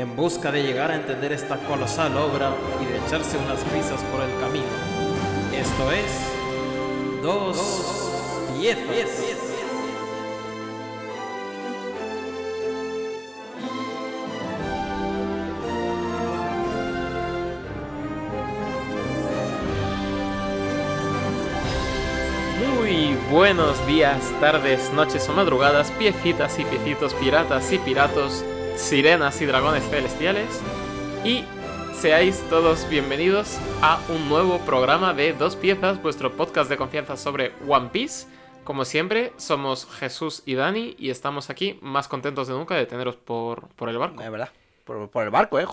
en busca de llegar a entender esta colosal obra y de echarse unas risas por el camino. Esto es Dos Piezas. Muy buenos días, tardes, noches o madrugadas, piecitas y piecitos, piratas y piratos, sirenas y dragones celestiales. Y seáis todos bienvenidos a un nuevo programa de Dos Piezas, vuestro podcast de confianza sobre One Piece. Como siempre, somos Jesús y Dani y estamos aquí más contentos de nunca de teneros por, por el barco. Es verdad. Por, por el barco, eh,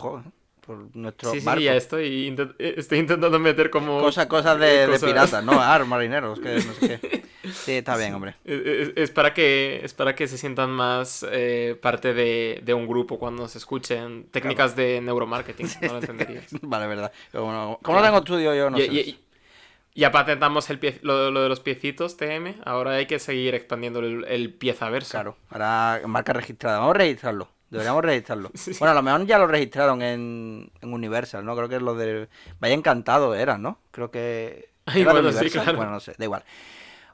Por nuestro Sí, sí, barco. ya estoy, intent- eh, estoy intentando meter como... Cosas cosas de, de cosas- piratas, ¿no? Ah, marineros, que no sé qué. Sí, está bien, hombre. Es, es para que, es para que se sientan más eh, parte de, de un grupo cuando nos escuchen técnicas de neuromarketing. No lo entenderías. Vale, verdad. Como no, como no tengo estudio, yo no y, sé. y- ya patentamos el pie- lo, lo de los piecitos TM. Ahora hay que seguir expandiendo el, el piezaverso. Claro, ahora marca registrada. Vamos a registrarlo. Deberíamos registrarlo. Sí. Bueno, a lo mejor ya lo registraron en, en Universal, ¿no? Creo que es lo de... Vaya encantado era, ¿no? Creo que... Ay, ¿era de bueno, sí, claro. Bueno, no sé, da igual.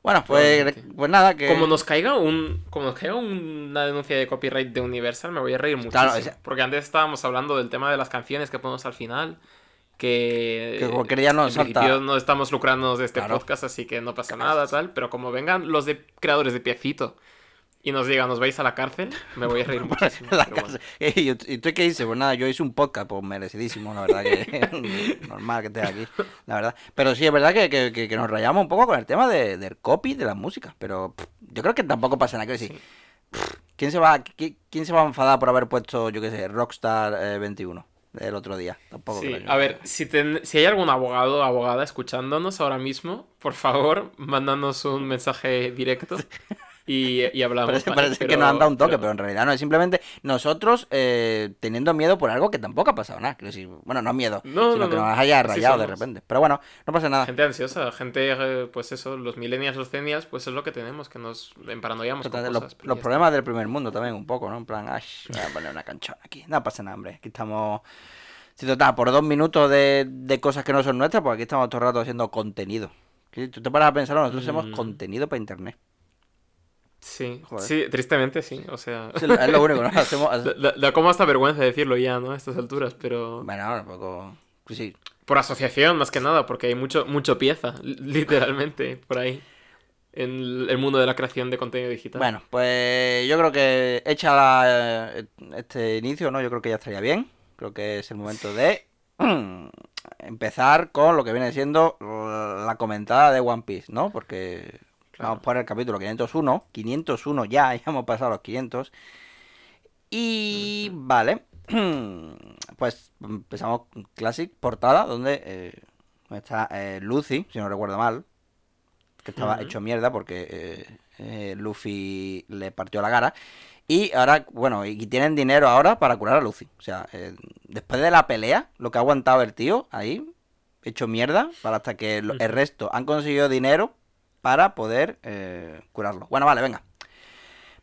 Bueno, pues, pues nada, que... Como nos caiga un como nos caiga una denuncia de copyright de Universal, me voy a reír muchísimo. Claro, Porque antes estábamos hablando del tema de las canciones que ponemos al final. Que, Que cualquier día nos en salta- no estamos lucrándonos de este Claro. podcast, así que no pasa nada, tal. Pero como vengan los de creadores de Piecito y nos digan, nos vais a la cárcel, me voy a reír muchísimo. La bueno. ¿Y tú qué dices? Pues nada, yo hice un podcast, pues merecidísimo, la verdad que normal que esté aquí, la verdad. Pero sí, es verdad que, que- que- que nos rayamos un poco con el tema de- del copy de la música, pero pff, yo creo que tampoco pasa nada, quiero decir, pff, ¿quién se va, qui- quién se va a enfadar por haber puesto, yo qué sé, Rockstar eh, 21 el otro día? Tampoco Sí, creo a ver, si, ten- si hay algún abogado o abogada escuchándonos ahora mismo, por favor, mándanos un mensaje directo y, y hablamos. Parece, ¿vale? parece que nos han dado un toque, pero- pero en realidad no, es simplemente nosotros eh, teniendo miedo por algo que tampoco ha pasado nada. Decir, bueno, no miedo, No, sino no, que no. nos haya rayado de repente. Pero bueno, no pasa nada. Gente ansiosa, gente, eh, pues eso, los millennials, los centennials, pues es lo que tenemos, que nos emparanoiamos con los, cosas. los ya problemas del primer mundo también, un poco, ¿no? En plan, ay, voy a poner una canchona aquí. No pasa nada, hombre. Aquí estamos. Sí, total, por dos minutos de, de cosas que no son nuestras, pues aquí estamos todo el rato haciendo contenido. Que Tú te paras a pensar, nosotros hacemos Mm. contenido para internet. Sí, Joder. sí, tristemente sí, o sea... Es lo- es lo único, ¿no? Hacemos. Da, da- da como hasta vergüenza decirlo ya, ¿no? A estas alturas, pero... Bueno, un poco. pues sí. Por asociación, más que nada, porque hay mucho, mucho pieza, li- literalmente, por ahí. En el mundo de la creación de contenido digital. Bueno, pues yo creo que hecha la- eh, este inicio, ¿no? Yo creo que ya estaría bien. Creo que es el momento de empezar con lo que viene siendo la comentada de One Piece, ¿no? Porque Claro. vamos por el capítulo 501. 501 ya, ya hemos pasado los 500. Y vale, pues empezamos Classic, portada, donde eh, está eh, Lucy, si no recuerdo mal, que estaba hecho mierda porque eh, eh, Luffy le partió la cara. Y ahora, bueno, y tienen dinero ahora para curar a Luffy. O sea, eh, después de la pelea, lo que ha aguantado el tío ahí, hecho mierda, para hasta que el resto han conseguido dinero para poder eh, curarlo. Bueno, vale, venga.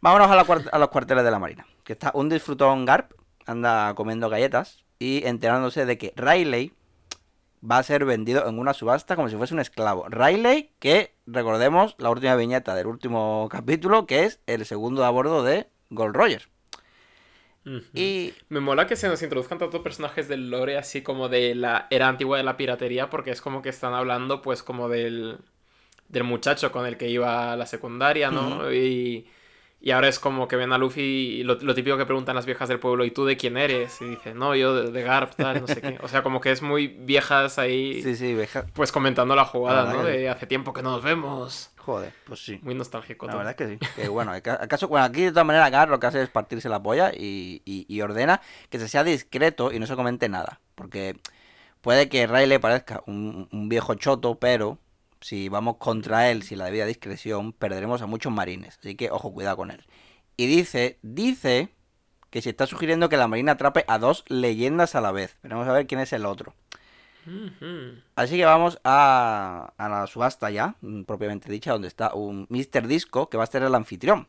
Vámonos a, la a los cuarteles de la Marina. Que está un disfrutón Garp, anda comiendo galletas y enterándose de que Riley va a ser vendido en una subasta como si fuese un esclavo. Riley, que recordemos la última viñeta del último capítulo, que es el segundo a bordo de Gold Roger. Y Me mola que se nos introduzcan tantos personajes del lore así como de la era antigua de la piratería, porque es como que están hablando pues como del, del muchacho con el que iba a la secundaria, ¿no? Y, y ahora es como que ven a Luffy y lo, lo típico que preguntan las viejas del pueblo, ¿y tú de quién eres? Y dice, no, yo de, de Garp, tal, no sé qué. O sea, como que es muy viejas ahí, sí, sí, veja- pues comentando la jugada, La ¿no? que De hace tiempo que no nos vemos. joder, pues sí. Muy nostálgico. La todo. verdad es que sí. Que bueno, aca- acaso, bueno, aquí de todas maneras Gar lo que hace es partirse la polla y, y- y ordena que se sea discreto y no se comente nada. Porque puede que Riley parezca un, un viejo choto, pero si vamos contra él sin la debida discreción, perderemos a muchos marines. Así que ojo, cuidado con él. Y dice, dice que se está sugiriendo que la marina atrape a dos leyendas a la vez. Veremos a ver quién es el otro. Así que vamos a, a la subasta ya, mm, propiamente dicha, donde está un Mr. Disco que va a ser el anfitrión.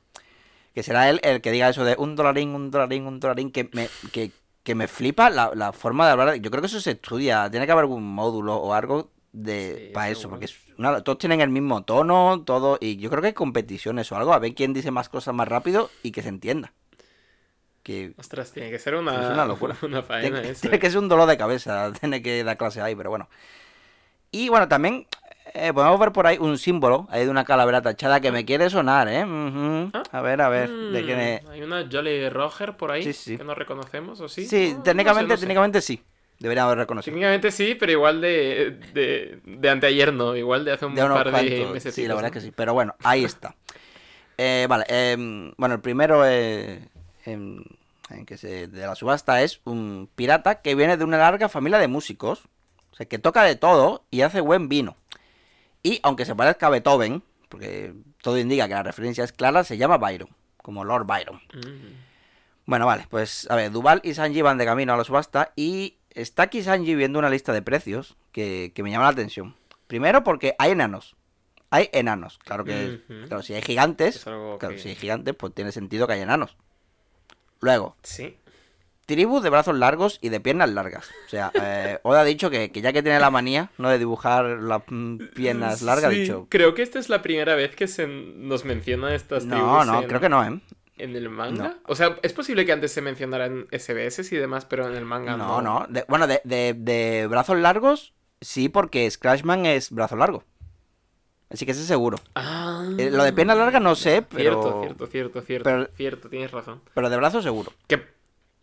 Que será él el que diga eso de un dolarín, un dolarín, un dolarín, que me, que, que me flipa la, la forma de hablar. Yo creo que eso se estudia, tiene que haber algún módulo o algo de Sí, para eso, porque es todos tienen el mismo tono, todo, y yo creo que hay competiciones o algo, a ver quién dice más cosas más rápido y que se entienda. Que Ostras, tiene que ser una, Es una locura. una faena tiene, eso. tiene que ser un dolor de cabeza, tiene que dar clase ahí, pero bueno. Y bueno, también eh, podemos ver por ahí un símbolo, ahí de una calavera tachada que me quiere sonar, ¿eh? Ah. A ver, a ver, de quién es. Mm, Hay una Jolly Roger por ahí Sí, sí. que no reconocemos, ¿o sí? Sí, No, no técnicamente, sé, no sé. técnicamente sí. Deberíamos haber reconocido. Técnicamente sí, pero igual de, de, de anteayer no, igual de hace un De par de meses. Sí, la verdad es que sí. Pero bueno, ahí está. Eh, vale, em, bueno, el primero eh, em, en que se, de la subasta es un pirata que viene de una larga familia de músicos. O sea, que toca de todo y hace buen vino. Y aunque se parezca a Beethoven, porque todo indica que la referencia es clara, se llama Byron, como Lord Byron. Bueno, vale, pues a ver, Duval y Sanji van de camino a la subasta y está aquí Sanji viendo una lista de precios que, que me llama la atención. Primero porque hay enanos. Hay enanos. Claro que, Ujú. claro, si hay gigantes, claro, que- si hay gigantes, pues tiene sentido que hay enanos. Luego, Sí. tribus de brazos largos y de piernas largas. O sea, eh, Oda ha dicho que, que ya que tiene la manía, ¿no? De dibujar las mm, piernas largas, ha dicho... Creo que esta es la primera vez que se nos menciona estas No, tribus no, en, creo que no, ¿eh? En el manga. No. O sea, es posible que antes se mencionaran SBS y demás, pero en el manga No, no. no. De- bueno, de, de- de brazos largos, sí, porque Scratchman es brazo largo. Así que ese seguro. Ah, Eh, lo de piernas largas no sé, pero, Cierto, cierto, cierto, cierto, pero- cierto, tienes razón. pero de brazo seguro. Que,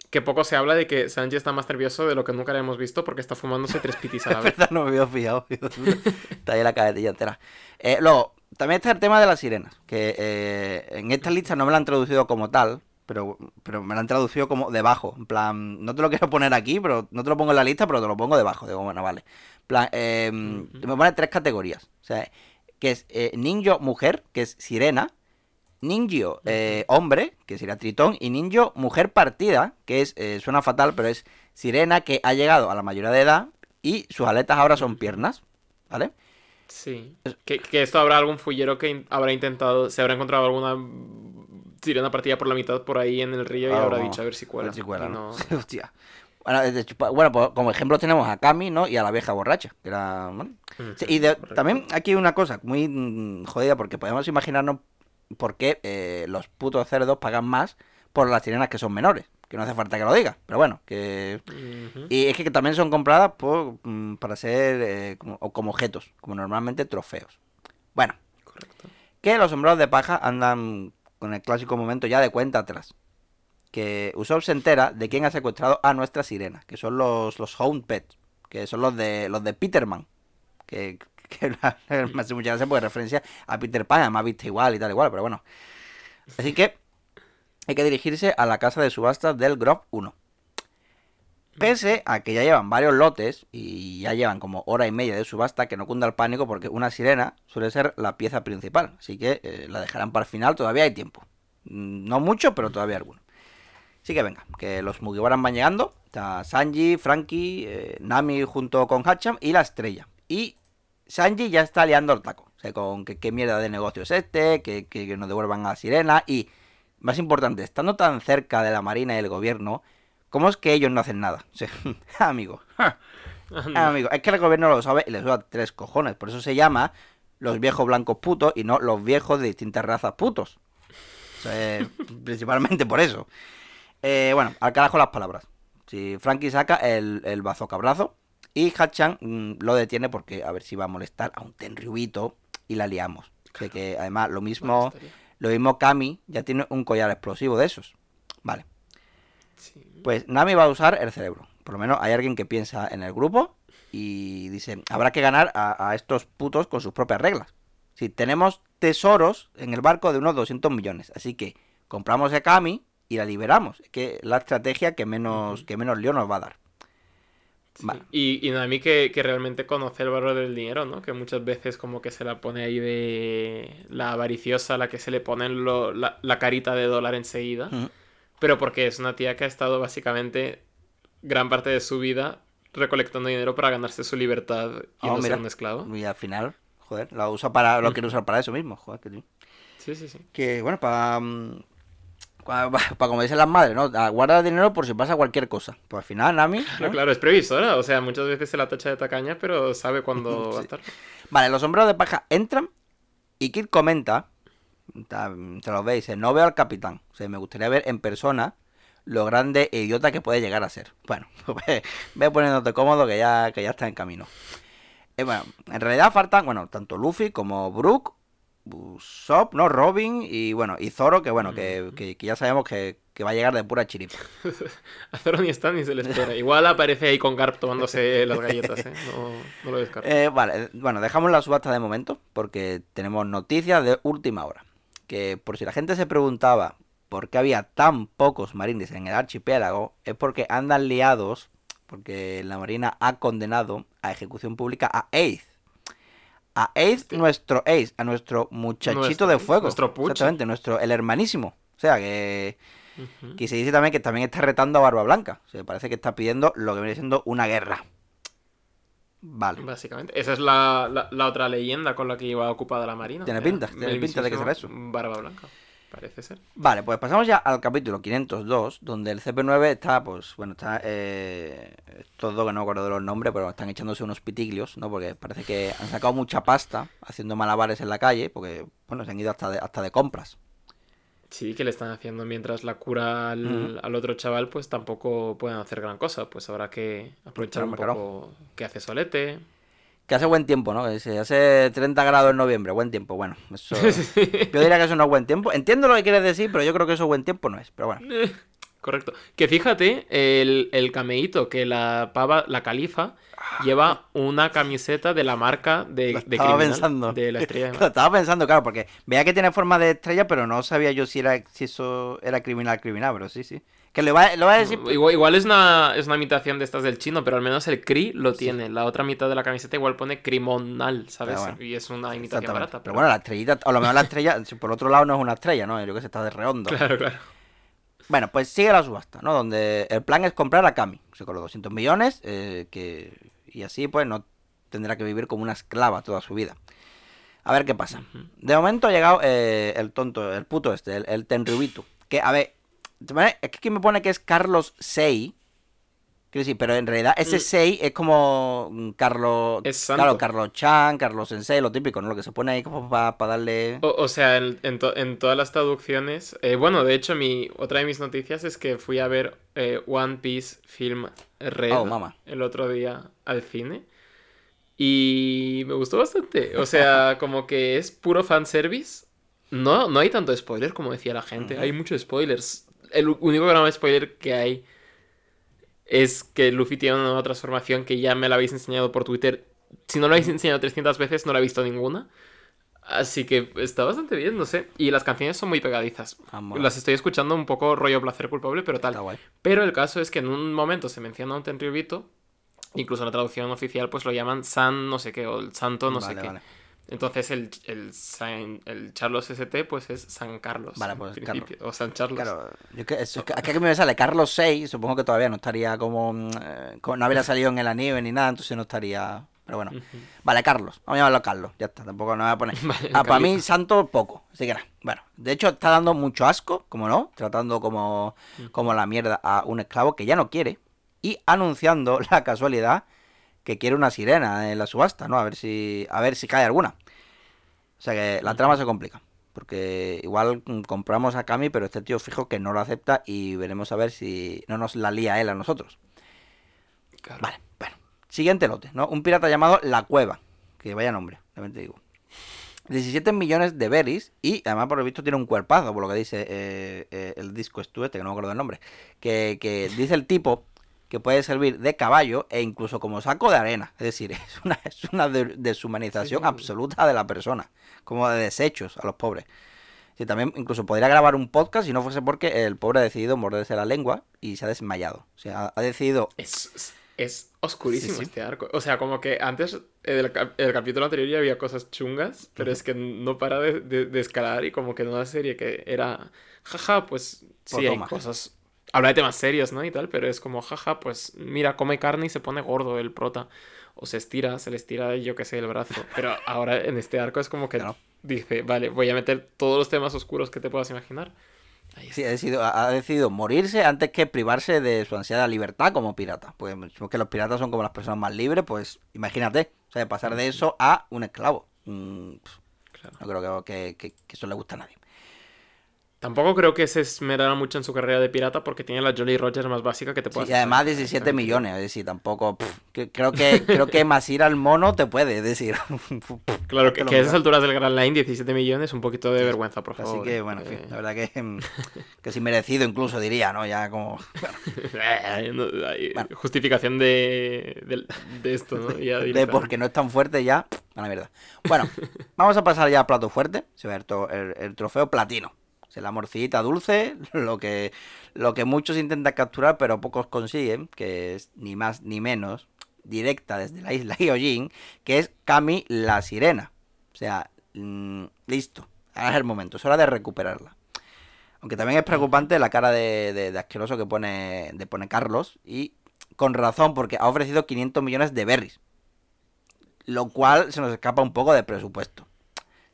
que poco se habla de que Sanji está más nervioso de lo que nunca le hemos visto porque está fumándose tres pitis a la vez. verdad, no me había fijado. está ahí la cajetilla entera. Eh, luego, también está el tema de las sirenas, que eh, en esta lista no me la han traducido como tal, pero, pero me la han traducido como debajo. En plan, no te lo quiero poner aquí, pero no te lo pongo en la lista, pero te lo pongo debajo. Digo, bueno, vale. En plan, eh, me pone tres categorías. O sea, que es eh, ninjo mujer, que es sirena. Ninjo eh, hombre, que sería tritón. Y ninjo mujer partida, que es, suena fatal, pero es sirena que ha llegado a la mayoría de edad y sus aletas ahora son piernas. ¿Vale? Sí. Que, que esto habrá algún fullero que habrá intentado, se habrá encontrado alguna sirena partida por la mitad por ahí en el río y Ah, habrá dicho a ver si cuela. A ver si cuela, ¿no? no- Hostia. Bueno, bueno, pues como ejemplo tenemos a Cami, ¿no? Y a la vieja borracha, que era... bueno. Sí, y de- también aquí hay una cosa muy mm, jodida, porque podemos imaginarnos por qué eh, los putos cerdos pagan más por las sirenas que son menores. Que no hace falta que lo diga, pero bueno, que... Y es que también son compradas por, mm, para ser eh, como, o como objetos, como normalmente trofeos. Bueno, Correcto. que los sombreros de paja andan con el clásico momento ya de cuenta atrás. Que Usopp se entera de quién ha secuestrado a nuestra sirena, que son los, los Hound Pets, que son los de los de Peterman. Que, que me hace mucha gracia porque referencia a Peter Pan, además viste igual y tal igual, pero bueno. Así que hay que dirigirse a la casa de subastas del Grove 1. Pese a que ya llevan varios lotes y ya llevan como hora y media de subasta, que no cunda el pánico porque una sirena suele ser la pieza principal. Así que eh, la dejarán para el final, todavía hay tiempo. No mucho, pero todavía alguno. Así que venga, que los Mugiwaran van llegando. Está Sanji, Frankie, eh, Nami junto con Hacham y la estrella. Y Sanji ya está liando el taco. O sea, con que qué mierda de negocio es este, que, que, que nos devuelvan a la sirena. Y, más importante, estando tan cerca de la marina y el gobierno, ¿cómo es que ellos no hacen nada? Amigo. Amigo, es que el gobierno lo sabe y les da tres cojones. Por eso se llama los viejos blancos putos y no los viejos de distintas razas putos. O sea, principalmente por eso. Eh, bueno, al carajo las palabras. Si Frankie saca el, el bazocabrazo y Hachan mm, lo detiene porque a ver si va a molestar a un tenryubito y la liamos. O sea que además lo mismo. Lo mismo Kami ya tiene un collar explosivo de esos. Vale. Sí. Pues Nami va a usar el cerebro. Por lo menos hay alguien que piensa en el grupo y dice, habrá que ganar a, a estos putos con sus propias reglas. Si tenemos tesoros en el barco de unos 200 millones, así que compramos a Kami y la liberamos. Es que la estrategia que menos, que menos lío nos va a dar. Vale. Y, y a mí que, que realmente conoce el valor del dinero, ¿no? Que muchas veces como que se la pone ahí de la avariciosa, la que se le pone lo- la, la carita de dólar enseguida. Pero porque es una tía que ha estado básicamente gran parte de su vida recolectando dinero para ganarse su libertad y Oh, no ser un esclavo. Y al final, joder, lo usa para, lo quiere usar para eso mismo, joder, que sí. Sí, sí, sí. Que bueno, para, mm, para, como dicen las madres, ¿no? Ah, Guarda dinero por si pasa cualquier cosa. Pues al final, Nami. ¿no? claro, es previsora. O sea, muchas veces se la tacha de tacaña, pero sabe cuándo va a estar. Vale, los sombreros de paja entran y Kid comenta, ta- se los veis, dice, no veo al capitán. O sea, me gustaría ver en persona lo grande e idiota que puede llegar a ser. Bueno, ve, ve poniéndote cómodo que ya, que ya está en camino. Eh, bueno, en realidad faltan, bueno, tanto Luffy como Brook, Usopp, ¿no? Robin y bueno, y Zoro, que bueno, que, que- que ya sabemos que, que va a llegar de pura chiripa. A Zoro ni está ni se le espera. Igual aparece ahí con Garp tomándose las galletas, ¿eh? No, no lo descarto. Eh, vale, bueno, dejamos la subasta de momento porque tenemos noticias de última hora. Que por si la gente se preguntaba por qué había tan pocos marines en el archipiélago, es porque andan liados, porque la marina ha condenado a ejecución pública a Ace. A Ace, nuestro Ace, a nuestro muchachito Nuestro de fuego. nuestro Puchi. Exactamente, nuestro, el hermanísimo. O sea que, que se dice también que también está retando a Barba Blanca. O sea, parece que está pidiendo lo que viene siendo una guerra. Vale. Básicamente. Esa es la, la- la otra leyenda con la que iba ocupada la marina. Tiene pinta, tiene pinta de que será mismísimo Barba Blanca. Parece ser. Vale, pues pasamos ya al capítulo 502, donde el CP9 está, pues, bueno, está, eh, estos dos que no me acuerdo de los nombres, pero están echándose unos pitiglios, ¿no? Porque parece que han sacado mucha pasta haciendo malabares en la calle, porque, bueno, se han ido hasta de, hasta de compras. Sí, que le están haciendo mientras la cura al, al otro chaval, pues tampoco pueden hacer gran cosa. Pues habrá que aprovechar un Claro, poco que hace solete. Que hace buen tiempo, ¿no? Se hace 30 grados en noviembre, buen tiempo, bueno, eso... Yo diría que eso no es buen tiempo. Entiendo lo que quieres decir, pero yo creo que eso buen tiempo no es, pero bueno. Eh, Correcto. Que fíjate, el, el cameíto que la pava, la califa, lleva una camiseta de la marca de, Lo de estaba criminal, pensando. de la estrella de Lo estaba pensando, claro, porque veía que tiene forma de estrella, pero no sabía yo si era si eso era criminal, criminal, pero sí, sí. Que lo va, lo va a decir... Igual, igual es una, es una imitación de estas del chino, pero al menos el cri lo tiene. La otra mitad de la camiseta igual pone crimonal, ¿sabes? Bueno, y es una imitación barata. Pero bueno, la estrellita, o lo mejor la estrella, por otro lado no es una estrella, ¿no? Yo creo que se está de redondo. Claro, claro. Bueno, pues sigue la subasta, ¿no? Donde el plan es comprar a Cami, o sea, con los 200 millones, eh, que y así pues no tendrá que vivir como una esclava toda su vida. A ver qué pasa. De momento ha llegado eh, el tonto, el puto este, el, el. Que, a ver, es que aquí me pone que es Carlos Sei. Quiero decir, pero en realidad ese Mm. Sei es como mm, Carlos. Es. Claro, Carlos Chan, Carlos Sensei, lo típico, ¿no? Lo que se pone ahí como para darle. O, o sea, en, en to- en todas las traducciones. eh, bueno, de hecho, mi, otra de mis noticias es que fui a ver eh, One Piece Film Red Oh, mama. el otro día al cine. Y me gustó bastante. O sea, como que es puro fanservice. No, no hay tanto spoiler como decía la gente. Hay muchos spoilers. El único gran spoiler que hay es que Luffy tiene una nueva transformación que ya me la habéis enseñado por Twitter. Si no lo habéis enseñado 300 veces, no la he visto ninguna. Así que está bastante bien, no sé. Y las canciones son muy pegadizas. Ah. Las estoy escuchando un poco rollo placer culpable, pero tal. Pero el caso es que en un momento se menciona un Tenryubito. Incluso en la traducción oficial pues lo llaman San no sé qué o el Santo no sé qué. vale. Entonces el, el, San- el Charlos ST pues es San Carlos. Vale, pues, O San Carlos. Claro, yo que, eso, es que- me sale Carlos 6, supongo que todavía no estaría como, mm, eh, como- no habría salido en el anime ni nada, entonces no estaría, pero bueno. Vale, Carlos, vamos a llamarlo Carlos, ya está, tampoco no voy a poner. Vale, Ah, para mí santo poco, así que nada. Bueno, de hecho está dando mucho asco, como no, tratando como, como la mierda a un esclavo que ya no quiere y anunciando la casualidad que quiere una sirena en la subasta, ¿no? A ver si a ver si cae alguna. O sea que la trama se complica. Porque igual compramos a Kami, pero este tío fijo que no lo acepta y veremos a ver si no nos la lía él a nosotros. Claro. Vale, bueno. Siguiente lote, ¿no? Un pirata llamado La Cueva. Que vaya nombre, también te digo. 17 millones de berries y además por lo visto tiene un cuerpazo, por lo que dice eh, eh, el disco este, que no me acuerdo del nombre. Que, que dice el tipo que puede servir de caballo e incluso como saco de arena. Es decir, es una, es una de- deshumanización Sí. absoluta de la persona. Como de desechos a los pobres. Sí, también incluso podría grabar un podcast si no fuese porque el pobre ha decidido morderse la lengua y se ha desmayado. O sea, ha- decidido Es, es- oscurísimo Sí, este arco. O sea, como que antes, en el, cap- el capítulo anterior ya había cosas chungas, pero es que no para de, de- de escalar y como que en una serie que era, jaja, pues sí, hay cosas... Habla de temas serios, ¿no? Y tal, pero es como, jaja, pues mira, come carne y se pone gordo el prota. O se estira, se le estira, yo qué sé, el brazo. Pero ahora en este arco es como que Claro. dice, vale, voy a meter todos los temas oscuros que te puedas imaginar. Sí, ha decidido, ha decidido morirse antes que privarse de su ansiada libertad como pirata. Pues que los piratas son como las personas más libres, pues imagínate. O sea, de pasar de eso a un esclavo. Mm, Claro. no creo que, que- que eso le guste a nadie. Tampoco creo que se esmerara mucho en su carrera de pirata porque tiene la Jolly Roger más básica que te Sí, puedas y además hacer. 17 millones, es decir, tampoco... que- creo que creo que Masir al mono te puede, es decir... Claro, que, a esas alturas del Grand Line 17 millones, un poquito de vergüenza, por favor. Así que, bueno, Eh, la verdad que, mm, que sí merecido incluso, diría, ¿no? Ya como... Bueno. Justificación de, de, de esto, ¿no? Ya de porque no es tan fuerte ya, a la mierda. Bueno, vamos a pasar ya al plato fuerte, se va a el, el trofeo platino. La morcillita dulce, lo que, lo que muchos intentan capturar, pero pocos consiguen, que es ni más ni menos, directa desde la isla Hyojin, que es Kami la sirena. O sea, mm, listo, ahora es el momento, es hora de recuperarla. Aunque también es preocupante la cara de, de- de asqueroso que pone, de pone Carlos, y con razón, porque ha ofrecido 500 millones de berries lo cual se nos escapa un poco de presupuesto.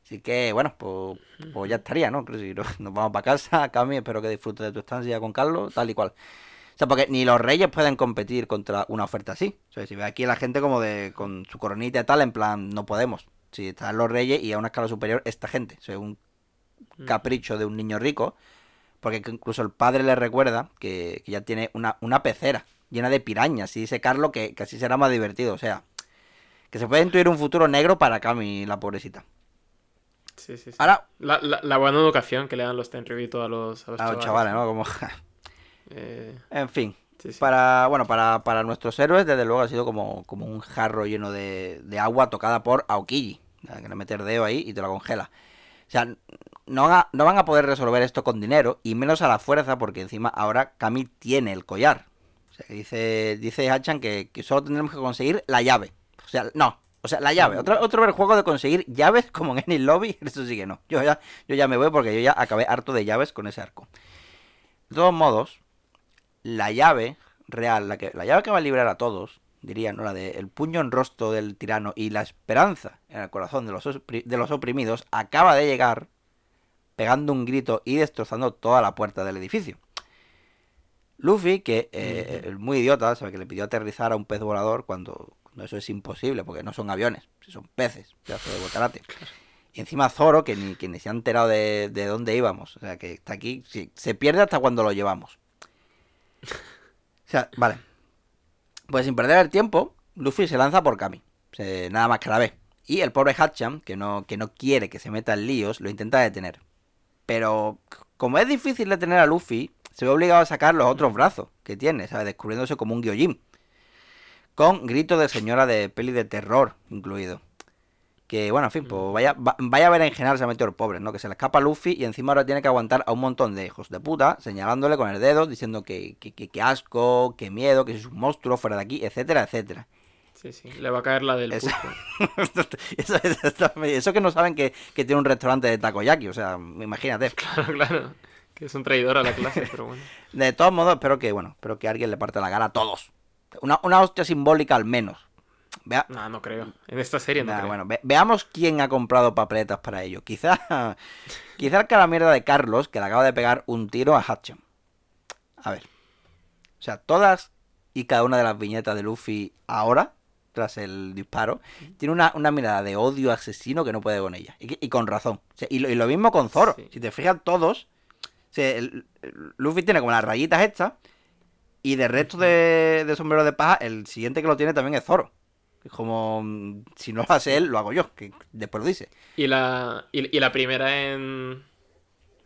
Así que, bueno, pues, pues ya estaría, ¿no? Creo que si no- nos vamos para casa, Cami, espero que disfrutes de tu estancia con Carlos, tal y cual. O sea, porque ni los reyes pueden competir contra una oferta así. O sea, si ve aquí a la gente como de con su coronita y tal, en plan, no podemos. Si están los reyes y a una escala superior esta gente. O sea, un capricho de un niño rico. Porque que incluso el padre le recuerda que, que ya tiene una, una pecera llena de pirañas. Y dice Carlos que, que así será más divertido. O sea, que se puede intuir un futuro negro para Cami, la pobrecita. Sí, sí, sí. Ahora, La, la, la buena educación que le dan los Tenryubito a los, a los a los chavales, ¿no? Como, Eh, en fin. sí, sí. Para, bueno, para, para nuestros héroes, desde luego ha sido como, como un jarro lleno de, de agua tocada por Aokiji. Que le metes dedo ahí y te lo congela. O sea, no van, a, no van a poder resolver esto con dinero, y menos a la fuerza, porque encima ahora Kami tiene el collar. O sea, que dice, dice Hachan que, que solo tendremos que conseguir la llave. O sea, no. O sea, la llave. Otro, otro juego de conseguir llaves como en Any Lobby. Eso sí que no. Yo ya, yo ya me voy porque yo ya acabé harto de llaves con ese arco. De todos modos, la llave real, la, que, la llave que va a librar a todos, diría, ¿no? La de el puño en rostro del tirano y la esperanza en el corazón de los, de los oprimidos, acaba de llegar pegando un grito y destrozando toda la puerta del edificio. Luffy, que eh, el muy idiota, sabe que le pidió aterrizar a un pez volador cuando eso es imposible, porque no son aviones, son peces, pedazo de botarate. Y encima Zoro, que ni, que ni se ha enterado de, de dónde íbamos. O sea, que está aquí, se pierde hasta cuando lo llevamos. O sea, vale. Pues sin perder el tiempo, Luffy se lanza por Kami. Nada más que la ve. Y el pobre Hatcham, que no, que no quiere que se meta en líos, lo intenta detener. Pero como es difícil detener a Luffy, se ve obligado a sacar los otros brazos que tiene, ¿sabes? Descubriéndose como un Gyojin. Con grito de señora de peli de terror incluido. Que bueno, en fin, pues vaya, va- vaya a ver en general se ha metido el pobre, ¿no? Que se le escapa a Luffy y encima ahora tiene que aguantar a un montón de hijos de puta, señalándole con el dedo, diciendo que, que, que- que asco, que miedo, que es un monstruo fuera de aquí, etcétera, etcétera. Sí, sí. Le va a caer la del Eso- eso, eso- eso que no saben que, que tiene un restaurante de takoyaki, o sea, imagínate. Claro, claro. Que es un traidor a la clase, pero bueno. De todos modos, espero que, bueno, espero que alguien le parte la cara a todos. Una, una hostia simbólica al menos. Vea, No, no creo. En esta serie no Nah, creo. bueno, ve- veamos quién ha comprado papeletas para ello. Quizá, quizá el cara mierda de Carlos, que le acaba de pegar un tiro a Hatcham. A ver. O sea, todas y cada una de las viñetas de Luffy ahora, tras el disparo, tiene una, una mirada de odio asesino que no puede con ella. Y, con razón. O sea, y, lo, y lo mismo con Zoro. Sí. Si te fijas, todos. o sea, el- el Luffy tiene como las rayitas estas. Y de resto de, de sombrero de paja, el siguiente que lo tiene también es Zoro. Como, mm, si no lo hace él, lo hago yo, que después lo dice. Y la, y, y la primera en,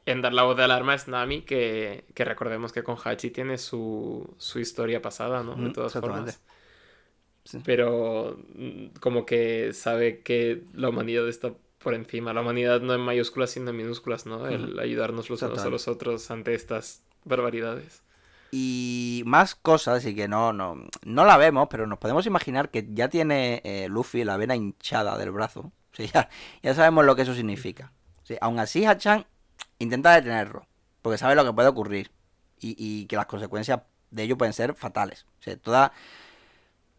en dar la voz de alarma es Nami, que, que recordemos que con Hachi tiene su, su historia pasada, ¿no? De todas formas. Sí. Pero mm, como que sabe que la humanidad está por encima. La humanidad no en mayúsculas, sino en minúsculas, ¿no? El ayudarnos los unos a los otros ante estas barbaridades. Y más cosas, y que no, no, no la vemos, pero nos podemos imaginar que ya tiene eh, Luffy la vena hinchada del brazo. O sea, ya, ya sabemos lo que eso significa. Sí, aún así, Hachan intenta detenerlo, porque sabe lo que puede ocurrir y, y que las consecuencias de ello pueden ser fatales. O sea, toda,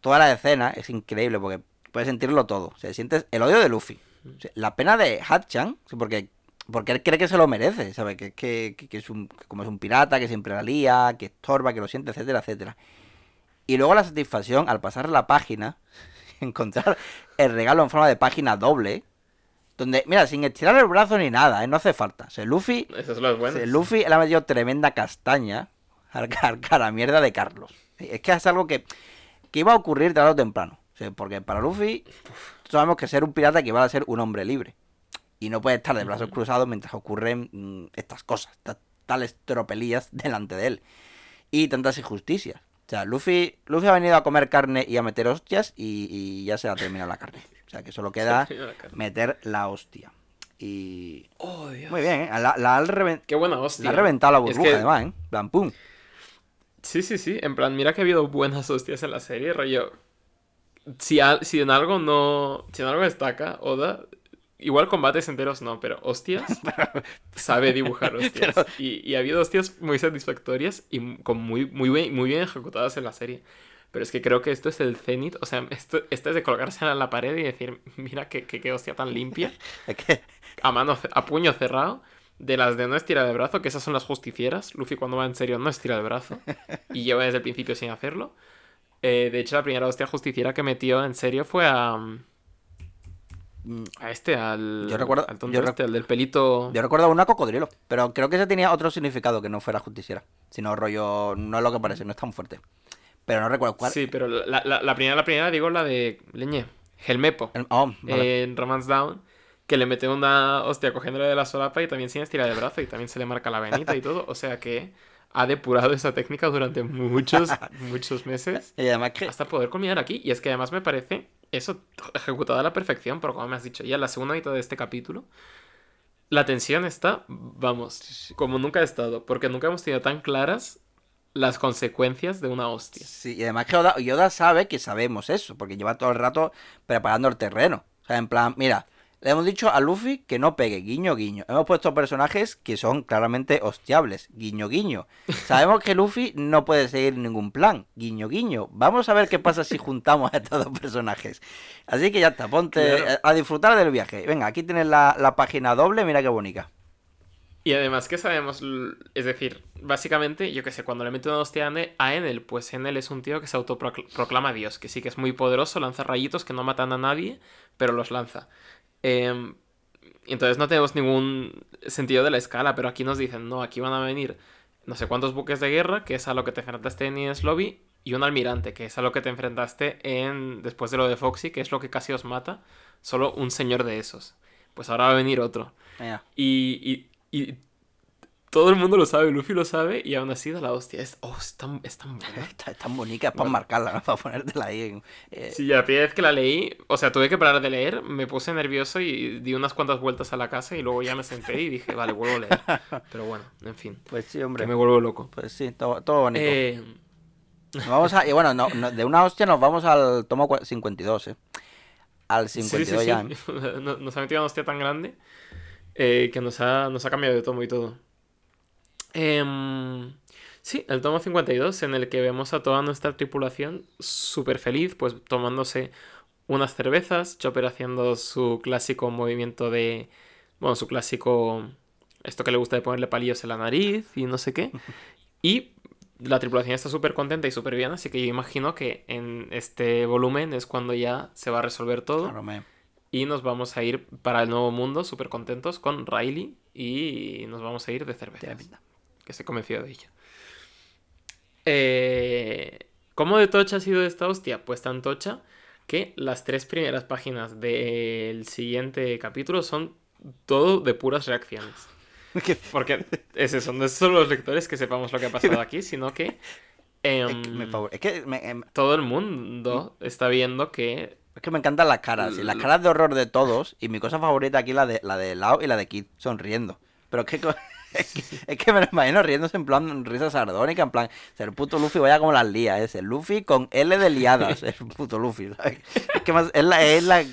toda la escena es increíble porque puedes sentirlo todo. O sea, sientes el odio de Luffy. O sea, la pena de Hatchan, porque, porque él cree que se lo merece, ¿sabe? Que, que, que- que es un, que como es un pirata, que siempre la lía, que estorba, que lo siente, etcétera, etcétera. Y luego la satisfacción al pasar la página, encontrar el regalo en forma de página doble, donde, mira, sin estirar el brazo ni nada, ¿eh? no hace falta. O sea, Luffy Eso es lo bueno. Sí, Luffy le ha metido tremenda castaña al al cara mierda de Carlos. Es que es algo que, que iba a ocurrir tarde o temprano. O sea, porque para Luffy sabemos que ser un pirata equivale a ser un hombre libre. Y no puede estar de brazos cruzados mientras ocurren mm, estas cosas, ta- tales tropelías delante de él. Y tantas injusticias. O sea, Luffy, Luffy ha venido a comer carne y a meter hostias y, y ya se ha terminado la carne. O sea, que solo queda meter la hostia. Y... Oh, Dios. Muy bien, ¿eh? La, la han Qué buena hostia. la ha reventado la Es burbuja, que- además, ¿eh? Plan, pum. Sí, sí, sí. En plan, mira que ha habido buenas hostias en la serie, rollo. Si, a- si en algo no. Si en algo destaca, Oda. Igual combates enteros no, pero hostias. sabe dibujar hostias. Pero- Y, y ha habido hostias muy satisfactorias y con muy, muy, bien, muy bien ejecutadas en la serie. Pero es que creo que esto es el cenit. O sea, esto, esto es de colgarse en la pared y decir, mira qué, qué, qué hostia tan limpia. A mano, a puño cerrado. De las de no estira de brazo, que esas son las justicieras. Luffy cuando va en serio no estira de brazo. Y lleva desde el principio sin hacerlo. Eh, de hecho, la primera hostia justiciera que metió en serio fue a... mm, A este, al... Yo recuerdo- Al tonto yo este, al del pelito... yo recuerdo una cocodrilo, pero creo que ese tenía otro significado que no fuera justiciera. Sino rollo, no es lo que parece, no es tan fuerte. Pero no recuerdo cuál. Sí, pero la, la- la primera, la primera, digo, la de Leñe. Helmepo. El- oh, vale. En Romance Down. Que le mete una hostia cogiéndole de la solapa y también sin estirar de brazo. Y también se le marca la venita y todo. O sea que ha depurado esa técnica durante muchos, muchos meses. y además que... hasta poder culminar aquí. Y es que además me parece eso ejecutado a la perfección, pero como me has dicho ya en la segunda mitad de este capítulo, la tensión está, vamos, como nunca ha estado, porque nunca hemos tenido tan claras las consecuencias de una hostia. Sí, y además que Oda, Yoda sabe que sabemos eso, porque lleva todo el rato preparando el terreno. O sea, en plan, mira, le hemos dicho a Luffy que no pegue, guiño, guiño. Hemos puesto personajes que son claramente hostiables, guiño, guiño. Sabemos que Luffy no puede seguir ningún plan, guiño, guiño. Vamos a ver qué pasa si juntamos a estos dos personajes. Así que ya está, ponte Claro. a, disfrutar del viaje. Venga, aquí tienes la, la página doble, mira qué bonita. Y además que sabemos, es decir, básicamente, yo que sé, cuando le mete una hostia a Enel, pues Enel es un tío que se autoproclama Dios, que sí que es muy poderoso, lanza rayitos que no matan a nadie, pero los lanza. Em, entonces no tenemos ningún sentido de la escala, pero aquí nos dicen, no, aquí van a venir no sé cuántos buques de guerra, que es a lo que te enfrentaste en Ines Lobby, y un almirante, que es a lo que te enfrentaste en después de lo de Foxy, que es lo que casi os mata, solo un señor de esos. Pues ahora va a venir otro. Y, y todo el mundo lo sabe, Luffy lo sabe, y aún así da la hostia. Es, oh, es tan, es tan buena. Está, es tan bonita, es para Bueno. marcarla, ¿no? para ponértela ahí. en- eh, Sí, la primera vez que la leí, o sea, tuve que parar de leer, me puse nervioso y di unas cuantas vueltas a la casa y luego ya me senté y dije, vale, vuelvo a leer. Pero bueno, en fin, Pues sí, hombre. que me vuelvo loco. Pues sí, todo, todo bonito. Eh, Nos vamos a, y bueno, no, no- de una hostia nos vamos al tomo cua- 52, ¿eh? Al sí, 52 sí, ya. sí. ¿eh? No- Nos ha metido una hostia tan grande eh, que nos ha, nos ha cambiado de tomo y todo. Em, sí, el tomo 52 en el que vemos a toda nuestra tripulación súper feliz, pues tomándose unas cervezas, Chopper haciendo su clásico movimiento de... Bueno, su clásico... Esto que le gusta de ponerle palillos en la nariz y no sé qué. Y la tripulación está súper contenta y súper bien, así que yo imagino que en este volumen es cuando ya se va a resolver todo. Claro, Y nos vamos a ir para el nuevo mundo súper contentos con Riley y nos vamos a ir de cerveza. Que estoy convencido de ello. Eh, ¿Cómo de tocha ha sido esta hostia? Pues tan tocha que las tres primeras páginas del siguiente capítulo son todo de puras reacciones. Que- Porque es eso, no es solo los lectores que sepamos lo que ha pasado aquí, sino que, es em, que me favor- es que me, em- todo el mundo está viendo que es que me encantan las caras. y las caras de horror de todos. Y mi cosa favorita aquí la de la de Lao y la de Kid sonriendo. Pero co- es, que, es que me lo imagino riéndose en plan risa sardónica, en plan, el puto Luffy vaya como las lías, es el Luffy con L de liadas, el puto Luffy, ¿sabes? Es que más, es, la, es la,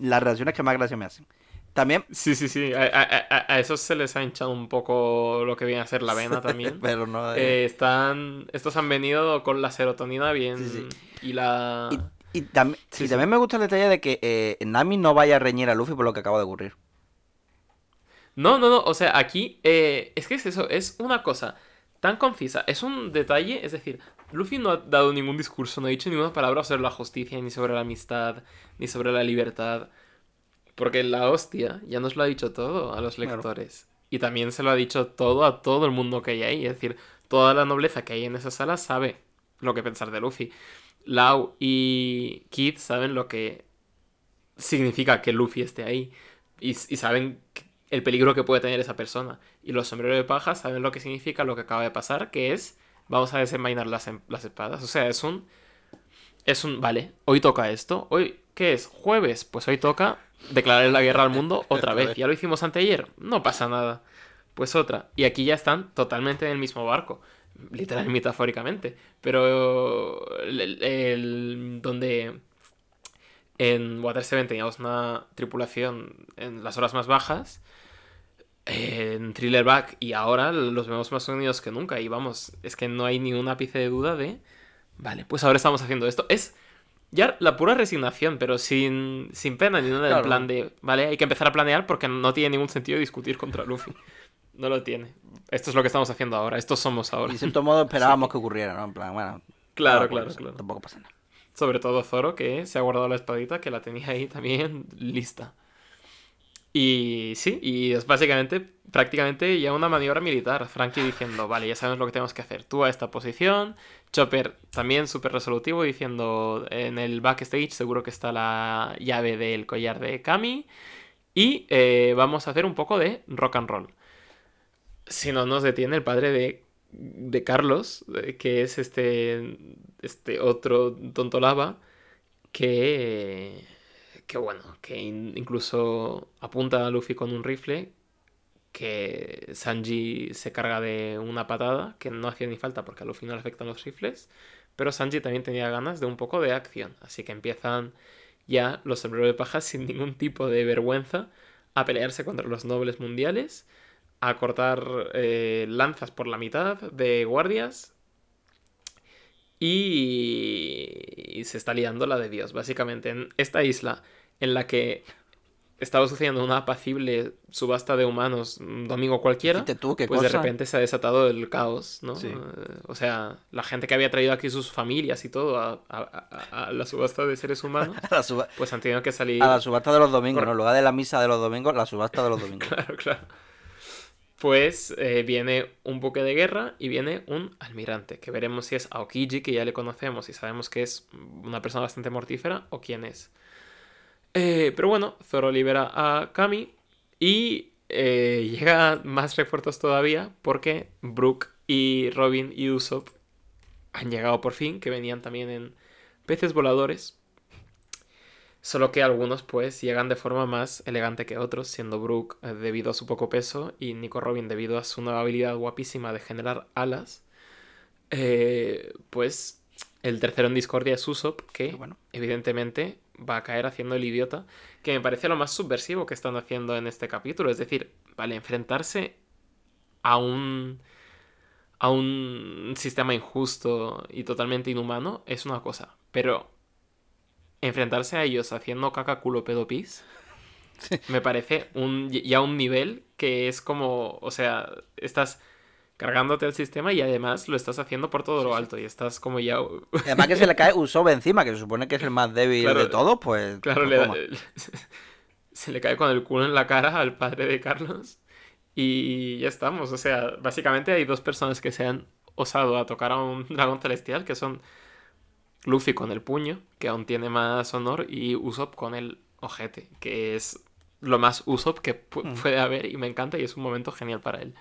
las reacciones que más gracia me hacen. También, Sí, sí, sí. A, a, a- a esos se les ha hinchado un poco lo que viene a ser la vena también. pero no... Eh, están. Estos han venido con la serotonina bien. Sí, Y la. Y, y tam- Sí, y sí. también me gusta el detalle de que eh, Nami no vaya a reñir a Luffy por lo que acaba de ocurrir. No, no, no. O sea, aquí. eh, es que es eso. Es una cosa tan concisa. Es un detalle. Es decir, Luffy no ha dado ningún discurso, no ha dicho ninguna palabra sobre la justicia, ni sobre la amistad, ni sobre la libertad. Porque la hostia ya nos lo ha dicho todo a los Claro. lectores. Y también se lo ha dicho todo a todo el mundo que hay ahí. Es decir, toda la nobleza que hay en esa sala sabe lo que pensar de Luffy. Lau y Kid saben lo que significa que Luffy esté ahí. Y, y saben el peligro que puede tener esa persona. Y los sombreros de paja saben lo que significa lo que acaba de pasar, que es vamos a desenvainar las, em- las espadas. O sea, es un. Es un. Vale, hoy toca esto. Hoy, ¿qué es? Jueves. Pues hoy toca declarar la guerra al mundo otra vez. Ya lo hicimos anteayer. No pasa nada. Pues otra. Y aquí ya están totalmente en el mismo barco. Literal y metafóricamente. Pero. el- donde. En Water 7 teníamos una tripulación en las horas más bajas. En Thriller Back y ahora los vemos más unidos que nunca. Y vamos, es que no hay ni un ápice de duda de. Vale, pues ahora estamos haciendo esto. Es ya la pura resignación, pero sin, sin pena ni nada. En Claro. plan de. Vale, hay que empezar a planear porque no tiene ningún sentido discutir contra Luffy. No lo tiene. Esto es lo que estamos haciendo ahora. Estos somos ahora. Y de cierto modo esperábamos que ocurriera, ¿no? En plan, bueno... Claro, claro, claro. Tampoco pasa nada. Sobre todo Zoro, que se ha guardado la espadita, que la tenía ahí también lista. Y sí, y es básicamente, prácticamente ya una maniobra militar. Frankie diciendo, vale, ya sabemos lo que tenemos que hacer. Tú a esta posición. Chopper también súper resolutivo diciendo, en el backstage seguro que está la llave del collar de Kami. Y eh, vamos a hacer un poco de rock and roll. Si no nos detiene el padre de, de Carlos, eh, que es este, este otro tonto lava, que, que bueno, que in- incluso apunta a Luffy con un rifle, que Sanji se carga de una patada, que no hacía ni falta porque a Luffy no le afectan los rifles, pero Sanji también tenía ganas de un poco de acción, así que empiezan ya los sombreros de paja sin ningún tipo de vergüenza a pelearse contra los nobles mundiales, a cortar eh, lanzas por la mitad de guardias y... se está liando la de Dios, básicamente. En esta isla en la que estaba sucediendo una apacible subasta de humanos un domingo cualquiera, tú, pues de repente se ha desatado el caos, ¿no? Sí. Eh, O sea, la gente que había traído aquí sus familias y todo a, a- a- a la subasta de seres humanos, A la, suba- pues han tenido que salir... a la subasta de los domingos, Cor- ¿no? En lugar de la misa de los domingos, la subasta de los domingos. Claro, claro. Pues viene un buque de guerra y viene un almirante, que veremos si es Aokiji, que ya le conocemos y sabemos que es una persona bastante mortífera, o quién es. Eh, pero bueno, Zoro libera a Kami y eh, llega más refuerzos todavía porque Brook y Robin y Usopp han llegado por fin, que venían también en peces voladores. Solo que algunos pues llegan de forma más elegante que otros, siendo Brook eh, debido a su poco peso y Nico Robin debido a su nueva habilidad guapísima de generar alas. Eh, pues el tercero en discordia es Usopp, que Bueno. evidentemente va a caer haciendo el idiota, que me parece lo más subversivo que están haciendo en este capítulo. Es decir, vale, enfrentarse a un a un sistema injusto y totalmente inhumano es una cosa, pero enfrentarse a ellos haciendo caca culo pedo pis me parece un ya un nivel que es como, o sea, estás cargándote el sistema y además lo estás haciendo por todo lo alto y estás como ya Además que se le cae Usopp encima, que se supone que es el más débil Claro, de todos, pues... Claro, pues le da- se le cae con el culo en la cara al padre de Carlos. Y ya estamos. O sea, básicamente hay dos personas que se han osado a tocar a un dragón celestial, que son Luffy con el puño, que aún tiene más honor, y Usopp con el ojete, que es lo más Usopp que Mm. puede haber y me encanta y es un momento genial para él.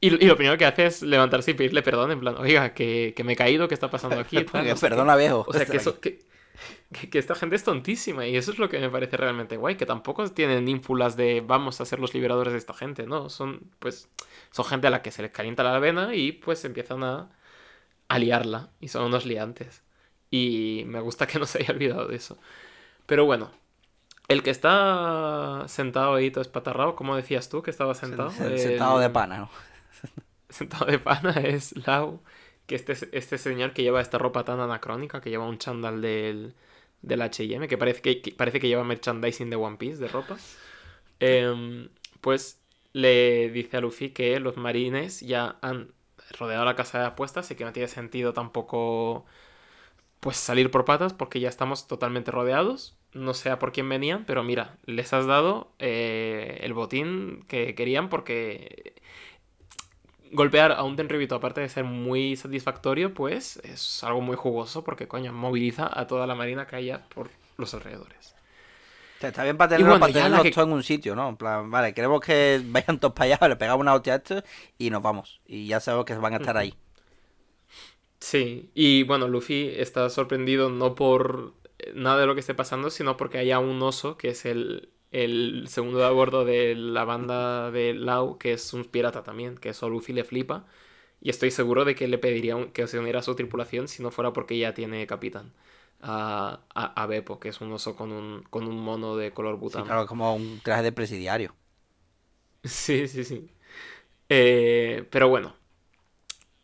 Y, y lo primero que hace es levantarse y pedirle perdón, en plan, oiga, que, que me he caído, ¿qué está pasando aquí? Tal, Porque, no sé qué". perdona, viejo. O sea, que eso, que, que, que esta gente es tontísima y eso es lo que me parece realmente guay, que tampoco tienen ínfulas de vamos a ser los liberadores de esta gente, ¿no? Son, pues, son gente a la que se les calienta la vena y pues empiezan a, a liarla y son unos liantes. Y me gusta que no se haya olvidado de eso. Pero bueno, el que está sentado ahí todo espatarrado, ¿cómo decías tú que estaba sentado? Sen- Sentado de El- pana, ¿no? Sentado de pana es Lau, que este, este señor que lleva esta ropa tan anacrónica, que lleva un chándal del, del H&M, que parece que, que parece que lleva merchandising de One Piece, de ropa, em, pues le dice a Luffy que los marines ya han rodeado la casa de apuestas y que no tiene sentido tampoco pues salir por patas porque ya estamos totalmente rodeados. No sé a por quién venían, pero mira, les has dado eh, el botín que querían porque golpear a un Tenryubito, aparte de ser muy satisfactorio, pues es algo muy jugoso porque, coño, moviliza a toda la marina que haya por los alrededores. Está bien para tenerlos, bueno, para que- todos en un sitio, ¿no? En plan, vale, queremos que vayan todos para allá, le pegamos una hostia a esto y nos vamos. Y ya sabemos que van a estar ahí. Sí, y bueno, Luffy está sorprendido no por eh, nada de lo que esté pasando, sino porque haya un oso, que es el, el segundo de a bordo de la banda de Lau, que es un pirata también, que eso a Luffy le flipa. Y estoy seguro de que le pediría un- que se uniera a su tripulación si no fuera porque ya tiene capitán. A, a, a Beppo, que es un oso con un, con un mono de color Sí, butano. claro, como un traje de presidiario. Sí, sí, sí. Eh, pero bueno.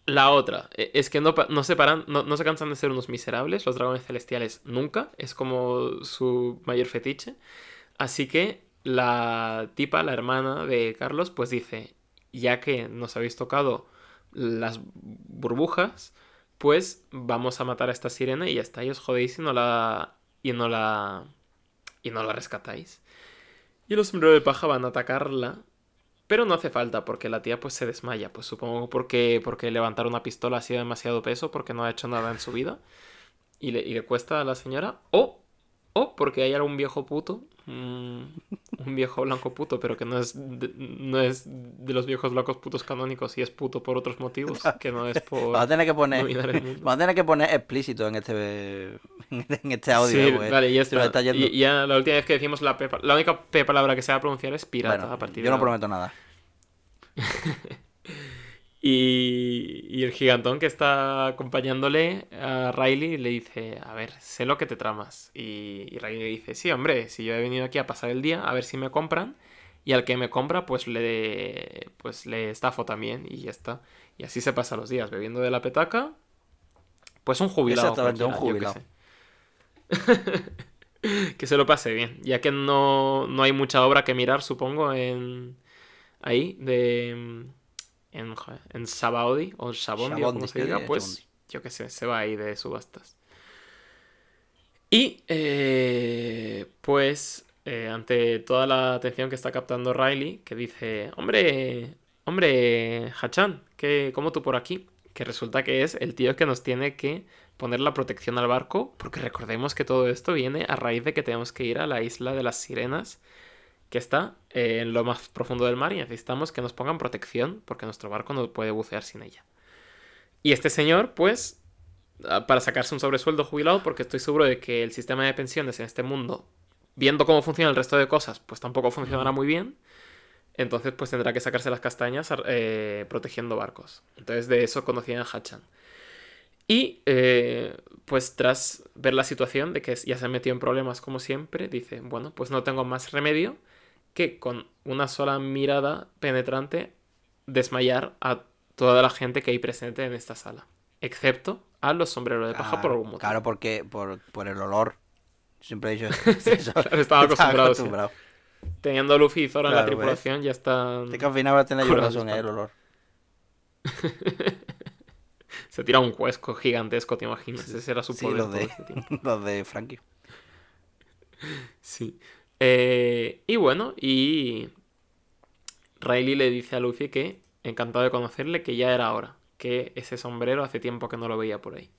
La otra eh, es que no, no se paran, no, no se cansan de ser unos miserables, los dragones celestiales nunca, es como su mayor fetiche. Así que la tipa, la hermana de Carlos, pues dice, ya que nos habéis tocado las burbujas, pues vamos a matar a esta sirena y ya está, y os jodéis y no la... y no la... y no la rescatáis. Y los sombreros de paja van a atacarla. Pero no hace falta, porque la tía pues se desmaya. Pues supongo porque, porque levantar una pistola ha sido demasiado peso, porque no ha hecho nada en su vida. Y le, y le cuesta a la señora. O, o porque hay algún viejo puto. mm, un viejo blanco puto, pero que no es, de, no es de los viejos blancos putos canónicos y es puto por otros motivos, que no es por... Vamos a tener que poner, vamos a tener que poner explícito en este, en este audio. Sí. Porque vale, ya está. está. Y ya la última vez que decimos la P, la única P palabra que se va a pronunciar es pirata Bueno, a partir yo de no ahora. prometo nada. Y, y el gigantón que está acompañándole a Riley le dice, a ver, sé lo que te tramas. Y, y Riley le dice, sí, hombre, si yo he venido aquí a pasar el día, a ver si me compran. Y al que me compra, pues le, pues le estafo también y ya está. Y así se pasa los días, bebiendo de la petaca. Pues un jubilado. Exactamente, un qué sé. que se lo pase bien, ya que no, no hay mucha obra que mirar, supongo, en ahí, de en, en Sabaody o Shabondi, o como se diga, sí, pues yo qué sé, se va ahí de subastas. Y eh, pues eh, ante toda la atención que está captando Riley, que dice, hombre, hombre, Hachan, ¿qué, ¿cómo tú por aquí? Que resulta que es el tío que nos tiene que poner la protección al barco, porque recordemos que todo esto viene a raíz de que tenemos que ir a la isla de las sirenas, que está eh, en lo más profundo del mar y necesitamos que nos pongan protección, porque nuestro barco no puede bucear sin ella. Y este señor, pues, ah, para sacarse un sobresueldo jubilado, porque estoy seguro de que el sistema de pensiones en este mundo, viendo cómo funciona el resto de cosas, pues tampoco funcionará muy bien. Entonces, pues tendrá que sacarse las castañas eh, protegiendo barcos. Entonces, de eso conocían a Hachan. Y, eh, pues tras ver la situación de que ya se ha metido en problemas como siempre, dice, bueno, pues no tengo más remedio que con una sola mirada penetrante desmayar a toda la gente que hay presente en esta sala. Excepto a los sombreros de paja por algún motivo. Claro, porque por, por el olor. Siempre he dicho eso. Claro, estaba acostumbrado. Teniendo a Luffy y Zora en la tripulación, ya están... Este que al final va a tener yo razón, eh, el olor. Se tira un cuesco gigantesco, ¿te imaginas? Ese era su Sí, poder los de, este los de Frankie. Sí. Eh, y bueno, y Riley le dice a Luffy que encantado de conocerle, que ya era hora, que ese sombrero hace tiempo que no lo veía por ahí.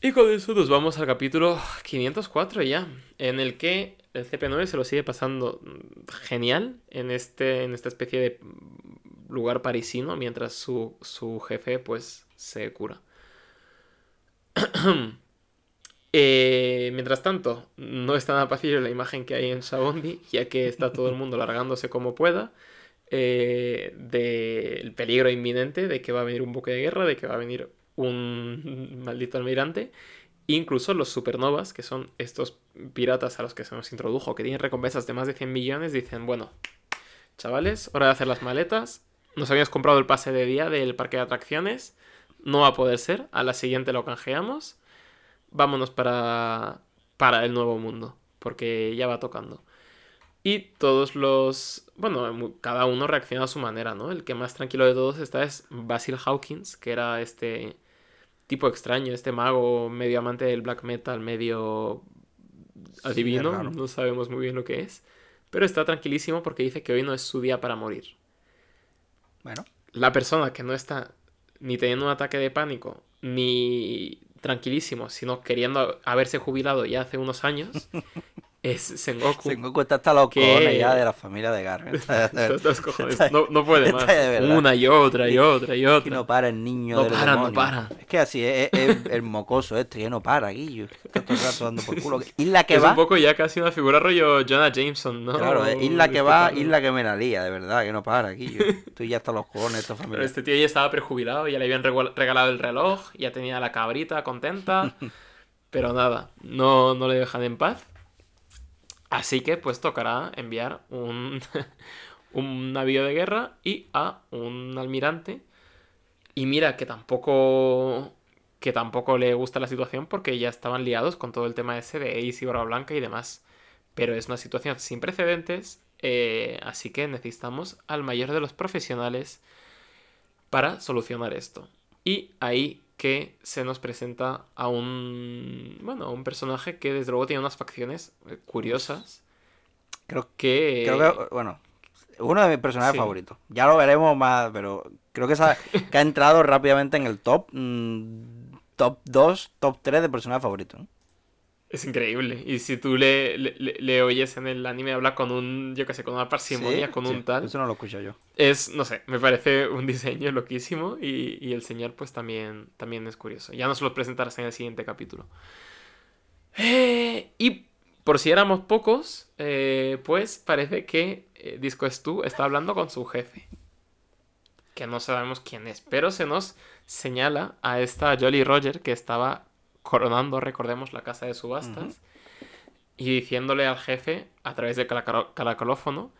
Y con eso nos vamos al capítulo 504 ya, en el que el CP9 se lo sigue pasando genial en, este, en esta especie de lugar parisino, mientras su, su jefe pues se cura. Eh, mientras tanto, no es tan apacible la imagen que hay en Sabondi, ya que está todo el mundo largándose como pueda, eh, del peligro inminente de que va a venir un buque de guerra, de que va a venir un maldito almirante. Incluso los supernovas, que son estos piratas a los que se nos introdujo, que tienen recompensas de más de 100 millones, dicen, bueno, chavales, hora de hacer las maletas. Nos habíamos comprado el pase de día del parque de atracciones. No va a poder ser. A la siguiente lo canjeamos. Vámonos para, para el nuevo mundo. Porque ya va tocando. Y todos los... Bueno, cada uno reacciona a su manera, ¿no? El que más tranquilo de todos está es Basil Hawkins, que era este tipo extraño, este mago medio amante del black metal, medio adivino, no sabemos muy bien lo que es. Pero está tranquilísimo porque dice que hoy no es su día para morir. Bueno, La persona que no está ni teniendo un ataque de pánico, ni tranquilísimo, sino queriendo haberse jubilado ya hace unos años, es Sengoku. Sengoku está hasta los que- cojones ya de la familia de Gar. Está- Está hasta los cojones. está- No, no puede más. Una y otra y otra y otra. no para el niño No del para, no para. Es que así es, es- es el mocoso este, que no para, Guillo. Está todo el rato dando por culo. Isla que es va, un poco ya casi una figura rollo Jonah Jameson, ¿no? claro, es isla que va, Este isla que me la lía, de verdad, que no para, Guillo. Estoy ya hasta los cojones esta Pero familia. este tío ya estaba prejubilado, ya le habían regalado el reloj, ya tenía la cabrita contenta. pero nada, no, no le dejan en paz. Así que pues tocará enviar un, un navío de guerra y a un almirante. Y mira que tampoco que tampoco le gusta la situación porque ya estaban liados con todo el tema ese de Ace y Barba Blanca y demás. Pero es una situación sin precedentes, eh, así que necesitamos al mayor de los profesionales para solucionar esto. Y ahí que se nos presenta a un bueno, a un personaje que desde luego tiene unas facciones eh, curiosas Creo, que creo que, bueno, uno de mis personajes Sí. favoritos. Ya lo veremos más, pero creo que, esa- que ha entrado rápidamente en el top, mm, top 2, top 3 de personajes favoritos. ¿no? Es increíble. Y si tú le, le, le- oyes en el anime habla con un, yo qué sé, con una parsimonia, Sí, con sí, un tal. Eso no lo escucho yo. Es, no sé, me parece un diseño loquísimo y, y el señor pues también, también es curioso. Ya nos lo presentarás en el siguiente capítulo. Eh, y por si éramos pocos, eh, pues parece que eh, Disco Stu está hablando con su jefe. Que no sabemos quién es, pero se nos señala a esta Jolly Roger que estaba coronando, recordemos, la casa de subastas. Y diciéndole al jefe, a través del caracolófono,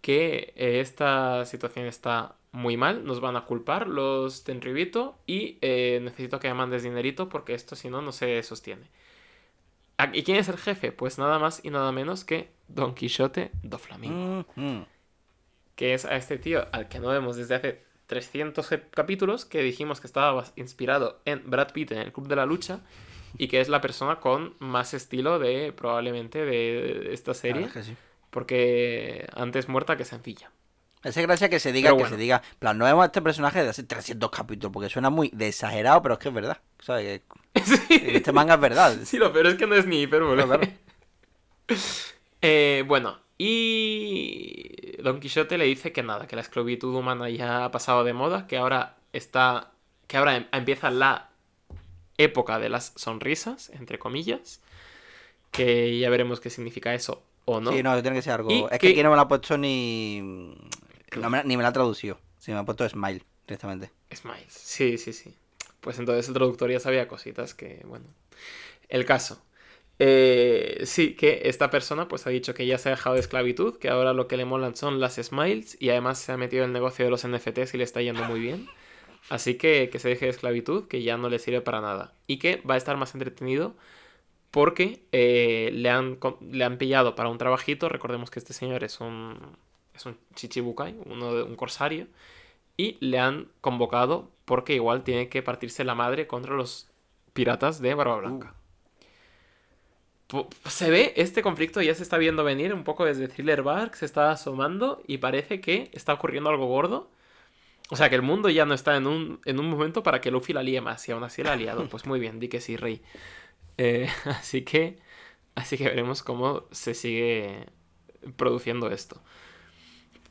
que eh, esta situación está muy mal, nos van a culpar los Tenryubito y eh, necesito que me mandes dinerito porque esto si no no se sostiene. Ah, ¿Y quién es el jefe? Pues nada más y nada menos que Don Quixote do Flamingo, Mm, que es a este tío al que no vemos desde hace 300 ep- capítulos, que dijimos que estaba inspirado en Brad Pitt en el Club de la Lucha y que es la persona con más estilo de probablemente de esta serie, sí. porque antes muerta que sencilla. Hace gracia que se diga, que se diga, plan, no vemos a este personaje de hace 300 capítulos, porque suena muy de exagerado, pero es que es verdad. ¿Sabes? Que este manga es verdad. Sí, lo peor es que no es ni hipérbole. Claro. Eh, bueno, y Don Quixote le dice que nada, que la esclavitud humana ya ha pasado de moda, que ahora está, que ahora em- empieza la época de las sonrisas, entre comillas, que ya veremos qué significa eso o no. Sí, no, tiene que ser algo. Y Es que que- aquí no me lo ha puesto ni. no me- ni me la ha traducido. Sí, me ha puesto Smile directamente. Smiles. Sí, sí, sí. Pues entonces el traductor ya sabía cositas que, bueno. El caso. Eh, sí, que esta persona pues ha dicho que ya se ha dejado de esclavitud, que ahora lo que le molan son las smiles y además se ha metido en el negocio de los NFTs y le está yendo muy bien. Así que que se deje de esclavitud, que ya no le sirve para nada. Y que va a estar más entretenido porque eh, le, han, le han pillado para un trabajito. Recordemos que este señor es un, es un chichibukai, uno de, un corsario y le han convocado porque igual tiene que partirse la madre contra los piratas de Barba Blanca. Po- Se ve, este conflicto ya se está viendo venir un poco desde Thriller Bark, se está asomando y parece que está ocurriendo algo gordo. O sea, que el mundo ya no está en un, en un momento para que Luffy la líe más y aún así la ha liado. Pues muy bien, di que sí, rey. Eh, así que, así que veremos cómo se sigue produciendo esto.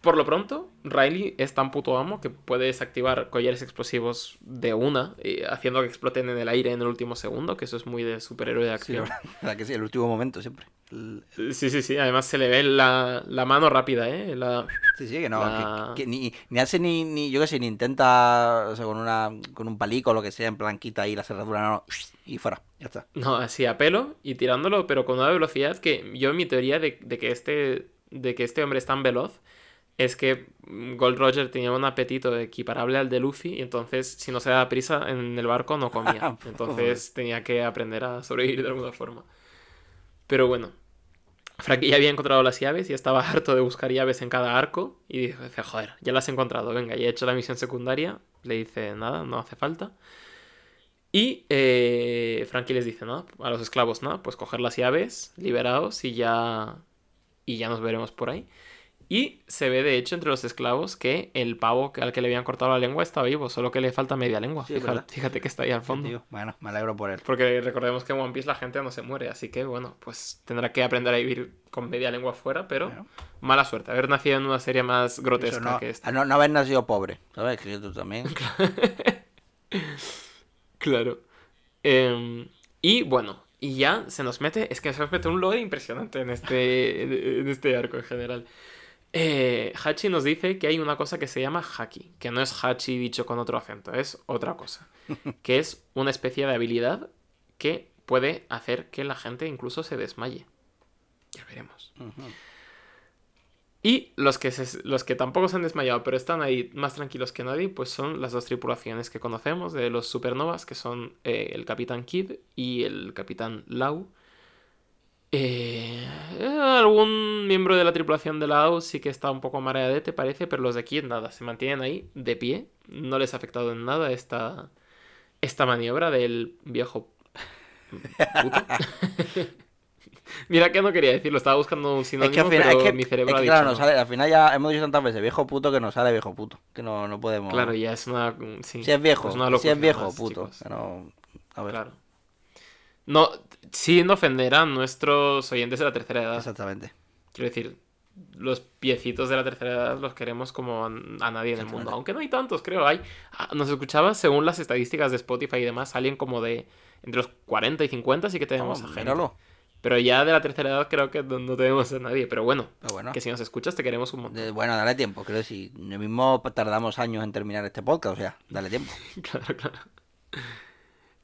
Por lo pronto, Riley es tan puto amo que puede desactivar collares explosivos de una, eh, haciendo que exploten en el aire en el último segundo, que eso es muy de superhéroe de Sí, acción. verdad, la verdad que sí, el último momento siempre. El- Sí, sí, sí. Además se le ve la, la mano rápida, ¿eh? La... Sí, sí, que no, La- que, que ni, ni hace ni, ni, yo qué sé, ni intenta, o sea, con una, con un palico o lo que sea, en plan, quita ahí la cerradura, no, no, y fuera, ya está. No, así a pelo y tirándolo, pero con una velocidad que yo mi teoría de, de que este de que este hombre es tan veloz es que mm, Gold Roger tenía un apetito equiparable al de Luffy y entonces si no se daba prisa en el barco no comía. Entonces tenía que aprender a sobrevivir de alguna forma. Pero bueno, Frankie ya había encontrado las llaves y estaba harto de buscar llaves en cada arco y dice, joder, ya las he encontrado, venga, ya he hecho la misión secundaria. Le dice, nada, no hace falta. Y eh, Frankie les dice, ¿no? A los esclavos, ¿no? Pues coger las llaves, liberaos y ya. Y ya nos veremos por ahí. Y se ve, de hecho, entre los esclavos que el pavo al que le habían cortado la lengua está vivo, solo que le falta media lengua. Sí, fíjate, que está ahí al fondo. Bueno, me alegro por él. Porque recordemos que en One Piece la gente no se muere, así que bueno, pues tendrá que aprender a vivir con media lengua afuera, pero Bueno. mala suerte. Haber nacido en una serie más grotesca no, que esta. a no, no haber nacido pobre, ¿sabes? Que tú también. Claro. Em, y bueno, y ya se nos mete, es que se nos mete un lore impresionante en este, en este arco en general. Eh, Hachi nos dice que hay una cosa que se llama Haki, que no es Hachi dicho con otro acento, es otra cosa, que es una especie de habilidad que puede hacer que la gente incluso se desmaye. Ya veremos. Y los que, se- los que tampoco se han desmayado, pero están ahí más tranquilos que nadie, pues son las dos tripulaciones que conocemos de los supernovas, que son eh, el Capitán Kidd y el Capitán Lau. Eh, algún miembro de la tripulación de Lau sí que está un poco mareadete, parece, pero los de Kidd nada, se mantienen ahí de pie. No les ha afectado en nada esta, esta maniobra del viejo puto. Mira que no quería decirlo, estaba buscando un Es sinónimo, que al final, pero es que, mi cerebro es ha que, dicho claro, no. sale, al final ya hemos dicho tantas veces viejo puto que nos sale viejo puto. Que no, no podemos. Claro, ya es una. Sí, Si es viejo, pues una si es viejo, más, puto. que no- a ver, Claro. No, sin ofender a nuestros oyentes de la tercera edad. exactamente. Quiero decir, los piecitos de la tercera edad los queremos como a, nadie en el mundo. Aunque no hay tantos, creo. Hay. ah, Nos escuchaba, según las estadísticas de Spotify y demás, alguien como de. Entre los 40 y 50 sí que tenemos No, a gente. míralo. Pero ya de la tercera edad creo que no, no tenemos a nadie. Pero bueno, Pero bueno, que si nos escuchas te queremos un montón. de- bueno, dale tiempo. Creo que si lo mismo tardamos años en terminar este podcast, o sea, dale tiempo. Claro, claro.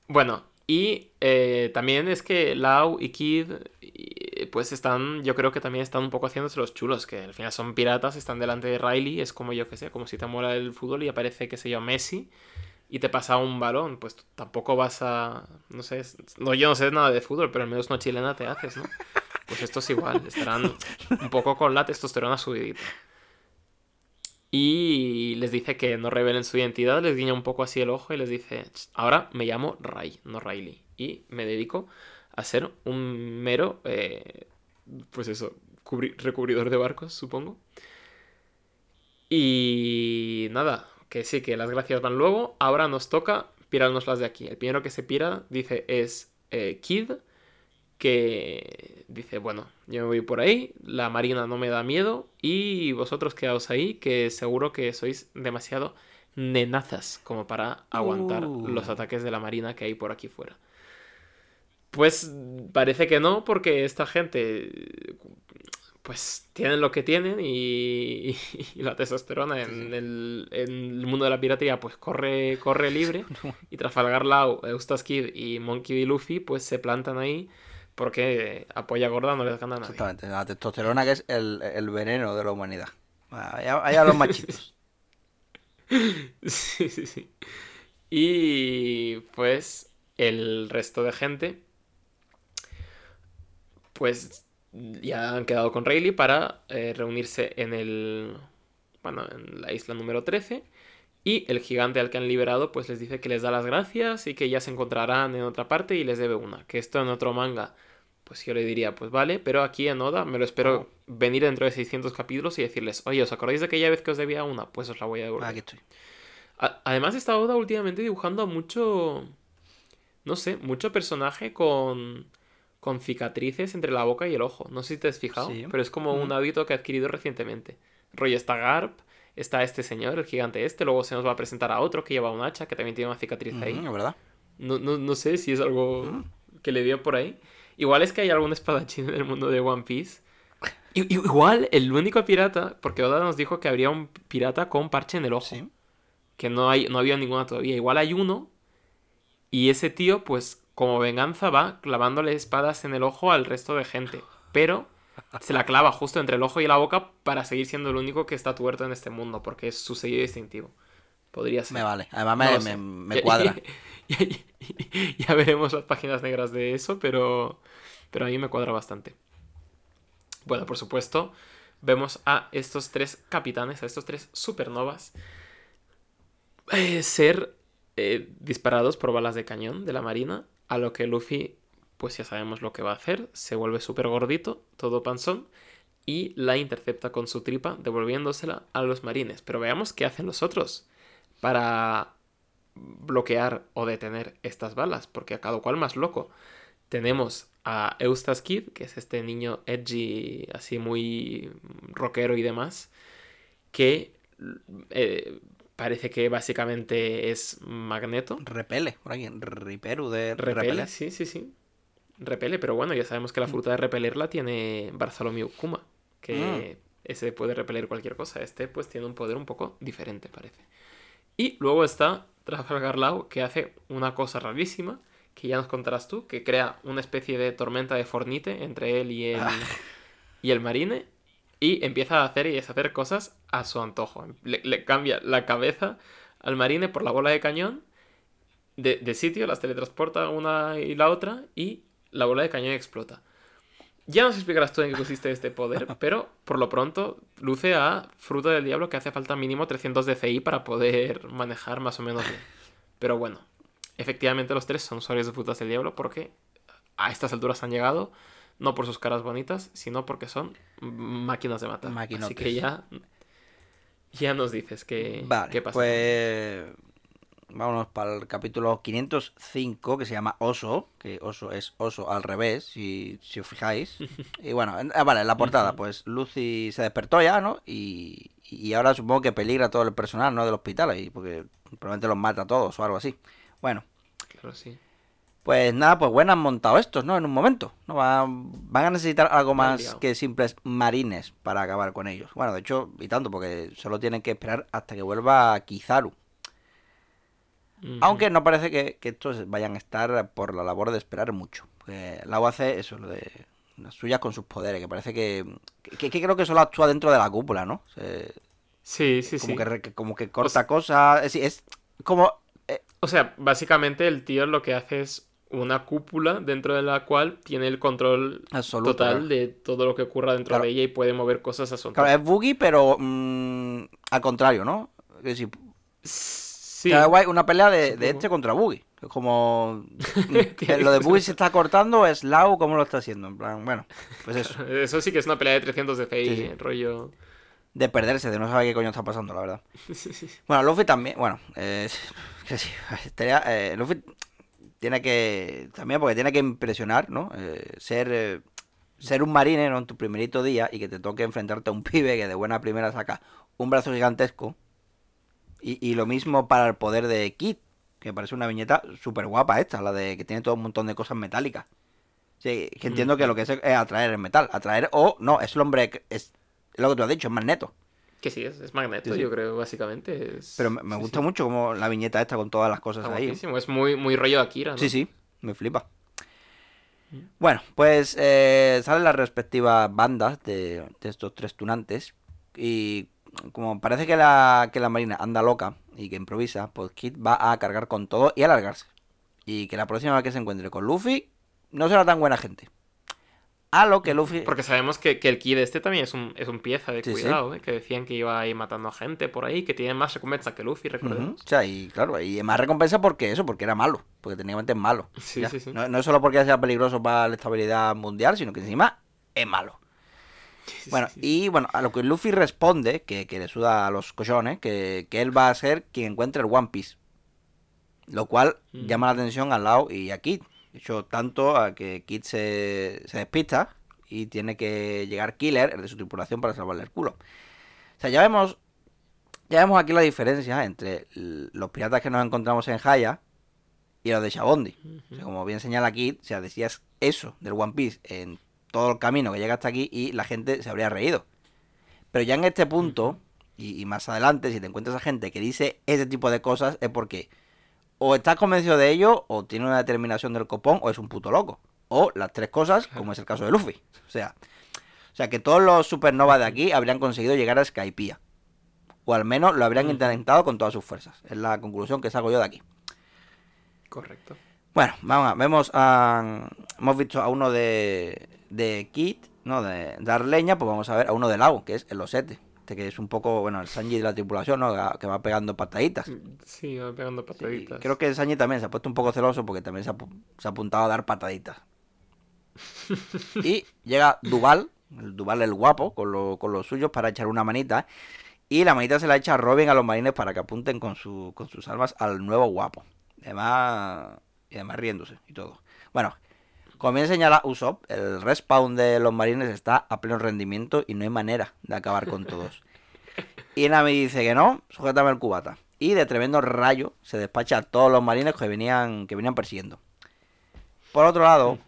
Bueno, y eh, también es que Lau y Kid, pues están, yo creo que también están un poco haciéndose los chulos, que al final son piratas, están delante de Riley, es como yo que sé, como si te mola el fútbol y aparece, qué sé yo, Messi y te pasa un balón, pues tampoco vas a, no sé, no, yo no sé nada de fútbol, pero al menos una chilena te haces, ¿no? Pues esto es igual, estarán un poco con la testosterona subidita. Y les dice que no revelen su identidad, les guiña un poco así el ojo y les dice, "Ch, ahora me llamo Ray, no Riley. Y me dedico a ser un mero, eh, pues eso, cubri- recubridor de barcos, supongo. Y nada, que sí, que las gracias van luego. Ahora nos toca pirárnoslas de aquí. El primero que se pira, dice, es eh, Kid, que dice, bueno, yo me voy por ahí, la marina no me da miedo y vosotros quedaos ahí, que seguro que sois demasiado nenazas como para aguantar Uh. los ataques de la marina que hay por aquí fuera. Pues parece que no, porque esta gente pues tienen lo que tienen y, y la testosterona en el, en el mundo de la piratería pues corre, corre libre y Trafalgar Law, Eustace Kid y Monkey D. Luffy pues se plantan ahí porque apoya gorda no les gana a nadie. Exactamente. La testosterona que es el, el veneno de la humanidad. Allá, allá los machitos. Sí, sí, sí. Y pues el resto de gente, pues ya han quedado con Rayleigh para eh, reunirse en el, bueno, en la isla número 13. Y el gigante al que han liberado, pues les dice que les da las gracias y que ya se encontrarán en otra parte y les debe una. Que esto en otro manga, pues yo le diría, pues vale, pero aquí en Oda me lo espero Oh. venir dentro de 600 capítulos y decirles, oye, ¿os acordáis de aquella vez que os debía una? Pues os la voy a devolver. Aquí estoy. A- Además, esta Oda últimamente dibujando a mucho. No sé, mucho personaje con. con cicatrices entre la boca y el ojo. No sé si te has fijado, Sí. pero es como un Mm. hábito que ha adquirido recientemente. rollo está Garp, está este señor, el gigante este, luego se nos va a presentar a otro que lleva un hacha, que también tiene una cicatriz ahí. Ujú, ¿verdad? No, no, no sé si es algo Mm. que le dio por ahí. Igual es que hay algún espadachín en el mundo de One Piece. I- igual el único pirata, porque Oda nos dijo que habría un pirata con parche en el ojo. Sí. Que no, hay, no había ninguna todavía. Igual hay uno. Y ese tío, pues, como venganza, va clavándole espadas en el ojo al resto de gente. Pero se la clava justo entre el ojo y la boca para seguir siendo el único que está tuerto en este mundo, porque es su sello distintivo. Podría ser. Me vale. Además me, No me- me cuadra. Ya, veremos las páginas negras de eso, pero, pero a mí me cuadra bastante. Bueno, por supuesto, vemos a estos tres capitanes, a estos tres supernovas, eh, ser eh, disparados por balas de cañón de la marina, a lo que Luffy, pues ya sabemos lo que va a hacer, se vuelve súper gordito, todo panzón, y la intercepta con su tripa, devolviéndosela a los marines. Pero veamos qué hacen los otros para bloquear o detener estas balas, porque a cada cual más loco. Tenemos a Eustace Kid, que es este niño edgy, así muy rockero y demás, que eh, parece que básicamente es Magneto. Repele, por aquí. Riperu de Repele, repeler. sí, sí, sí. Repele, pero bueno, ya sabemos que la fruta de repeler la tiene Bartholomew Kuma, que ese puede repeler cualquier cosa. Este pues tiene un poder un poco diferente, parece. Y luego está Trafalgar Law, que hace una cosa rarísima, que ya nos contarás tú, que crea una especie de tormenta de fornite entre él y el, Ah. y el marine, y empieza a hacer y deshacer cosas a su antojo. Le, le cambia la cabeza al marine por la bola de cañón de, de sitio, las teletransporta una y la otra, y la bola de cañón explota. Ya nos explicarás tú en qué consiste este poder, pero por lo pronto luce a fruta del diablo que hace falta mínimo 300 de CI para poder manejar más o menos bien. Pero bueno, efectivamente los tres son usuarios de frutas del diablo porque a estas alturas han llegado, no por sus caras bonitas, sino porque son máquinas de matar. Así Maquinotes. que ya, ya nos dices qué, Vale, qué pasa. pues vámonos para el capítulo 505 que se llama Oso, que Oso es Oso al revés, si, si os fijáis. Y bueno, en- ah, vale, en la portada, pues Lucy se despertó ya, ¿no? Y, y ahora supongo que peligra todo el personal, ¿no? Del hospital, ahí, porque probablemente los mata a todos o algo así. Bueno, Claro, sí. pues nada, pues bueno han montado estos, ¿no? En un momento. ¿no? Van, van a necesitar algo más que simples marines para acabar con ellos. Bueno, de hecho, y tanto, porque solo tienen que esperar hasta que vuelva Kizaru. Aunque no parece que, que estos vayan a estar por la labor de esperar mucho. Porque Lau hace eso, lo de las suyas con sus poderes, que parece que, que, que creo que solo actúa dentro de la cúpula, ¿no? Se- Sí, sí, como, sí. que, como que corta cosas. Es, es como... eh, O sea, básicamente el tío lo que hace es una cúpula dentro de la cual tiene el control Absoluto, total claro. de todo lo que ocurra dentro Claro. de ella y puede mover cosas a su Claro, es Boogie, pero mm, al contrario, ¿no? Es decir, Sí, Cada guay, una pelea de, de este contra Boogie. Es como. que lo de Boogie se está cortando, es Lau, ¿cómo lo está haciendo? En plan, bueno, pues eso. eso sí que es una pelea de 300 de FI, Sí, rollo... De perderse, de no saber qué coño está pasando, la verdad. Sí. Bueno, Luffy también. Bueno, eh, que sí, estaría, eh, Luffy tiene que. También porque tiene que impresionar, ¿no? Eh, ser. eh, ser un marine, ¿no? En tu primerito día y que te toque enfrentarte a un pibe que de buena primera saca un brazo gigantesco. Y, y lo mismo para el poder de Kid, que parece una viñeta súper guapa esta, la de que tiene todo un montón de cosas metálicas. Sí, que entiendo que lo que es es atraer el metal. Atraer o no, es el hombre. que- Es, es lo que tú has dicho, es magneto. Que sí, es, es magneto, Sí, sí. yo creo, básicamente. es- Pero me, me sí, gusta mucho como la viñeta esta con todas las cosas Está ahí. guapísimo, Es muy, muy rollo Akira, ¿no? Sí, sí, me flipa. Bueno, pues eh, salen las respectivas bandas de, de estos tres tunantes. Y como parece que la, que la marina anda loca y que improvisa, pues Kid va a cargar con todo y a largarse. Y que la próxima vez que se encuentre con Luffy no será tan buena gente. A lo que Luffy... Porque sabemos que, que el Kid este también es un, es un pieza de Sí, sí. cuidado, ¿eh? Que decían que iba a ir matando a gente por ahí, que tiene más recompensa que Luffy, recordemos. O sea, y claro, y más recompensa porque eso, porque era malo. Porque técnicamente es malo. Sí, Ya. sí, sí. No, no es solo porque sea peligroso para la estabilidad mundial, sino que encima es malo. Bueno, y bueno, a lo que Luffy responde, que, que le suda a los cojones, que, que él va a ser quien encuentre el One Piece. Lo cual Mm. llama la atención a Lau y a Kid. De hecho, tanto a que Kid se, se despista y tiene que llegar Killer, el de su tripulación, para salvarle el culo. O sea, ya vemos. Ya vemos aquí la diferencia entre los piratas que nos encontramos en Haya y los de Shabondi. O sea, como bien señala aquí, o sea, decías eso del One Piece en todo el camino que llega hasta aquí y la gente se habría reído. Pero ya en este punto, y, y más adelante, si te encuentras a gente que dice ese tipo de cosas, es porque o estás convencido de ello, o tiene una determinación del copón, o es un puto loco. O las tres cosas, como es el caso de Luffy. O sea, o sea que todos los supernovas de aquí habrían conseguido llegar a Skypiea. O al menos lo habrían Ujú. intentado con todas sus fuerzas. Es la conclusión que saco yo de aquí. Correcto. Bueno, vamos a, vemos a, hemos visto a uno de, de Kit, ¿no? De dar leña, pues vamos a ver a uno de Lau, que es el Osete. Este que es un poco, bueno, el Sanji de la tripulación, ¿no? Que va pegando pataditas. Sí, va pegando Sí, pataditas. creo que el Sanji también se ha puesto un poco celoso porque también se ha, pu- se ha apuntado a dar pataditas. y llega Duval, el Duval el guapo, con, lo- con los suyos para echar una manita. Y la manita se la echa a Robin a los marines para que apunten con, su, con sus armas al nuevo guapo. Además, y además riéndose y todo. Bueno, como bien señala Usopp, el respawn de los marines está a pleno rendimiento y no hay manera de acabar con todos. Y Nami dice que no, sujétame el cubata. Y de tremendo rayo se despacha a todos los marines que venían, que venían persiguiendo. Por otro lado.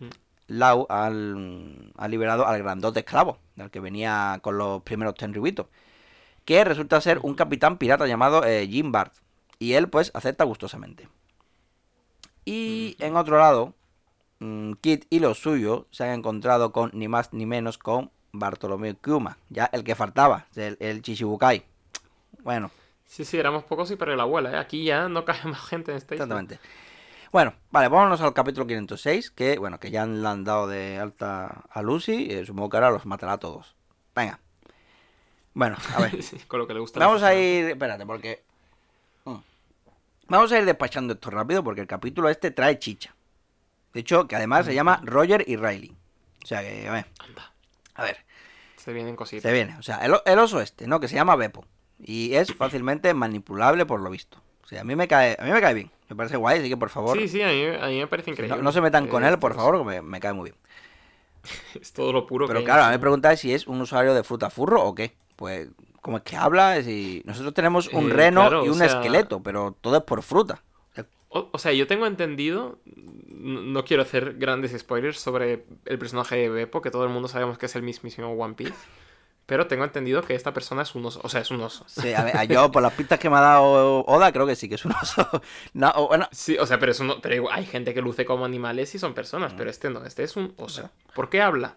Lau ha liberado al grandote esclavo, del que venía con los primeros Tenryubitos, que resulta ser un capitán pirata llamado eh, Jim Bart. Y él, pues, acepta gustosamente. Y en otro lado, mm, Kid y los suyos se han encontrado con ni más ni menos con Bartolomeo Kuma, ya el que faltaba, el, el Chichibukai. Bueno, Sí, sí, éramos pocos y perdió la abuela, ¿eh? Aquí ya no cae más gente en isla. Exactamente. Bueno, vale, vámonos al capítulo 506, que bueno, que ya le han dado de alta a Lucy, eh, supongo que ahora los matará a todos. Venga. Bueno, a ver. Sí, con lo que le gusta. Vamos a ir, espérate, porque. Vamos a ir despachando esto rápido porque el capítulo este trae chicha. De hecho, que además se llama Roger y Riley. O sea que, a ver, Anda, a ver, se vienen cositas. se viene. O sea, el, oso este, ¿no? Que se llama Beppo. Y es fácilmente manipulable por lo visto. O sea, a mí me cae, a mí me cae bien. Me parece guay, así que por favor, Sí, sí, a mí, a mí me parece increíble. no se metan con Eh, él, por es- favor, que me, me cae muy bien. Es todo lo puro Pero que claro, a mí me preguntáis si es un usuario de fruta furro o qué. Pues, ¿cómo es que habla? Si nosotros tenemos un Eh, reno claro, y o un sea- esqueleto, pero todo es por fruta. O, o sea, yo tengo entendido, no, quiero hacer grandes spoilers sobre el personaje de Beppo, que todo el mundo sabemos que es el mismísimo One Piece, pero tengo entendido que esta persona es un oso, o sea, es un oso. Sí, a ver, a yo por las pistas que me ha dado Oda, creo que sí que es un oso. No, o bueno, Sí, o sea, pero, es un, pero hay gente que luce como animales y son Mm. personas, pero este no, este es un oso. ¿Por qué habla?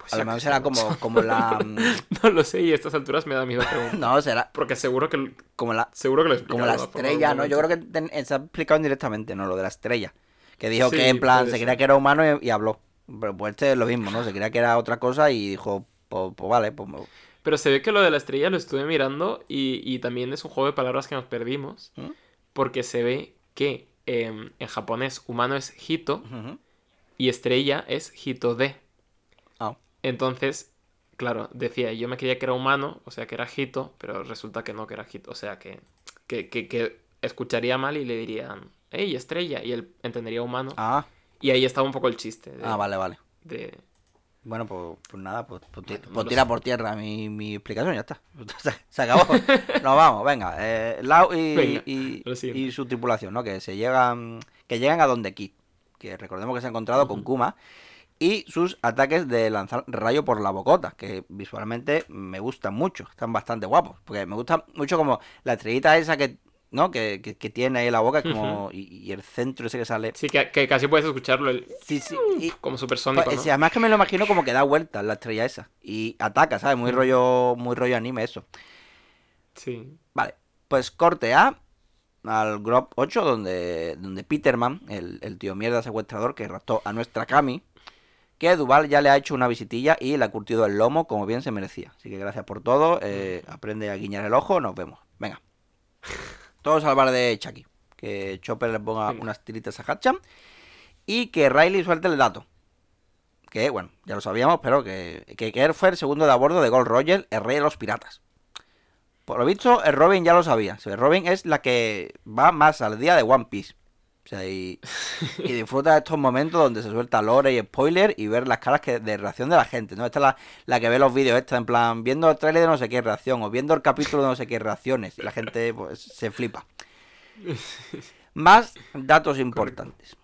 Pues a lo mejor será como, como la. mm, No lo sé y a estas alturas me da miedo preguntar. No, será Porque seguro que, como la, seguro que lo como la estrella, ¿no? Yo creo que ten- se ha explicado indirectamente, ¿no? Lo de la estrella. Que dijo Sí, que en plan se creía que era humano y, y habló. Pero pues este es lo mismo, ¿no? Se creía que era otra cosa y dijo, pues, pues vale, pues. me- Pero se ve que lo de la estrella lo estuve mirando y, y también es un juego de palabras que nos perdimos. ¿Mm? Porque se ve que em, en japonés humano es hito y estrella es hitode. Ah. Entonces, claro, decía, yo me creía que era humano, o sea que era hito, pero resulta que no, que era hito. O sea que, que, que, que escucharía mal y le dirían, hey, estrella, y él entendería humano. Ah, Y ahí estaba un poco el chiste. de- ah, vale, vale. de- Bueno, pues, pues nada, pues, pues Bueno, pues tira sé. por tierra mi, mi explicación, ya está. Se, se acabó. Nos vamos, venga. Eh, Lau y, Venga, y- lo siguiente. y su tripulación, ¿no? Que se llegan. Que llegan a donde Kid. Que recordemos que se ha encontrado con. Kuma. Y sus ataques de lanzar rayo por la bocota, que visualmente me gustan mucho, están bastante guapos. Porque me gusta mucho como la estrellita esa que, ¿no? Que, que, que tiene ahí en la boca como, y, y el centro ese que sale. Sí, que, que casi puedes escucharlo el- Sí, sí. y- como supersónico, pues, ¿no? sí, además que me lo imagino como que da vueltas la estrella esa. Y ataca, ¿sabes? Muy Mm. rollo, muy rollo anime eso. Sí. Vale, pues corte A al Grop 8, donde, donde Peterman, el, el tío mierda secuestrador que raptó a nuestra Kami, que Duval ya le ha hecho una visitilla y le ha curtido el lomo como bien se merecía. Así que gracias por todo, eh, aprende a guiñar el ojo, nos vemos. Venga. Todos al bar de Chucky. Que Chopper le ponga Venga. unas tiritas a Hatcham y que Riley suelte el dato. Que, bueno, ya lo sabíamos, pero que, que, fue el segundo de a bordo de Gold Roger, el rey de los piratas. Por lo visto, el Robin ya lo sabía. Robin es la que va más al día de One Piece. O sea, y, y disfruta de estos momentos donde se suelta lore y spoiler y ver las caras que, de reacción de la gente, ¿no? Esta es la, la que ve los vídeos, esta en plan, viendo el trailer de no sé qué reacción o viendo el capítulo de no sé qué reacciones y la gente pues se flipa. Más datos importantes.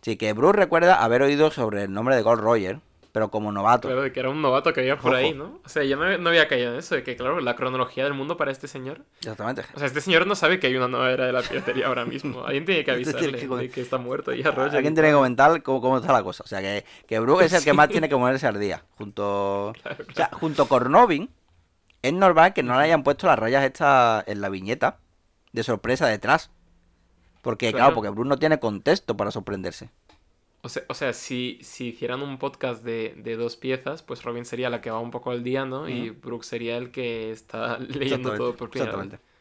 Sí, que Bruce recuerda haber oído sobre el nombre de Gold Roger, pero como novato. Claro, de que era un novato que había por Ojo. ahí, ¿no? O sea, yo no, no había caído en eso, de que, claro, la cronología del mundo para este señor. Exactamente. O sea, este señor no sabe que hay una nueva era de la piratería ahora mismo. Alguien tiene que Este tiene avisarle que de que está muerto ya, Roger. Alguien tiene que comentar cómo, cómo está la cosa. O sea, que, que Bruce es el que más tiene que ponerse al día. Junto, Claro, o sea, junto con Robin, es normal que no le hayan puesto las rayas estas en la viñeta de sorpresa detrás. Porque, claro, Claro. porque Bruce no tiene contexto para sorprenderse. O sea, o sea si, si hicieran un podcast de, de dos piezas, pues Robin sería la que va un poco al día, ¿no? Y Brooke sería el que está leyendo todo por primera vez. exactamente.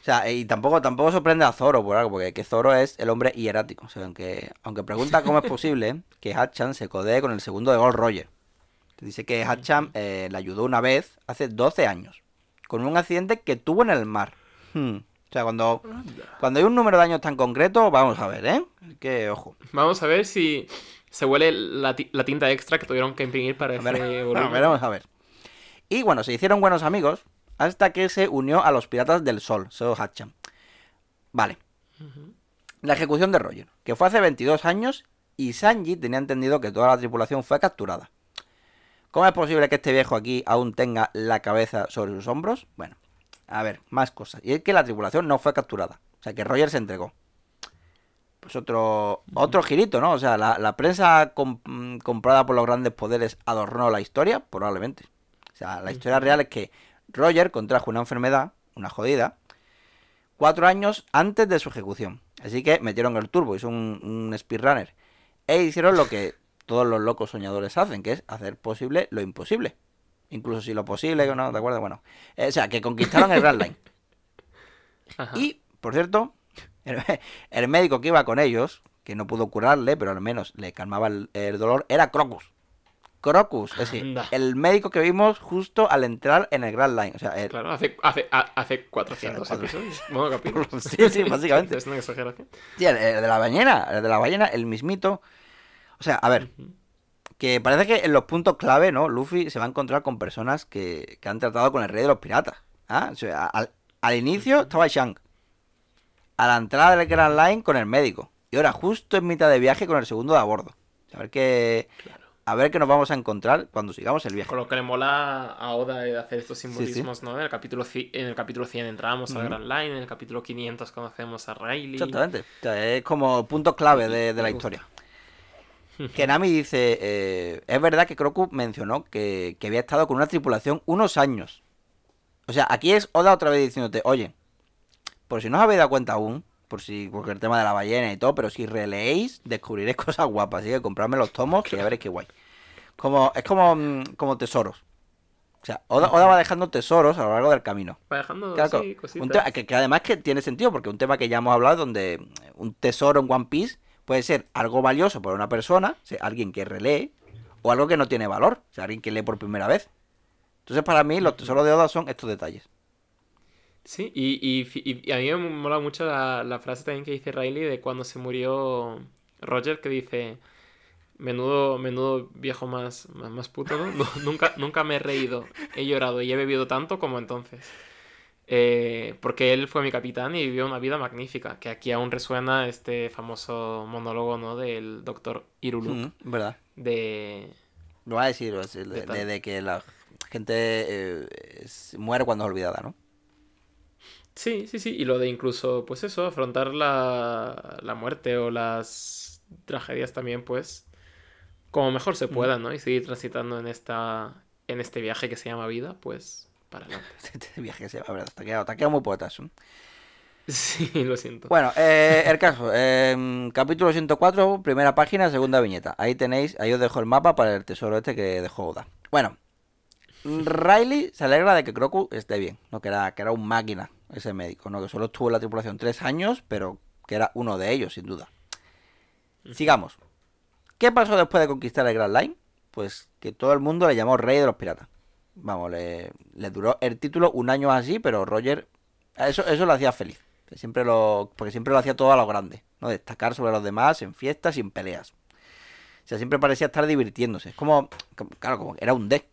O sea, y tampoco, tampoco sorprende a Zoro por algo, porque que Zoro es el hombre hierático. O sea, aunque, aunque pregunta cómo es posible que Hatchan se codee con el segundo de Gold Roger. Dice que Hatchan eh, le ayudó una vez hace 12 años, con un accidente que tuvo en el mar. Hmm. O sea, cuando, cuando hay un número de años tan concreto, vamos a ver, ¿eh? Que, ojo. Vamos a ver si se huele la, ti- la tinta extra que tuvieron que imprimir para ver, ese bueno, volumen. veremos a ver. Y bueno, se hicieron buenos amigos hasta que se unió a los Piratas del Sol, Seo Hatchan. Vale. La ejecución de Roger, que fue hace 22 años y Sanji tenía entendido que toda la tripulación fue capturada. ¿Cómo es posible que este viejo aquí aún tenga la cabeza sobre sus hombros? Bueno, a ver, más cosas. Y es que la tripulación no fue capturada. O sea, que Roger se entregó. Pues otro, otro girito, ¿no? O sea, la, la prensa mm, comprada por los grandes poderes adornó la historia, probablemente. O sea, la historia real es que Roger contrajo una enfermedad, una jodida, cuatro años antes de su ejecución. Así que metieron el turbo, hizo un, un speedrunner. E hicieron lo que todos los locos soñadores hacen, que es hacer posible lo imposible. Incluso si lo posible, que no, ¿te acuerdas? Bueno, eh, o sea, que conquistaron el Grand Line. Ajá. Y, por cierto, el, el médico que iba con ellos, que no pudo curarle, pero al menos le calmaba el, el dolor, era Crocus. Crocus, es decir, Anda. el médico que vimos justo al entrar en el Grand Line. O sea, el- Claro, hace, hace, ha- hace 400 Cuatro- episodios. Bueno, capítulos. Sí, sí, básicamente. Es una exageración. sí, el- el de la ballena, el de la ballena, el mismito. O sea, a ver, que parece que en los puntos clave, ¿no? Luffy se va a encontrar con personas que, que han tratado con el rey de los piratas. ¿ah? O sea, al, al inicio estaba Shank. A la entrada del Grand Line con el médico. Y ahora justo en mitad de viaje con el segundo de a bordo. A ver qué, a ver qué nos vamos a encontrar cuando sigamos el viaje. Con lo que le mola a Oda de hacer estos sí. simbolismos, ¿no? En el, capítulo, en el capítulo 100 entramos al. Grand Line, en el capítulo 500 conocemos a Riley. Exactamente. O sea, es como punto clave de, de la historia. Que Nami dice, eh, es verdad que Kroku mencionó que, que había estado con una tripulación unos años. O sea, aquí es Oda otra vez diciéndote, oye, por si no os habéis dado cuenta aún, por si, porque el tema de la ballena y todo, pero si releéis, descubriréis cosas guapas, así que compradme los tomos, que ya veréis qué guay. Como, es como, mm, como tesoros. O sea, Oda, Oda va dejando tesoros a lo largo del camino. Va dejando, Claro, sí, cositas. que, que además que tiene sentido, porque un tema que ya hemos hablado, donde un tesoro en One Piece puede ser algo valioso para una persona, alguien que relee, o algo que no tiene valor, sea, alguien que lee por primera vez. Entonces, para mí, los tesoros de Oda son estos detalles. Sí, y, a mí me mola mucho la, la frase también que dice Riley de cuando se murió Roger, que dice, menudo, menudo viejo más, más, más puto, ¿no? Nu- Nunca, nunca me he reído, he llorado y he bebido tanto como entonces. Eh, porque él fue mi capitán y vivió una vida magnífica, que aquí aún resuena este famoso monólogo, ¿no? Del doctor Irulu, Mm, ¿Verdad? de... Lo va a decir, de, que la gente eh, es- muere cuando es olvidada, ¿no? Sí, sí, sí, y lo de incluso, pues eso, afrontar la, la muerte o las tragedias también, pues, como mejor se pueda, ¿no? Y seguir transitando en esta, en este viaje que se llama vida, pues, para adelante. Este viaje se va, verdad, te ha quedado, te ha quedado muy poetas. ¿eh? Sí, lo siento. Bueno, eh, el caso, eh, capítulo 104, primera página, segunda viñeta. Ahí tenéis, ahí os dejo el mapa para el tesoro este que dejó Oda. Bueno, Riley se alegra de que Kroku esté bien, no que era, que era un máquina ese médico, no que solo estuvo en la tripulación tres años, pero que era uno de ellos, sin duda. Sigamos. ¿Qué pasó después de conquistar el Grand Line? Pues que todo el mundo le llamó Rey de los Piratas. Vamos, le, le duró el título un año así, pero Roger, eso, eso lo hacía feliz. Siempre lo, porque siempre lo hacía todo a lo grande, ¿no? Destacar sobre los demás en fiestas y en peleas. O sea, siempre parecía estar divirtiéndose. Es como, claro, como era un D.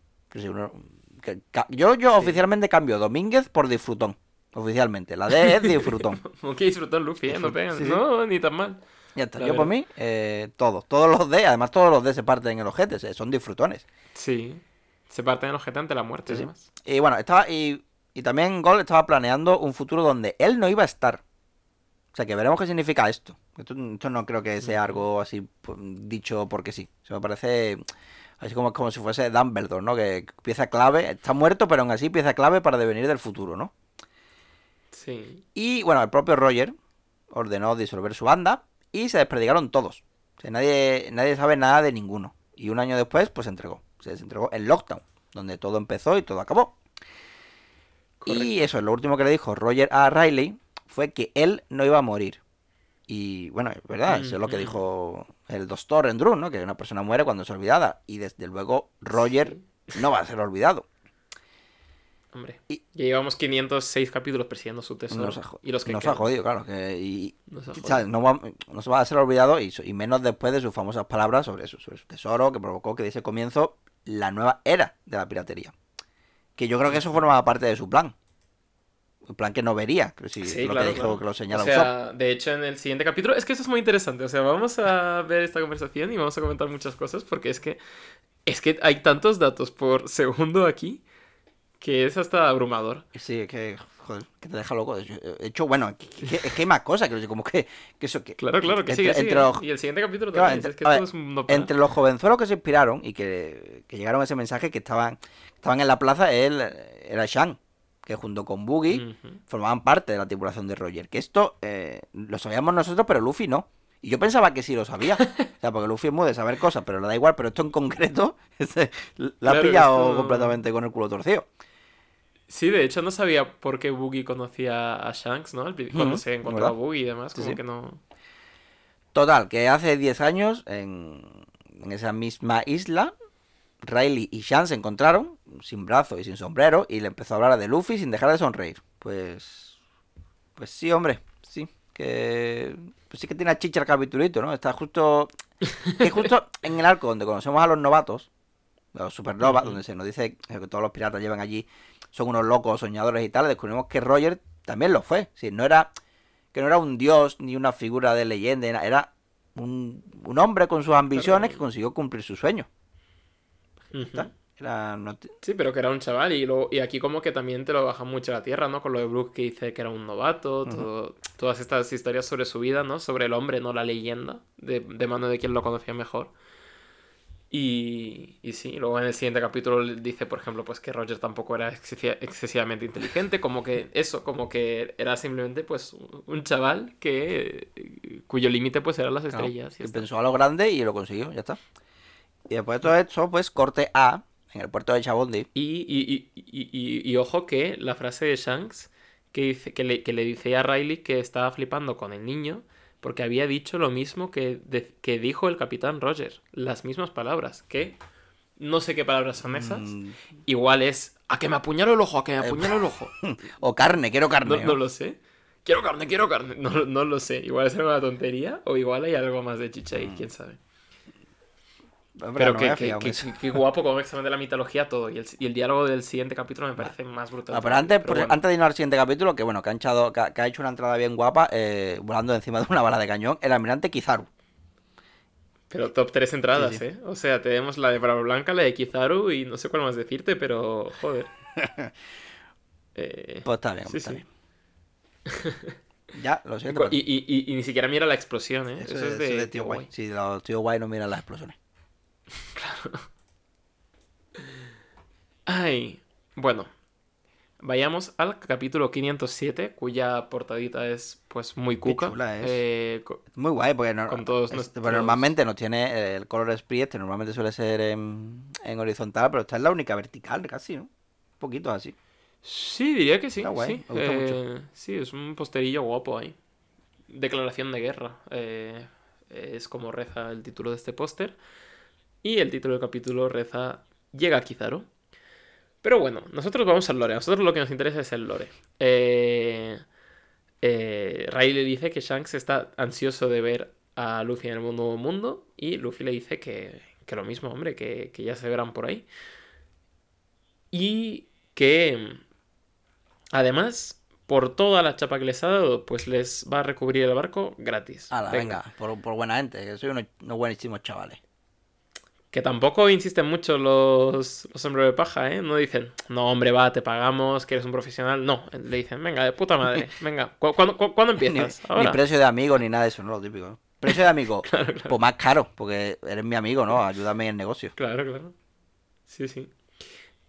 Yo yo oficialmente cambio Domínguez por disfrutón. Oficialmente. La D es disfrutón. Como que disfrutó Luffy, ¿eh? No pegan. Sí, sí. No, ni tan mal. Ya está. La Yo por mí, eh, todos. Todos los D, además todos los D se parten en el ojete, son disfrutones. Sí. Se parten en ojete ante la muerte, Sí, sí. además. Y bueno, estaba. Y, y también Gol estaba planeando un futuro donde él no iba a estar. O sea que veremos qué significa esto. Esto, esto no creo que sea algo así pues, dicho porque sí. Se me parece así como, como si fuese Dumbledore, ¿no? Que pieza clave, está muerto, pero aún así pieza clave para devenir del futuro, ¿no? Sí. Y bueno, el propio Roger ordenó disolver su banda y se desperdigaron todos. O sea, nadie, nadie sabe nada de ninguno. Y un año después, pues se entregó. Se desentregó el Lockdown, donde todo empezó y todo acabó. Y eso, lo último que le dijo Roger a Riley fue que él no iba a morir. Y bueno, es verdad, eso es lo que Ujú. dijo el doctor Endrun, ¿no? Que una persona muere cuando es olvidada. Y desde luego Roger no va a ser olvidado. Hombre. Y- Ya llevamos 506 capítulos persiguiendo su tesoro. Nos ha, y los que nos ha jodido, claro. Que, y, Nos ha no, va, no se va a ser olvidado y, menos después de sus famosas palabras sobre su tesoro que provocó que diese comienzo la nueva era de la piratería. Que yo creo que eso formaba parte de su plan. Un plan que no vería, que si Sí, lo claro, que dijo, claro. que lo señala o sea, de hecho, en el siguiente capítulo, es que eso es muy interesante. O sea, vamos a ver esta conversación y vamos a comentar muchas cosas porque es que es que hay tantos datos por segundo aquí que es hasta abrumador. Sí, es que, joder, que te deja loco. De hecho, de hecho, bueno, que- que- es que hay más cosas, que como que, que eso que... Claro, claro, que entre- sigue, entre los- Y el siguiente capítulo Claro, también. entre- es que ver, es no. Entre los jovenzuelos que se inspiraron y que, que llegaron a ese mensaje que estaban, estaban en la plaza, él eh, era Shan, que junto con Boogie formaban parte de la tripulación de Roger. Que esto eh, lo sabíamos nosotros, pero Luffy no. Y yo pensaba que sí lo sabía. O sea, porque Luffy es muy de saber cosas, pero le da igual. Pero esto en concreto, la ha Claro, pillado esto- completamente con el culo torcido. Sí, de hecho no sabía por qué Boogie conocía a Shanks, ¿no? Cuando se encontró a ¿verdad? Boogie y demás, como sí. que no... Total, que hace 10 años, en, en esa misma isla, Riley y Shan se encontraron, sin brazo y sin sombrero, y le empezó a hablar de Luffy sin dejar de sonreír. Pues. Pues sí, hombre, sí. Que. Pues sí que tiene a chicha el capitulito, ¿no? Está justo. Que justo en el arco donde conocemos a los novatos, los supernovas, Ujú. donde se nos dice que todos los piratas llevan allí, son unos locos soñadores y tal, descubrimos que Roger también lo fue. Sí, no era. Que no era un dios ni una figura de leyenda, era, un, un hombre con sus ambiciones que consiguió cumplir su sueño. Ujú. ¿Está? Era no te- Sí, pero que era un chaval y, luego, y aquí como que también te lo baja mucho a la tierra, ¿no? Con lo de Brook que dice que era un novato, todo- todas estas historias sobre su vida, ¿no? Sobre el hombre, no la leyenda, de, de mano de quien lo conocía mejor. Y, y sí, luego en el siguiente capítulo dice, por ejemplo, pues que Roger tampoco era excesi- excesivamente inteligente, como que eso, como que era simplemente pues un chaval que cuyo límite pues eran las Claro, estrellas. y pensó a lo grande y lo consiguió, ya está. Y después de todo esto, pues corte A, en el puerto de Chabondi. Y, y, y, y, y- y ojo que la frase de Shanks que, dice, que, le, que le dice a Riley que estaba flipando con el niño porque había dicho lo mismo que, de- que dijo el capitán Roger. Las mismas palabras. Que no sé qué palabras son esas. Mm, Igual es a que me apuñalo el ojo, a que me apuñalo el ojo. o carne, quiero carne. No, no lo sé. Quiero carne, quiero carne. No, no lo sé. Igual es una tontería o igual hay algo más de chicha ahí, quién sabe. Hombre, Pero no que, guapo como examen de la mitología todo. Y el, y el diálogo del siguiente capítulo me parece más brutal. Ah, pero antes, pero bueno. antes de irnos al siguiente capítulo, que bueno, que ha, echado, que ha, hecho una entrada bien guapa, eh, volando encima de una bala de cañón, el almirante Kizaru. Pero top 3 entradas, Sí, sí. ¿eh? O sea, tenemos la de Brava Blanca, la de Kizaru y no sé cuál más decirte, pero joder. Eh, Pues está bien, sí, está sí. bien. Ya, lo siento. y, y- y- y ni siquiera mira la explosión, ¿eh? eso, Eso, es de, tío guay. Sí, los tíos guay no miran las explosiones. Ay, bueno. Vayamos al capítulo 507, cuya portadita es pues muy cuca. chula es. Eh, co- Muy guay, porque no- Con todos es- nuestros- bueno, normalmente nos tiene eh, el color spree, este normalmente suele ser en, en horizontal, pero esta es la única vertical casi, ¿no? Un poquito así. Sí, diría que sí. Está guay, sí. me gusta Eh, sí, es un posterillo guapo ahí. Declaración de guerra. eh, es como reza el título de este póster. Y el título del capítulo reza Llega Kizaru. Pero bueno, nosotros vamos al lore. A nosotros lo que nos interesa es el lore. Eh, eh, Riley le dice que Shanks está ansioso de ver a Luffy en el nuevo mundo y Luffy le dice que, que lo mismo, hombre, que, que ya se verán por ahí. Y que además, por toda la chapa que les ha dado, pues les va a recubrir el barco gratis. Ala, venga, por, por buena gente, que soy unos, unos buenísimos chavales. Que tampoco insisten mucho los, los hombres de paja, ¿eh? No dicen, no, hombre, va, te pagamos, que eres un profesional. No, le dicen, venga, de puta madre, venga, ¿cu cuándo, cu cuándo Ni, empiezas? ni Ahora. precio de amigo ni nada de eso, no lo típico. ¿no? Precio de amigo, pues más caro, porque eres mi amigo, ¿no? Ayúdame en el negocio. Claro, claro. Sí, sí.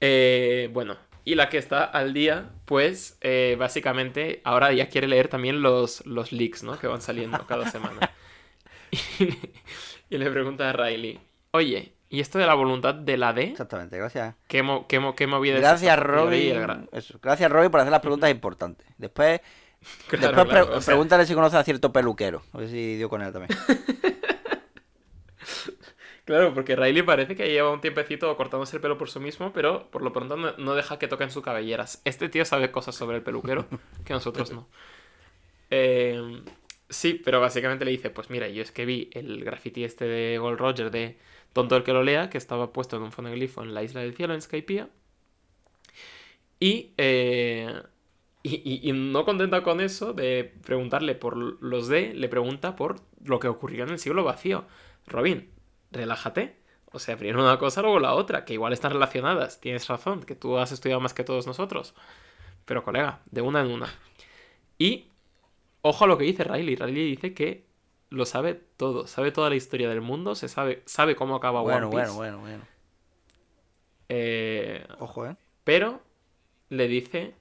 Eh, bueno, y la que está al día, pues eh, básicamente ahora ya quiere leer también los, los leaks, ¿no? Que van saliendo cada semana. Y, y le pregunta a Riley, oye, ¿y esto de la voluntad de la D? Exactamente, gracias. ¿Qué, mo qué, mo qué movida Gracias, Eso, Gracias, Robin, por hacer las preguntas importantes. Después, Claro, después claro, pre- o sea, pregúntale si conoce a cierto peluquero. A ver si dio con él también. Claro, porque Riley parece que lleva un tiempecito cortándose el pelo por sí mismo, pero por lo pronto no, no deja que toquen sus cabelleras. Este tío sabe cosas sobre el peluquero que nosotros no. Eh, sí, pero básicamente le dice, pues mira, yo es que vi el graffiti este de Gold Roger de Tonto el que lo lea, que estaba puesto en un fonoglifo en la Isla del Cielo, en Skypiea. Y, eh, y, y- no contenta con eso de preguntarle por los D, le pregunta por lo que ocurrió en el siglo vacío. Robin, relájate. O sea, primero una cosa, luego la otra, que igual están relacionadas. Tienes razón, que tú has estudiado más que todos nosotros. Pero, colega, de una en una. Y, ojo a lo que dice Riley. Riley dice que lo sabe todo. Sabe toda la historia del mundo, se sabe, sabe cómo acaba Bueno, One Piece. bueno, bueno, bueno. Eh, Ojo, ¿eh? pero le dice,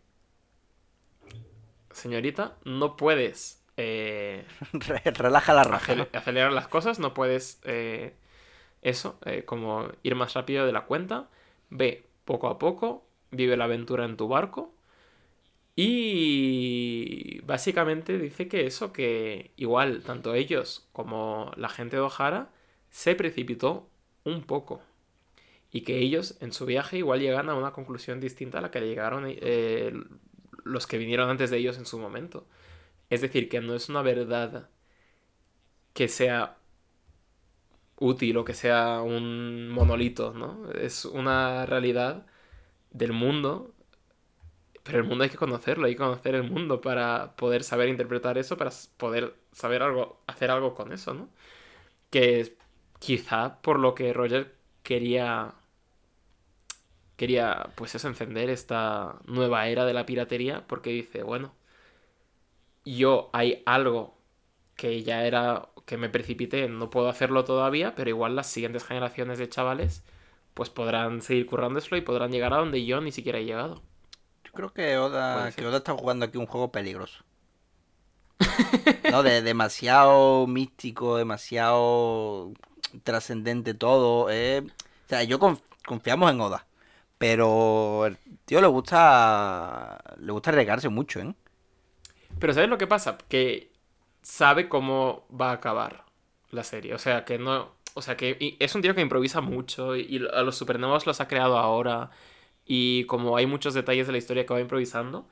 señorita, no puedes eh, Re- Relaja la raja. ¿no? acele- acelerar las cosas, no puedes eh, eso, eh, como ir más rápido de la cuenta. Ve poco a poco, vive la aventura en tu barco. Y básicamente dice que eso, que igual tanto ellos como la gente de O'Hara se precipitó un poco. Y que ellos en su viaje igual llegan a una conclusión distinta a la que llegaron eh, los que vinieron antes de ellos en su momento. Es decir, que no es una verdad que sea útil o que sea un monolito, ¿no? Es una realidad del mundo, pero el mundo hay que conocerlo, hay que conocer el mundo para poder saber interpretar eso, para poder saber algo, hacer algo con eso, ¿no? Que es quizá por lo que Roger quería quería pues eso encender esta nueva era de la piratería porque dice, bueno, yo hay algo que ya era que me precipité, no puedo hacerlo todavía, pero igual las siguientes generaciones de chavales pues podrán seguir currándoselo y podrán llegar a donde yo ni siquiera he llegado. Creo que Oda, que Oda está jugando aquí un juego peligroso. No, de demasiado místico, demasiado trascendente todo. eh. O sea, yo conf- confiamos en Oda. Pero el tío le gusta. Le gusta arriesgarse mucho, ¿eh? Pero ¿sabes lo que pasa? Que sabe cómo va a acabar la serie. O sea, que no. O sea, que es un tío que improvisa mucho y y a los supernovas los ha creado ahora. Y como hay muchos detalles de la historia que va improvisando,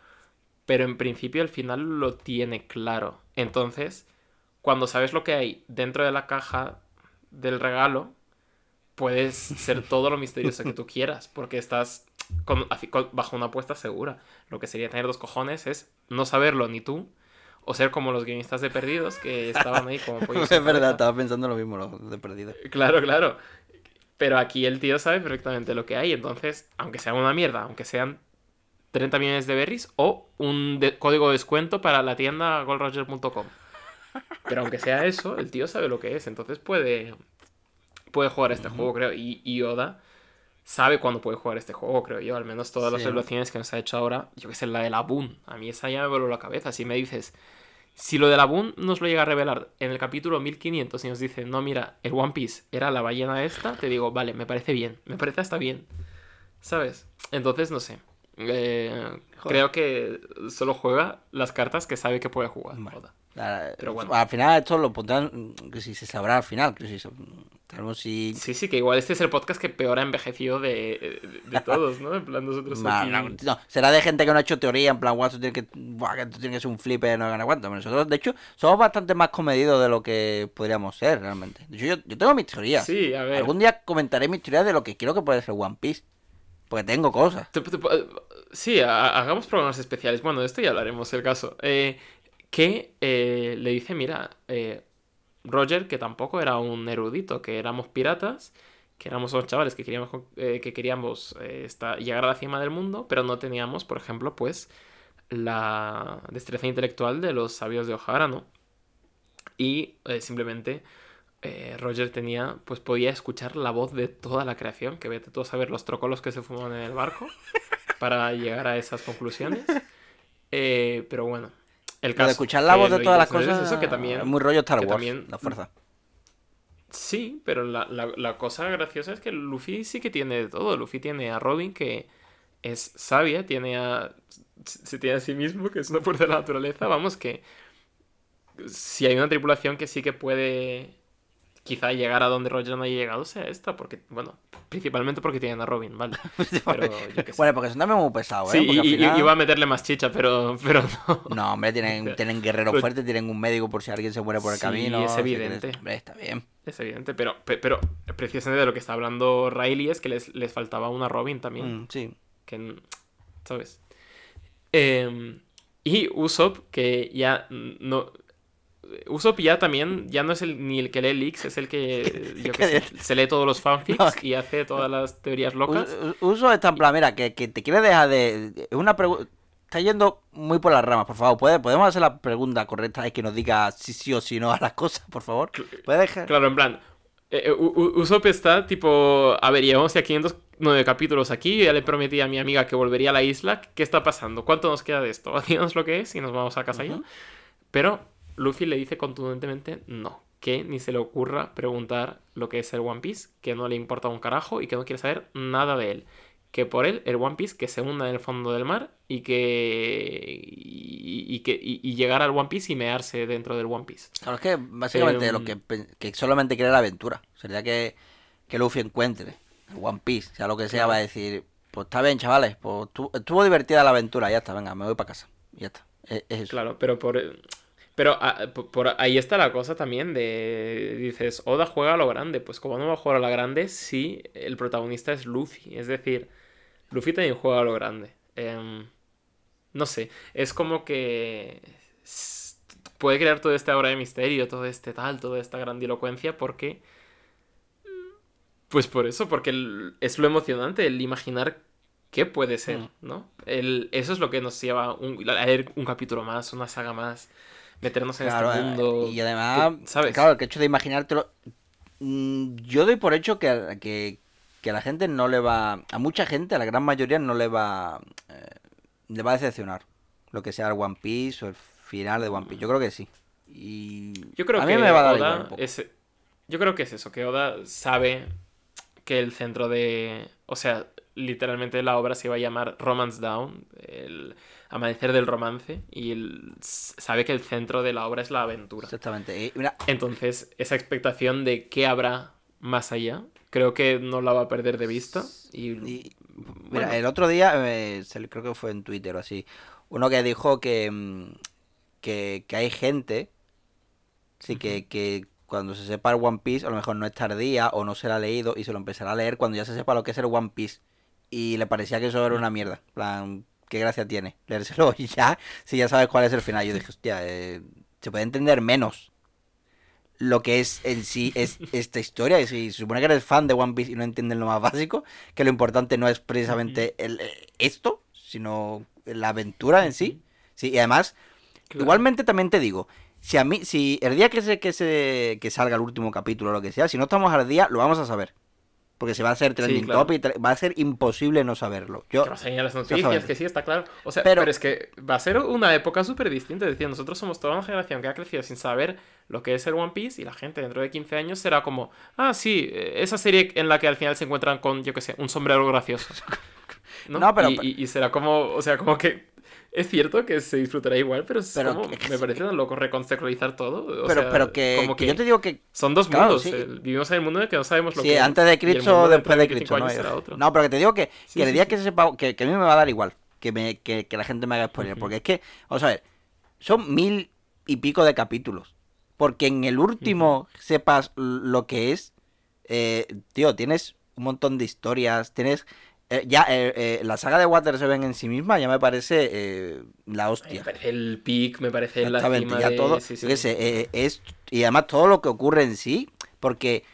pero en principio al final lo tiene claro. Entonces, cuando sabes lo que hay dentro de la caja del regalo, puedes ser todo lo misterioso que tú quieras, porque estás con- con- bajo una apuesta segura. Lo que sería tener dos cojones es no saberlo ni tú, o ser como los guionistas de Perdidos que estaban ahí como pollos es verdad, cabeza. estaba pensando lo mismo, lo de perdido. Claro, claro. Pero aquí el tío sabe perfectamente lo que hay. Entonces, aunque sea una mierda, aunque sean 30 millones de berries o un de- código de descuento para la tienda goldroger.com. Pero aunque sea eso, el tío sabe lo que es. Entonces puede, puede jugar este juego, creo. Y, y Oda sabe cuándo puede jugar este juego, creo yo. Al menos todas las revelaciones que nos ha hecho ahora. Yo que sé, la de la Boon. A mí esa ya me voló la cabeza. Si me dices, si lo de la Boon nos lo llega a revelar en el capítulo 1500 y nos dice, no, mira, el One Piece era la ballena esta, te digo, vale, me parece bien, me parece hasta bien. ¿Sabes? Entonces, no sé. Eh, creo que solo juega las cartas que sabe que puede jugar. Vale. Pero bueno. Al final esto lo pondrán, que si se sabrá al final, que si se- Tenemos si... Sí, sí, que igual este es el podcast que peor ha envejecido de, de, de todos, ¿no? En plan, nosotros aquí... no, no, será de gente que no ha hecho teoría, en plan, guau, tiene que, buah, esto tiene que ser un flipper, no gana cuánto. Nosotros, de hecho, somos bastante más comedidos de lo que podríamos ser, realmente. De hecho, yo, yo tengo mis teorías. Sí, a ver. Algún día comentaré mis teorías de lo que quiero que puede ser One Piece. Porque tengo cosas. Eh, sí, ha- hagamos programas especiales. Bueno, de esto ya hablaremos, el caso. Eh, que eh, le dice, mira, eh, Roger, que tampoco era un erudito, que éramos piratas, que éramos unos chavales que queríamos, eh, que queríamos llegar a la cima del mundo, pero no teníamos, por ejemplo, pues, la destreza intelectual de los sabios de O'Hara, ¿no? Y simplemente Roger tenía, pues podía escuchar la voz de toda la creación, que vete tú a saber los trocolos que se fuman en el barco para llegar a esas conclusiones. Pero bueno, el Lo caso. de escuchar la voz de todas las cosas es eso, que también, es muy rollo Star Wars, también- la fuerza. Sí, pero la, la- la cosa graciosa es que Luffy sí que tiene de todo. Luffy tiene a Robin, que es sabia, tiene a. Se tiene a sí mismo, que es una fuerza de la naturaleza. Vamos, que. Si hay una tripulación que sí que puede. Quizá llegar a donde Roger no haya llegado, sea esta, porque. Bueno, principalmente porque tienen a Robin, ¿vale? Pero yo qué sé. Bueno, porque son también muy pesados, ¿eh? Sí, Porque y, al final- iba a meterle más chicha, pero, pero no. No, hombre, tienen, tienen guerreros Pero- fuertes, tienen un médico por si alguien se muere por el Sí, camino. es evidente. Hombre, está bien. Es evidente, pero, pe- pero precisamente de lo que está hablando Riley es que les, les faltaba una Robin también. Mm, sí. que ¿sabes? Em, y Usopp, que ya no... Usopp ya también, ya no es el, ni el que lee leaks, es el que yo qué sé, se lee todos los fanfics No. y hace todas las teorías locas. Us- Uso está en plan, mira, que, que te quiere dejar de. Es una pregunta. Está yendo muy por las ramas, por favor. ¿puede- ¿Podemos hacer la pregunta correcta y que nos diga si sí o si no a las cosas, por favor? ¿Puede dejar? Claro, en plan, eh, eh, Usopp está tipo, a ver, llevamos ya 509 capítulos aquí, yo ya le prometí a mi amiga que volvería a la isla, ¿qué está pasando? ¿Cuánto nos queda de esto? Díganos lo que es y nos vamos a casa ya. Ujú. Pero Luffy le dice contundentemente no, que ni se le ocurra preguntar lo que es el One Piece, que no le importa un carajo y que no quiere saber nada de él. Que por él, el One Piece que se hunda en el fondo del mar y que. y, y que y, y llegar al One Piece y mearse dentro del One Piece. Claro, es que básicamente Em, lo que, que solamente quiere la aventura. Sería que, que Luffy encuentre el One Piece, sea lo que sea, Claro. va a decir: Pues está bien, chavales, pues estuvo, estuvo divertida la aventura, ya está, venga, me voy para casa. Y ya está. Es, es eso. Claro, pero por. Pero ah, por, por ahí está la cosa también de. Dices, Oda juega a lo grande. Pues, como no va a jugar a la grande si el protagonista es Luffy? Es decir, Luffy también juega a lo grande. Em, no sé, es como que. Puede crear toda esta aura de misterio, todo este tal, toda esta grandilocuencia, porque. Pues por eso, porque el- es lo emocionante, el imaginar qué puede ser, Mm. ¿no? El, eso es lo que nos lleva un, a leer un capítulo más, una saga más, meternos en Claro, este eh, mundo. y además, que- ¿sabes? claro, el hecho de imaginártelo. mm, Yo doy por hecho que, a- que, que a la gente no le va. A mucha gente, a la gran mayoría, no le va. eh, le va a decepcionar lo que sea el One Piece o el final de One Piece. Yo creo que sí. Y. Yo creo a que mí me va a dar Oda igual es- Yo creo que es eso, que Oda sabe que el centro de. O sea, literalmente la obra se iba a llamar Romance Down, el amanecer del romance, y él s- sabe que el centro de la obra es la aventura. Exactamente. Entonces, esa expectación de qué habrá más allá, creo que no la va a perder de vista. Y, Y, bueno, Mira, el otro día, eh, creo que fue en Twitter o así, uno que dijo que, mm, que, que hay gente, sí, que, que cuando se sepa el One Piece, a lo mejor no es tardía o no se la ha leído y se lo empezará a leer cuando ya se sepa lo que es el One Piece. Y le parecía que eso era una mierda. plan, qué gracia tiene leérselo y ya, si ya sabes cuál es el final. Yo dije, hostia, eh, se puede entender menos lo que es en sí es esta historia. Y si se supone que eres fan de One Piece y no entiendes lo más básico, que lo importante no es precisamente el, eh, esto, sino la aventura en sí. Sí, y además, claro. igualmente también te digo, si a mí, si el día que se, que se que salga el último capítulo o lo que sea, si no estamos al día, lo vamos a saber. Porque se va a hacer trending claro. topic, tra- va a ser imposible no saberlo. Yo, Que vas a las noticias, que sí, está claro. O sea, pero, Pero- es que va a ser una época súper distinta. Es decir, nosotros somos toda una generación que ha crecido sin saber lo que es el One Piece y la gente dentro de 15 años será como, ah, sí, eh, esa serie en la que al final se encuentran con, yo qué sé, un sombrero gracioso. ¿no? No, pero- y, y- y será como, o sea, como que Es cierto que se disfrutará igual, pero, es Pero como- que- me parece tan loco recontextualizar todo. o Pero, sea, pero que, como que yo te digo que Son dos Claro, mundos. sí. el- vivimos en el mundo en el que no sabemos lo Sí, que es, antes de Cristo o después de 25 Cristo. No, no, pero que te digo que, Sí, que el sí, día sí. que se sepa, que, a mí me va a dar igual que, me, que, que la gente me haga spoiler. Ujú. Porque es que, vamos a ver, son mil y pico de capítulos. Porque en el último sepas lo que es, eh, tío, tienes un montón de historias, tienes... eh, ya, eh, eh, la saga de Water Seven en sí misma ya me parece eh, la Me hostia. parece el pic, me parece la cima ya de- todo, sí, yo sí. qué sé, eh, es, y además todo lo que ocurre en sí, porque,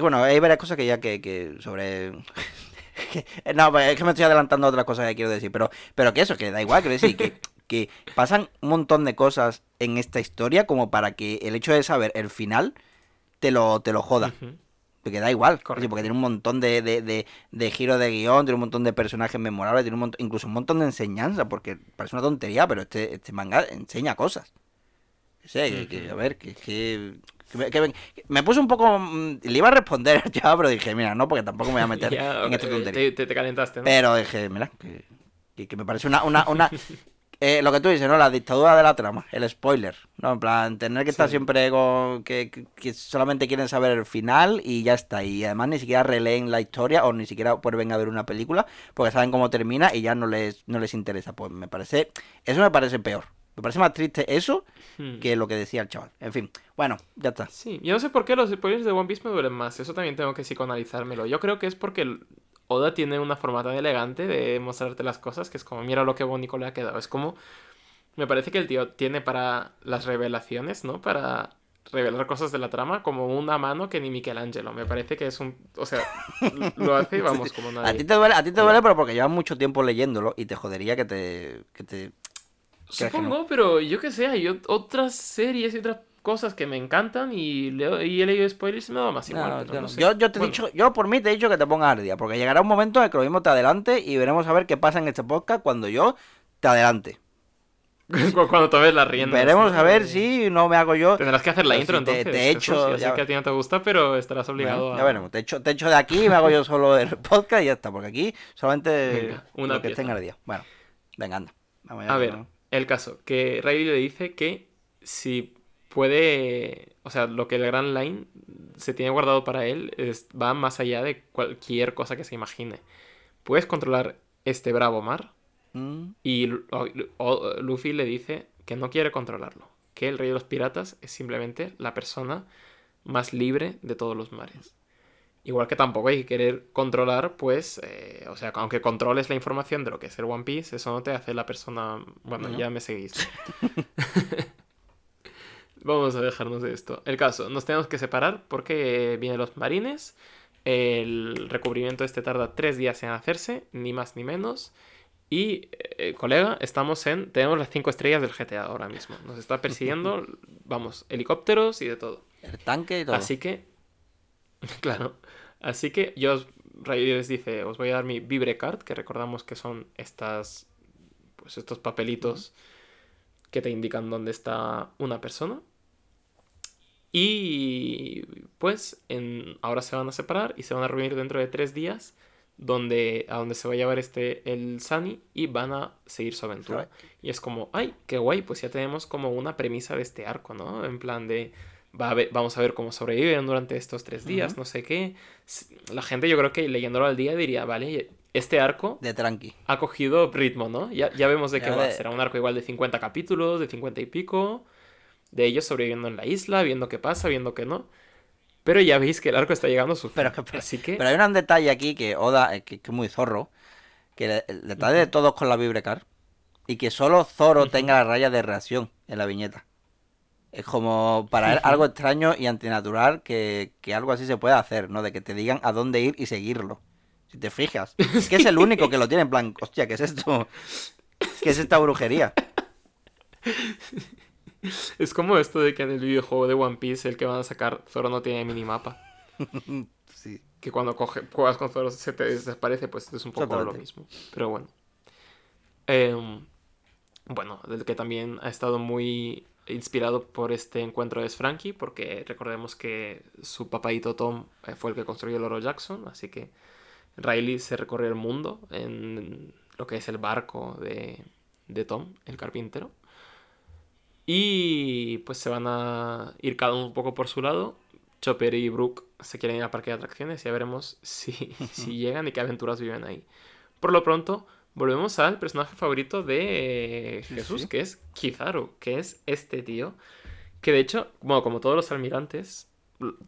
bueno, hay varias cosas que ya que, que sobre... no, es que me estoy adelantando a otras cosas que quiero decir, pero, pero que eso, que da igual, quiero decir, que, que pasan un montón de cosas en esta historia como para que el hecho de saber el final te lo, te lo joda. Porque da igual, Correcto. porque tiene un montón de, de, de, de giros de guion, tiene un montón de personajes memorables, tiene un montón, incluso un montón de enseñanza, porque parece una tontería, pero este, este manga enseña cosas. O sea, que, que, a ver, que, que, que me, puse un poco... mm, Le iba a responder ya, pero dije, mira, no, porque tampoco me voy a meter Ya, en esta eh, tontería. te, te, te calentaste, ¿no? Pero dije, mira, que, que, que me parece una... una, una eh, lo que tú dices, ¿no? La dictadura de la trama, el spoiler, ¿no? En plan, tener que estar Sí. siempre con... Que, que- que solamente quieren saber el final y ya está. Y además ni siquiera releen la historia o ni siquiera vuelven a ver una película porque saben cómo termina y ya no les, no les interesa. Pues me parece... Eso me parece peor. Me parece más triste eso Hmm. que lo que decía el chaval. En fin, bueno, ya está. Sí, yo no sé por qué los spoilers de One Piece me duelen más. Eso también tengo que psicoanalizármelo. Yo creo que es porque Oda tiene una forma tan elegante de mostrarte las cosas que es como, mira lo que bonito le ha quedado. Es como, me parece que el tío tiene para las revelaciones, ¿no? Para revelar cosas de la trama como una mano que ni Michelangelo. Me parece que es un... O sea, lo hace, vamos, como A nadie. ti te duele, a ti te duele, pero porque llevas mucho tiempo leyéndolo y te jodería que te... Que te... ¿Crees que no? Supongo, pero yo que sé, hay ot- otras series y otras cosas que me encantan y, leo, y he leído spoilers y me da más igual. No, yo, no no. sé. yo, yo te he Bueno, dicho, yo por mí te he dicho que te pongas al día, porque llegará un momento en el que lo mismo te adelante y veremos a ver qué pasa en este podcast cuando yo te adelante. cu- Cuando tomes las riendas. Veremos ¿no? a ver si no me hago yo. Tendrás que hacer la intro si te- entonces. te he Jesús. hecho- Ya sé que a ti no te gusta, pero estarás obligado Bueno, a. ya veremos, te echo, te echo de aquí y me hago yo solo el podcast y ya está, porque aquí solamente Venga, una lo que en el día. Bueno, venga, anda. Vamos A ver, el caso, que Riley le dice que si puede, o sea, lo que el Grand Line se tiene guardado para él es, va más allá de cualquier cosa que se imagine. Puedes controlar este bravo mar Mm, y Luffy le dice que no quiere controlarlo, que el rey de los piratas es simplemente la persona más libre de todos los mares. Igual que tampoco hay que querer controlar, pues, eh, o sea, aunque controles la información de lo que es el One Piece, eso no te hace la persona... Bueno, No. ya me seguís. Vamos a dejarnos de esto. El caso, nos tenemos que separar porque vienen los marines. El recubrimiento este tarda tres días en hacerse, ni más ni menos. Y, eh, colega, estamos en... Tenemos las cinco estrellas del GTA ahora mismo. Nos está persiguiendo, vamos, helicópteros y de todo. el tanque y todo. Así que, claro, así que yo os, Ray les dice, os voy a dar mi Vibre Card, que recordamos que son estas, pues estos papelitos que te indican dónde está una persona. Y pues en, ahora se van a separar y se van a reunir dentro de tres días donde, a donde se va a llevar este el Sunny y van a seguir su aventura. Y es como, ay, qué guay, pues ya tenemos como una premisa de este arco, ¿no? En plan de, va a ver- vamos a ver cómo sobreviven durante estos tres días, no sé qué. La gente yo creo que leyéndolo al día diría, vale, este arco De tranqui. ha cogido ritmo, ¿no? Ya, ya vemos de qué Ya va. de- Será un arco igual de 50 capítulos, de 50 y pico, de ellos sobreviviendo en la isla, viendo qué pasa, viendo qué no. Pero ya veis que el arco está llegando a su fin. Pero, que- pero- Así que... Pero hay un detalle aquí que Oda, eh, que, es muy zorro, que el, detalle de todos con la Vibrecar y que solo Zoro tenga la raya de reacción en la viñeta. Es como para él algo extraño y antinatural que, que algo así se pueda hacer, ¿no? De que te digan a dónde ir y seguirlo. Si te fijas. Es que es el único que lo tiene en plan, hostia, ¿qué es esto? ¿Qué es esta brujería? Es como esto de que en el videojuego de One Piece el que van a sacar Zoro no tiene minimapa. Sí. Que cuando coge, juegas con Zoro se te desaparece, pues es un poco lo mismo. Pero bueno. Em, bueno, el que también ha estado muy inspirado por este encuentro es Frankie, porque recordemos que su papadito Tom eh, fue el que construyó el Oro Jackson, así que Riley se recorrió el mundo en lo que es el barco de, de Tom, el carpintero. Y pues se van a ir cada uno un poco por su lado. Chopper y Brooke se quieren ir al parque de atracciones y ya veremos si, si llegan y qué aventuras viven ahí. Por lo pronto, volvemos al personaje favorito de eh, Jesús, sí. que es Kizaru, que es este tío. Que de hecho, bueno, como todos los almirantes,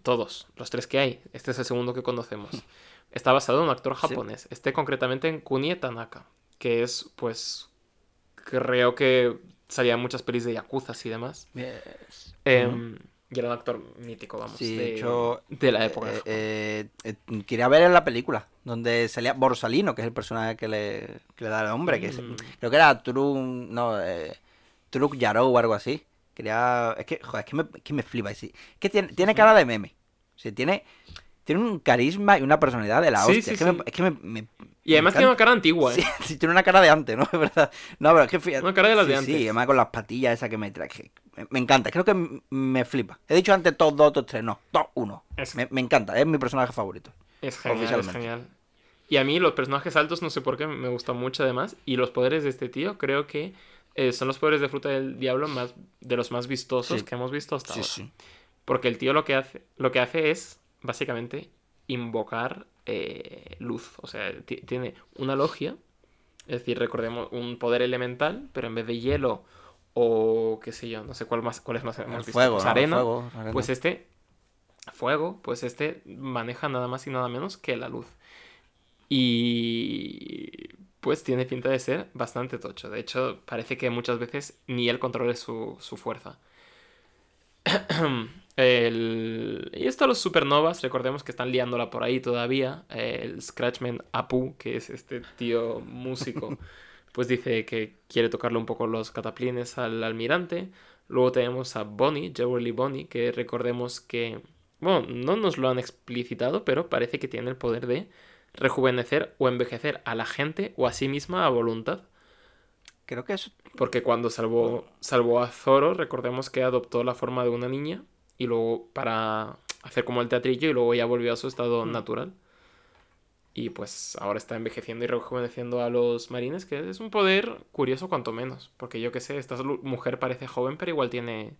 todos, los tres que hay, este es el segundo que conocemos, está basado en un actor Sí. japonés. Este concretamente en Kunie Tanaka, que es, pues, creo que salía en muchas pelis de Yakuza y demás. Yes. Em, Y era un actor mítico, vamos, Sí, de, hecho, de la época. Eh, eh, eh, quería ver en la película donde salía Borsalino, que es el personaje que le, que le da el nombre, que es- Mm. creo que era Truk, no, eh, Truk o algo así. Quería, es que, joder, es que me, es que me flipa. Es que tiene, tiene cara de meme. O sea, tiene, tiene un carisma y una personalidad de la Sí, hostia. sí, es, que. Me, es que me, me- Y además tiene una cara antigua, ¿eh? Sí, sí, tiene una cara de antes, ¿no? Es verdad. No, pero es que fíjate. Una cara de las sí, de Sí, antes. además con las patillas esas que me trae. que Me, me encanta. Creo que me flipa. He dicho antes top 2, top 3. No, top 1. Es- Me, me encanta. Es mi personaje favorito. Es genial, es genial. Y a mí los personajes altos, no sé por qué, me gustan mucho además. Y los poderes de este tío creo que eh, son los poderes de fruta del diablo más de los más vistosos Sí. que hemos visto hasta Sí, ahora. sí. Porque el tío lo que hace, lo que hace es, básicamente, invocar eh, luz. O sea, ti- tiene una logia, es decir, recordemos, un poder elemental, pero en vez de hielo o qué sé yo, no sé cuál más, cuál es más visto, fuego, pues arena, fuego, arena. pues este fuego, pues este maneja nada más y nada menos que la luz. Y pues tiene pinta de ser bastante tocho. De hecho, parece que muchas veces ni él controla su, su fuerza. El... Y esto los supernovas, recordemos que están liándola por ahí todavía. El Scratchman Apu, que es este tío músico, pues dice que quiere tocarle un poco los cataplines al almirante. Luego tenemos a Bonnie, Jewelry Bonnie, que recordemos que, bueno, no nos lo han explicitado, pero parece que tiene el poder de rejuvenecer o envejecer a la gente o a sí misma a voluntad. Creo que eso. Porque cuando salvó, salvó a Zoro, recordemos que adoptó la forma de una niña y luego para hacer como el teatrillo y luego ya volvió a su estado Mm. natural. Y pues ahora está envejeciendo y rejuveneciendo a los marines, que es un poder curioso cuanto menos. Porque yo que sé, esta mujer parece joven, pero igual tiene,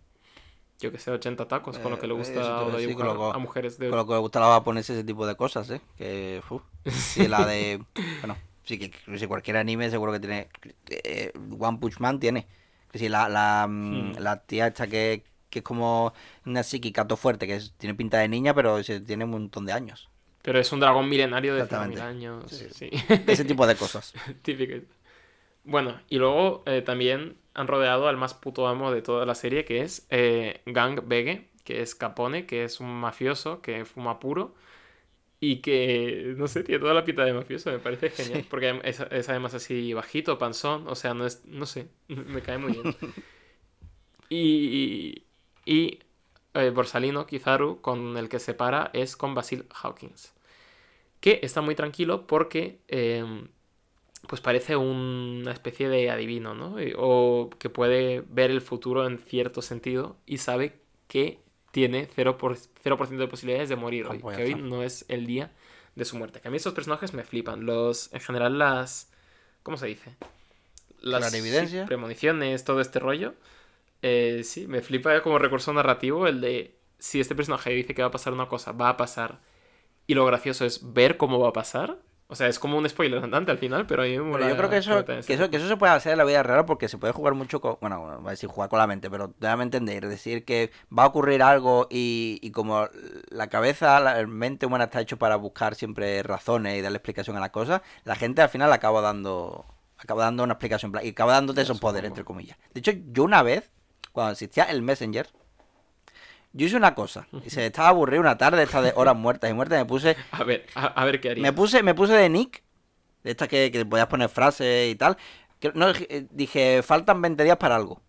yo que sé, 80 tacos, con lo que le Eh, gusta eso te iba a lo- mujeres de... Con lo que me gusta a los japoneses ese tipo de cosas, ¿eh? Que. uf. Sí, la de. bueno, sí, que que si cualquier anime seguro que tiene. eh, One Punch Man tiene. Que si la, la, mm, Hmm. la tía esta que, que es como una psiquicato fuerte, que es- tiene pinta de niña, pero se, tiene un montón de años. Pero es un dragón milenario de 5.000 Exactamente. años. Sí, sí. Ese tipo de cosas. Típico. Bueno, y luego eh, también han rodeado al más puto amo de toda la serie, que es eh, Gang Bege, que es Capone, que es un mafioso que fuma puro y que, no sé, tiene toda la pinta de mafioso, me parece genial, porque es, es además así bajito, panzón, o sea, no es, no sé, me cae muy bien. Y, y eh, Borsalino, Kizaru, con el que se para, es con Basil Hawkins, que está muy tranquilo porque... em, pues parece una especie de adivino, ¿no? O que puede ver el futuro en cierto sentido y sabe que tiene 0%, por, 0 de posibilidades de morir Ah, hoy, que hoy no es el día de su muerte. Que a mí estos personajes me flipan. Los, en general las, ¿cómo se dice? Las premoniciones, todo este rollo. Eh, sí, me flipa como recurso narrativo el de si este personaje dice que va a pasar una cosa, va a pasar. Y lo gracioso es ver cómo va a pasar. O sea, es como un spoiler andante al final, pero a mí me mola yo creo que eso, que eso, que eso se puede hacer en la vida real porque se puede jugar mucho con. Bueno, no voy a decir jugar con la mente, pero déjame entender. Decir, que va a ocurrir algo y, y como la cabeza, la mente humana está hecho para buscar siempre razones y darle explicación a las cosas, la gente al final acaba dando. Acaba dando una explicación y acaba dándote esos poderes, entre comillas. De hecho, yo una vez, cuando existía el Messenger, yo hice una cosa. Y se estaba aburrido una tarde, esta de horas muertas y muertas, me puse A ver, a, a ver qué haría. me puse, me puse de nick, de esta que, que podías poner frases y tal. Que, no, dije- dije, faltan 20 días para algo.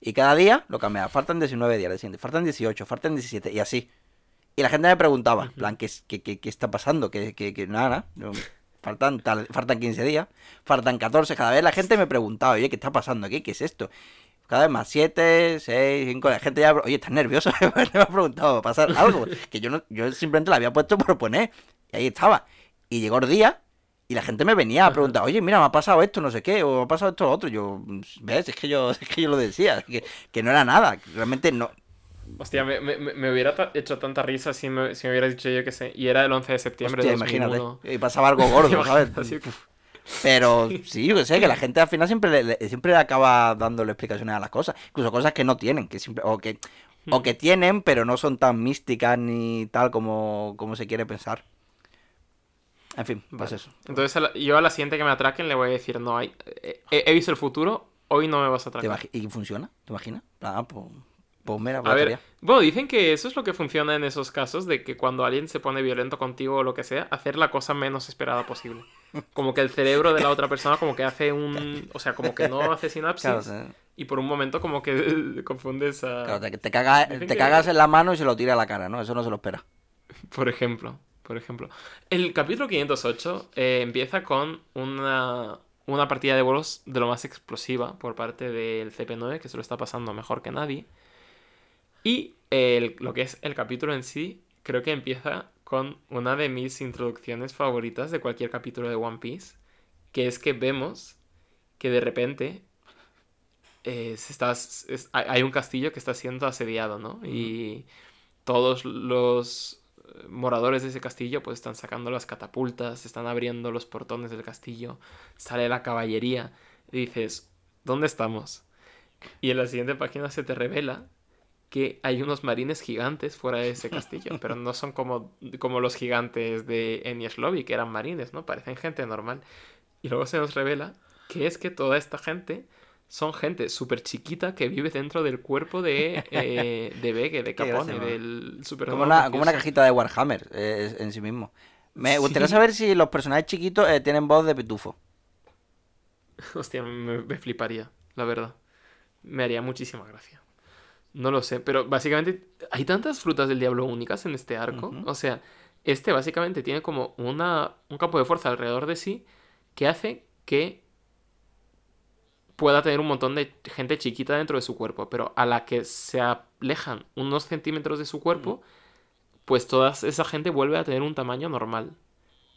Y cada día lo cambiaba. Faltan 19 días, siguiente, faltan 18, faltan 17 y así. Y la gente me preguntaba, en plan, ¿qué, qué, qué- qué está pasando? Que, nada, nada. Faltan, tal, faltan 15 días, faltan 14. Cada vez la gente me preguntaba, oye, ¿qué está pasando aquí? ¿Qué es esto? Cada vez más, 7, 6, 5. La gente ya, oye, ¿estás nervioso? me ha preguntado, ¿va a pasar algo? Que yo, no, yo simplemente la había puesto por poner. Y ahí estaba. Y llegó el día Y la gente me venía a preguntar, oye, mira, me ha pasado esto, no sé qué, o me ha pasado esto, lo otro. Yo, ves, es que yo, es que yo lo decía, que, que no era nada, que realmente no. Hostia, me, me- me hubiera hecho tanta risa si me, si me hubieras dicho yo que sé. Y era el 11 de septiembre Hostia, de imagínate. 2001. Y pasaba algo gordo, ¿sabes? Así, Pero sí, yo sé, que la gente al final siempre le, siempre le acaba dándole explicaciones a las cosas. Incluso cosas que no tienen, que siempre, o que, o que tienen, pero no son tan místicas ni tal como, como se quiere pensar. En fin, pues Vale. eso. Entonces a yo a la siguiente que me atraquen le voy a decir, no hay... He, he visto el futuro, hoy no me vas a ¿Te atracar. ¿Y funciona? ¿Te imaginas? Ah, pues, pues mira, A pues ver, estaría. bueno, dicen que eso es lo que funciona en esos casos, de que cuando alguien se pone violento contigo o lo que sea, hacer la cosa menos esperada posible. Como que el cerebro de la otra persona como que hace un... O sea, como que no hace sinapsis Claro, y por un momento como que confundes a... claro, te, te te que- cagas en la mano y se lo tira a la cara, ¿no? Eso no se lo espera. Por ejemplo, por ejemplo. El capítulo 508 eh, empieza con una, una partida de bolos de lo más explosiva por parte del CP9, que se lo está pasando mejor que nadie. Y el- lo que es el capítulo en sí, creo que empieza con una de mis introducciones favoritas de cualquier capítulo de One Piece, que es que vemos que de repente eh, se está, es- hay un castillo que está siendo asediado, ¿no? Y todos los eh, moradores de ese castillo pues están sacando las catapultas, están abriendo los portones del castillo, sale la caballería y dices, ¿dónde estamos? Y en la siguiente página se te revela que hay unos marines gigantes fuera de ese castillo, pero no son como, como los gigantes de Enies Lobby, que eran marines, ¿no? Parecen gente normal. Y luego se nos revela que es que toda esta gente son gente súper chiquita que vive dentro del cuerpo de, eh, de de Capone, del super Como una, como una cajita de Warhammer eh, en sí mismo. Me gustaría Sí. saber si los personajes chiquitos eh, tienen voz de pitufo. Hostia, me, me fliparía, la verdad. Me haría muchísima gracia. No lo sé, pero básicamente hay tantas frutas del diablo únicas en este arco. O sea, este básicamente tiene como una, un campo de fuerza alrededor de sí que hace que pueda tener un montón de gente chiquita dentro de su cuerpo, pero a la que se alejan unos centímetros de su cuerpo, pues toda esa gente vuelve a tener un tamaño normal.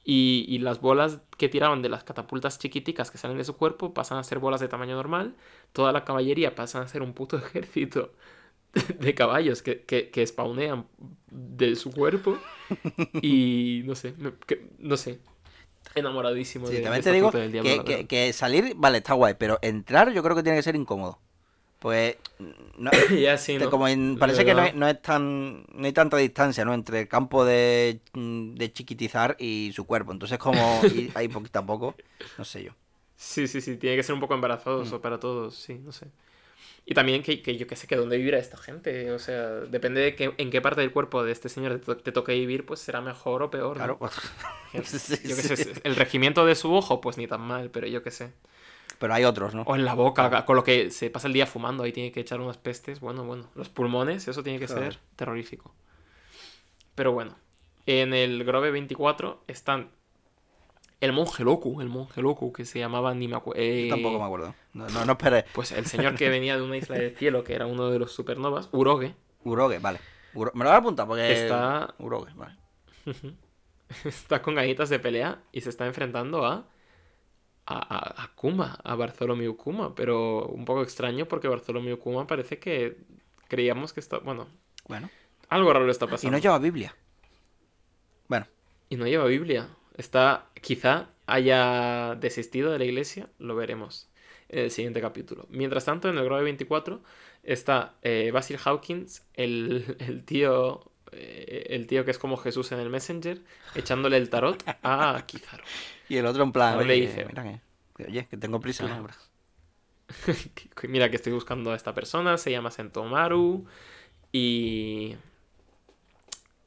Y, y las bolas que tiraban de las catapultas chiquiticas que salen de su cuerpo pasan a ser bolas de tamaño normal. Toda la caballería pasa a ser un puto ejército de caballos que, que, que spawnean de su cuerpo. Y no sé, que- no sé. Enamoradísimo Sí, de, también te digo del diablo, que, que- salir, vale, está guay, pero entrar yo creo que tiene que ser incómodo. Pues no, ya sí, ¿no? como en- parece que no, es- no es tan no hay tanta distancia, ¿no? Entre el campo de, mm, de chiquitizar y su cuerpo. Entonces como ir ahí poquito a poco, no sé yo. Sí, sí, sí, tiene que ser un poco Mm. embarazoso para todos, sí, no sé. Y también que, que yo que sé que dónde vivirá esta gente, o sea, depende de que, en qué parte del cuerpo de este señor te, to- te toque vivir, pues será mejor o peor, ¿no? Claro. Sí, Yo sí. sé, el regimiento de su ojo, pues ni tan mal, pero yo que sé. Pero hay otros, ¿no? O en la boca, con lo que se pasa el día fumando, ahí tiene que echar unas pestes, bueno, bueno, los pulmones, eso tiene que Claro. ser terrorífico. Pero bueno, en el Grove 24 están el monje loco, el monje loco que se llamaba ni me acuerdo. Yo tampoco me acuerdo. No, no, no esperé. Pues el señor que venía de una isla del cielo, que era uno de los supernovas, Uroge, Uroge, vale. Uro- Me lo voy a apuntar porque. Está- Uroge, vale. está con ganitas de pelea y se está enfrentando a, a, a- a Kuma, a Bartholomew Kuma, pero un poco extraño porque Bartholomew Kuma parece que creíamos que está, bueno, Bueno. algo raro le está Y pasando. no lleva Biblia. Bueno, Y no lleva Biblia. Está, quizá haya desistido de la iglesia, lo veremos en el siguiente capítulo. Mientras tanto, en el Grove 24 está eh, Basil Hawkins, el, el tío eh, el tío que es como Jesús en el Messenger, echándole el tarot a Kizaru. y el otro en plan. No le oye, hice. Mira que, oye, que tengo prisa. Claro. Mira que estoy buscando a esta persona, se llama Sentomaru y...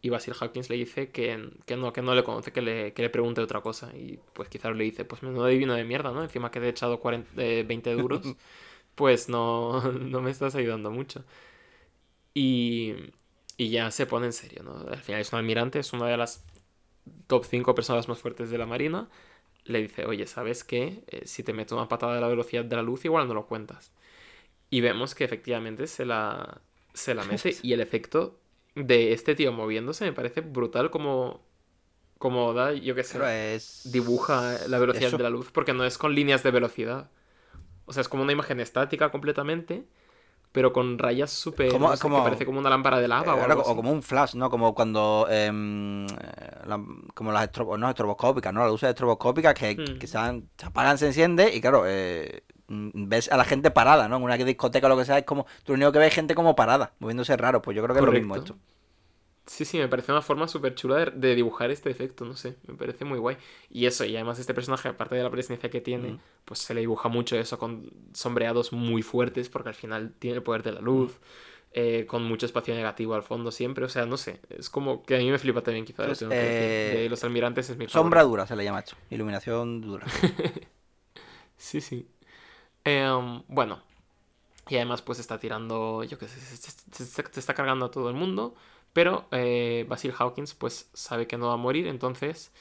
Y Basil Hawkins le dice que, que no, que no le conoce, que le, que le pregunte otra cosa. Y pues quizás le dice, pues menudo divino de mierda, ¿no? Encima que te he echado 40, eh, 20 duros, pues no, no me estás ayudando mucho. Y, y ya se pone en serio, ¿no? Al final es un almirante, es una de las top 5 personas más fuertes de la Marina. Le dice, oye, ¿sabes qué? Eh, si te meto una patada de la velocidad de la luz, igual no lo cuentas. Y vemos que efectivamente se la, se la mete y el efecto de este tío moviéndose me parece brutal como, como da, yo qué sé, es... dibuja la velocidad eso. de la luz, porque no es con líneas de velocidad. O sea, es como una imagen estática completamente, pero con rayas súper... Como- no sé, como- que parece como una lámpara de lava o Eh, algo o así. como un flash, ¿no? Como cuando. em, eh, la- como las no, estroboscópicas, ¿no? Las luces estroboscópicas que, que se, apagan, se enciende y claro, eh, mm, ves a la gente parada, ¿no? En una discoteca o lo que sea, es como. Tú lo único que ves es gente como parada, moviéndose raro. Pues yo creo que es lo mismo esto. Sí, sí, me parece una forma súper chula de, de dibujar este efecto, no sé, me parece muy guay. Y eso, y además este personaje, aparte de la presencia que tiene, Mm. pues se le dibuja mucho eso con sombreados muy fuertes, porque al final tiene el poder de la luz, eh, con mucho espacio negativo al fondo siempre, o sea, no sé, es como que a mí me flipa también quizá, lo Pues, que eh, De los almirantes es mi Sombra favorito. dura se le llama esto. Iluminación dura. Sí, sí. Em, bueno, y además pues está tirando, yo qué sé, se, se- se- se está cargando a todo el mundo, pero eh, Basil Hawkins pues sabe que no va a morir, entonces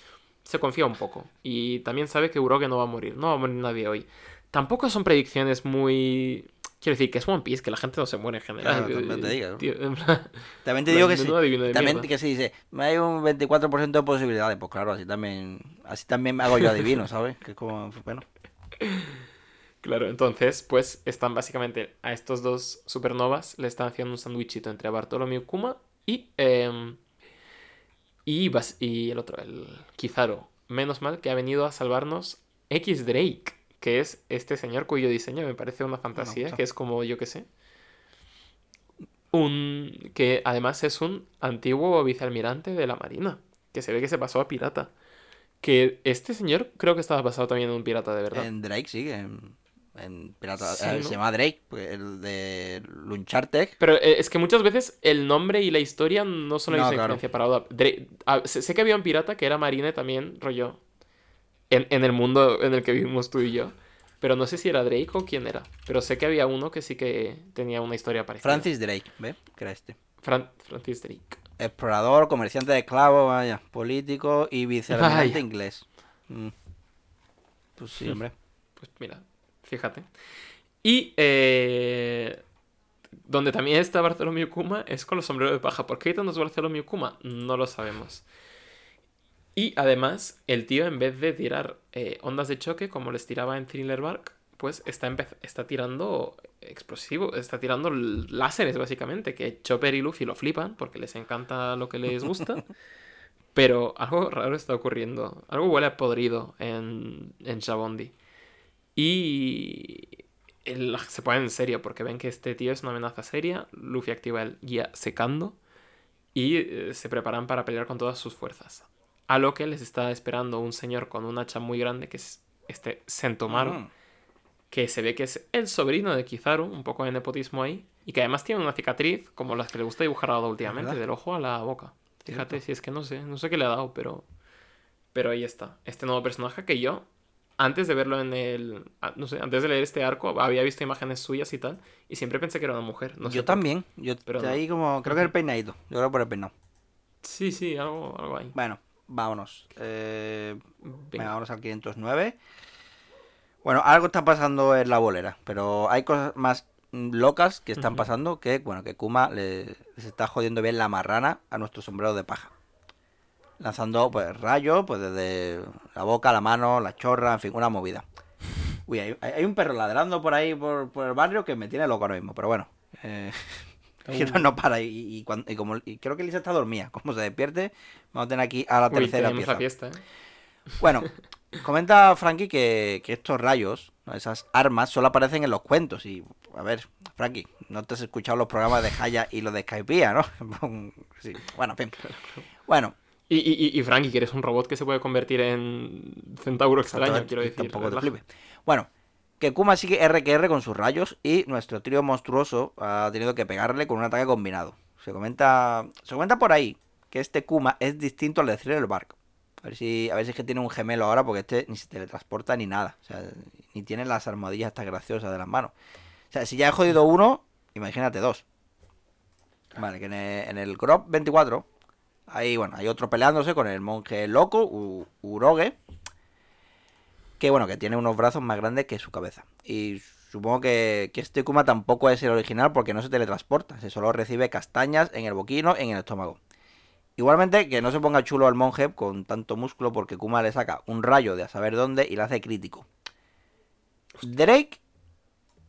se confía un poco. Y también sabe que Uroge no va a morir, no va a morir nadie hoy. Tampoco son predicciones muy... Quiero decir que es One Piece, que la gente no se muere en general. Claro, también te digo, ¿no? Tío, en plan, También te digo que sí. También que se dice, hay un 24% de posibilidades. Pues claro, así también, así también me hago yo adivino, ¿sabes? Que es como, bueno. Claro, entonces, pues están básicamente a estos dos supernovas, le están haciendo un sandwichito entre Bartolomeu Kuma y. em, y, y el otro, el Kizaru. Menos mal que ha venido a salvarnos X Drake, que es este señor cuyo diseño me parece una fantasía, que es como, yo qué sé. Un. que además es un antiguo vicealmirante de la Marina, que se ve que se pasó a pirata. Que este señor creo que estaba basado también en un pirata de verdad. En Drake, sí, en, en Pirata. Sí, eh, ¿no? Se llama Drake, pues, el de Lunchartec. Pero eh, es que muchas veces el nombre y la historia no son la No, misma claro. diferencia para Oda. Ah, sé, sé que había un pirata que era marine también, rollo. En, en el mundo en el que vivimos tú y yo. Pero no sé si era Drake o quién era. Pero sé que había uno que sí que tenía una historia parecida. Francis Drake, ¿ves? Que era este. Fran- Francis Drake. Explorador, comerciante de esclavos, vaya, político y vicealmirante inglés. Mm. Pues sí, hombre. Pues mira, fíjate. Y eh, donde también está Bartholomew Kuma es con los sombreros de paja. ¿Por qué hay tantos Bartholomew Kuma? No lo sabemos. Y además, el tío en vez de tirar eh, ondas de choque como les tiraba en Thriller Bark, pues está, está tirando explosivo, está tirando láseres básicamente, que Chopper y Luffy lo flipan porque les encanta lo que les gusta. Pero algo raro está ocurriendo. Algo huele a podrido en, en Shabondi. Y el- se ponen en serio porque ven que este tío es una amenaza seria. Luffy activa el guía secando y eh, se preparan para pelear con todas sus fuerzas. A lo que les está esperando un señor con un hacha muy grande que es este Sentomaru, Mm. que se ve que es el sobrino de Kizaru, un poco de nepotismo ahí, y que además tiene una cicatriz como las que le gusta dibujar a Oda últimamente, ¿Verdad? del ojo a la boca. Fíjate, Cierto. si es que no sé, no sé qué le ha dado, pero pero ahí está, este nuevo personaje que yo antes de verlo en el ah, no sé, antes de leer este arco había visto imágenes suyas y tal y siempre pensé que era una mujer, no sé yo también. Yo Pero de no. ahí como. Creo que el peinadito. Yo creo por el peinado. Sí, sí, algo algo ahí. Bueno, vámonos. Eh, Venga. Vámonos al 509. Bueno, algo está pasando en la bolera, pero hay cosas más locas que están pasando que, bueno, que Kuma le, les está jodiendo bien la marrana a nuestro sombrero de paja. Lanzando, pues, rayos, pues, desde la boca, la mano, la chorra, en fin, una movida. Uy, hay, hay un perro ladrando por ahí, por, por el barrio, que me tiene loco ahora mismo, pero bueno. Eh, que no, no para, y, y cuando- y como, y creo que Lisa está dormida. Como se despierte, vamos a tener aquí a la Uy, tercera tenemos pieza. la fiesta, ¿eh? Bueno, comenta Frankie que, que estos rayos, ¿no? esas armas, solo aparecen en los cuentos. Y, a ver, Frankie, no te has escuchado los programas de Haya y los de Skypiea, ¿no? Sí, Bueno, en fin. Bueno, Y, y, y- Frankie, que eres un robot que se puede convertir en centauro extraño, quiero decir. tampoco te flipes. Bueno, que Kuma sigue R que R con sus rayos y nuestro trío monstruoso ha tenido que pegarle con un ataque combinado. Se comenta, se comenta por ahí que este Kuma es distinto al de Thriller Bark. A ver si, a ver si es que tiene un gemelo ahora, porque este ni se teletransporta ni nada. O sea, ni tiene las armadillas estas graciosas de las manos. O sea, si ya he jodido uno, imagínate dos. Vale, que en el, en el Grop 24, hay, bueno, hay otro peleándose con el monje loco, Uroge. Que bueno, que tiene unos brazos más grandes que su cabeza. Y supongo que, que este Kuma tampoco es el original porque no se teletransporta. Se solo recibe castañas en el boquino, en el estómago. Igualmente, que no se ponga chulo al monje con tanto músculo porque Kuma le saca un rayo de a saber dónde y le hace crítico. Drake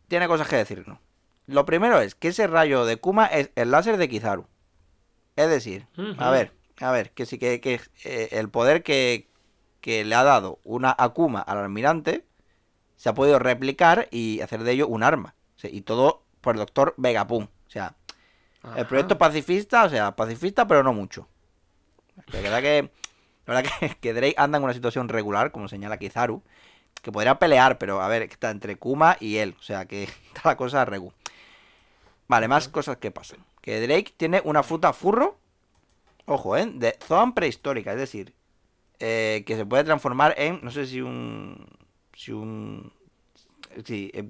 tiene cosas que decirnos. Lo primero es que ese rayo de Kuma es el láser de Kizaru. Es decir, a ver, a ver, que sí que, que, eh, el poder que, que le ha dado una Akuma al almirante se ha podido replicar y hacer de ello un arma. O sea, y todo por el doctor Vegapunk. O sea, el proyecto pacifista, o sea, pacifista, pero no mucho. La verdad que, la verdad que, que Drake anda en una situación regular, como señala Kizaru, que podría pelear, pero a ver, está entre Kuma y él. O sea, que está la cosa regu. Vale, más cosas que pasan. Que Drake tiene una fruta furro, ojo, ¿eh? De zona prehistórica, es decir, eh, que se puede transformar en, no sé si un... Si un... Sí, eh,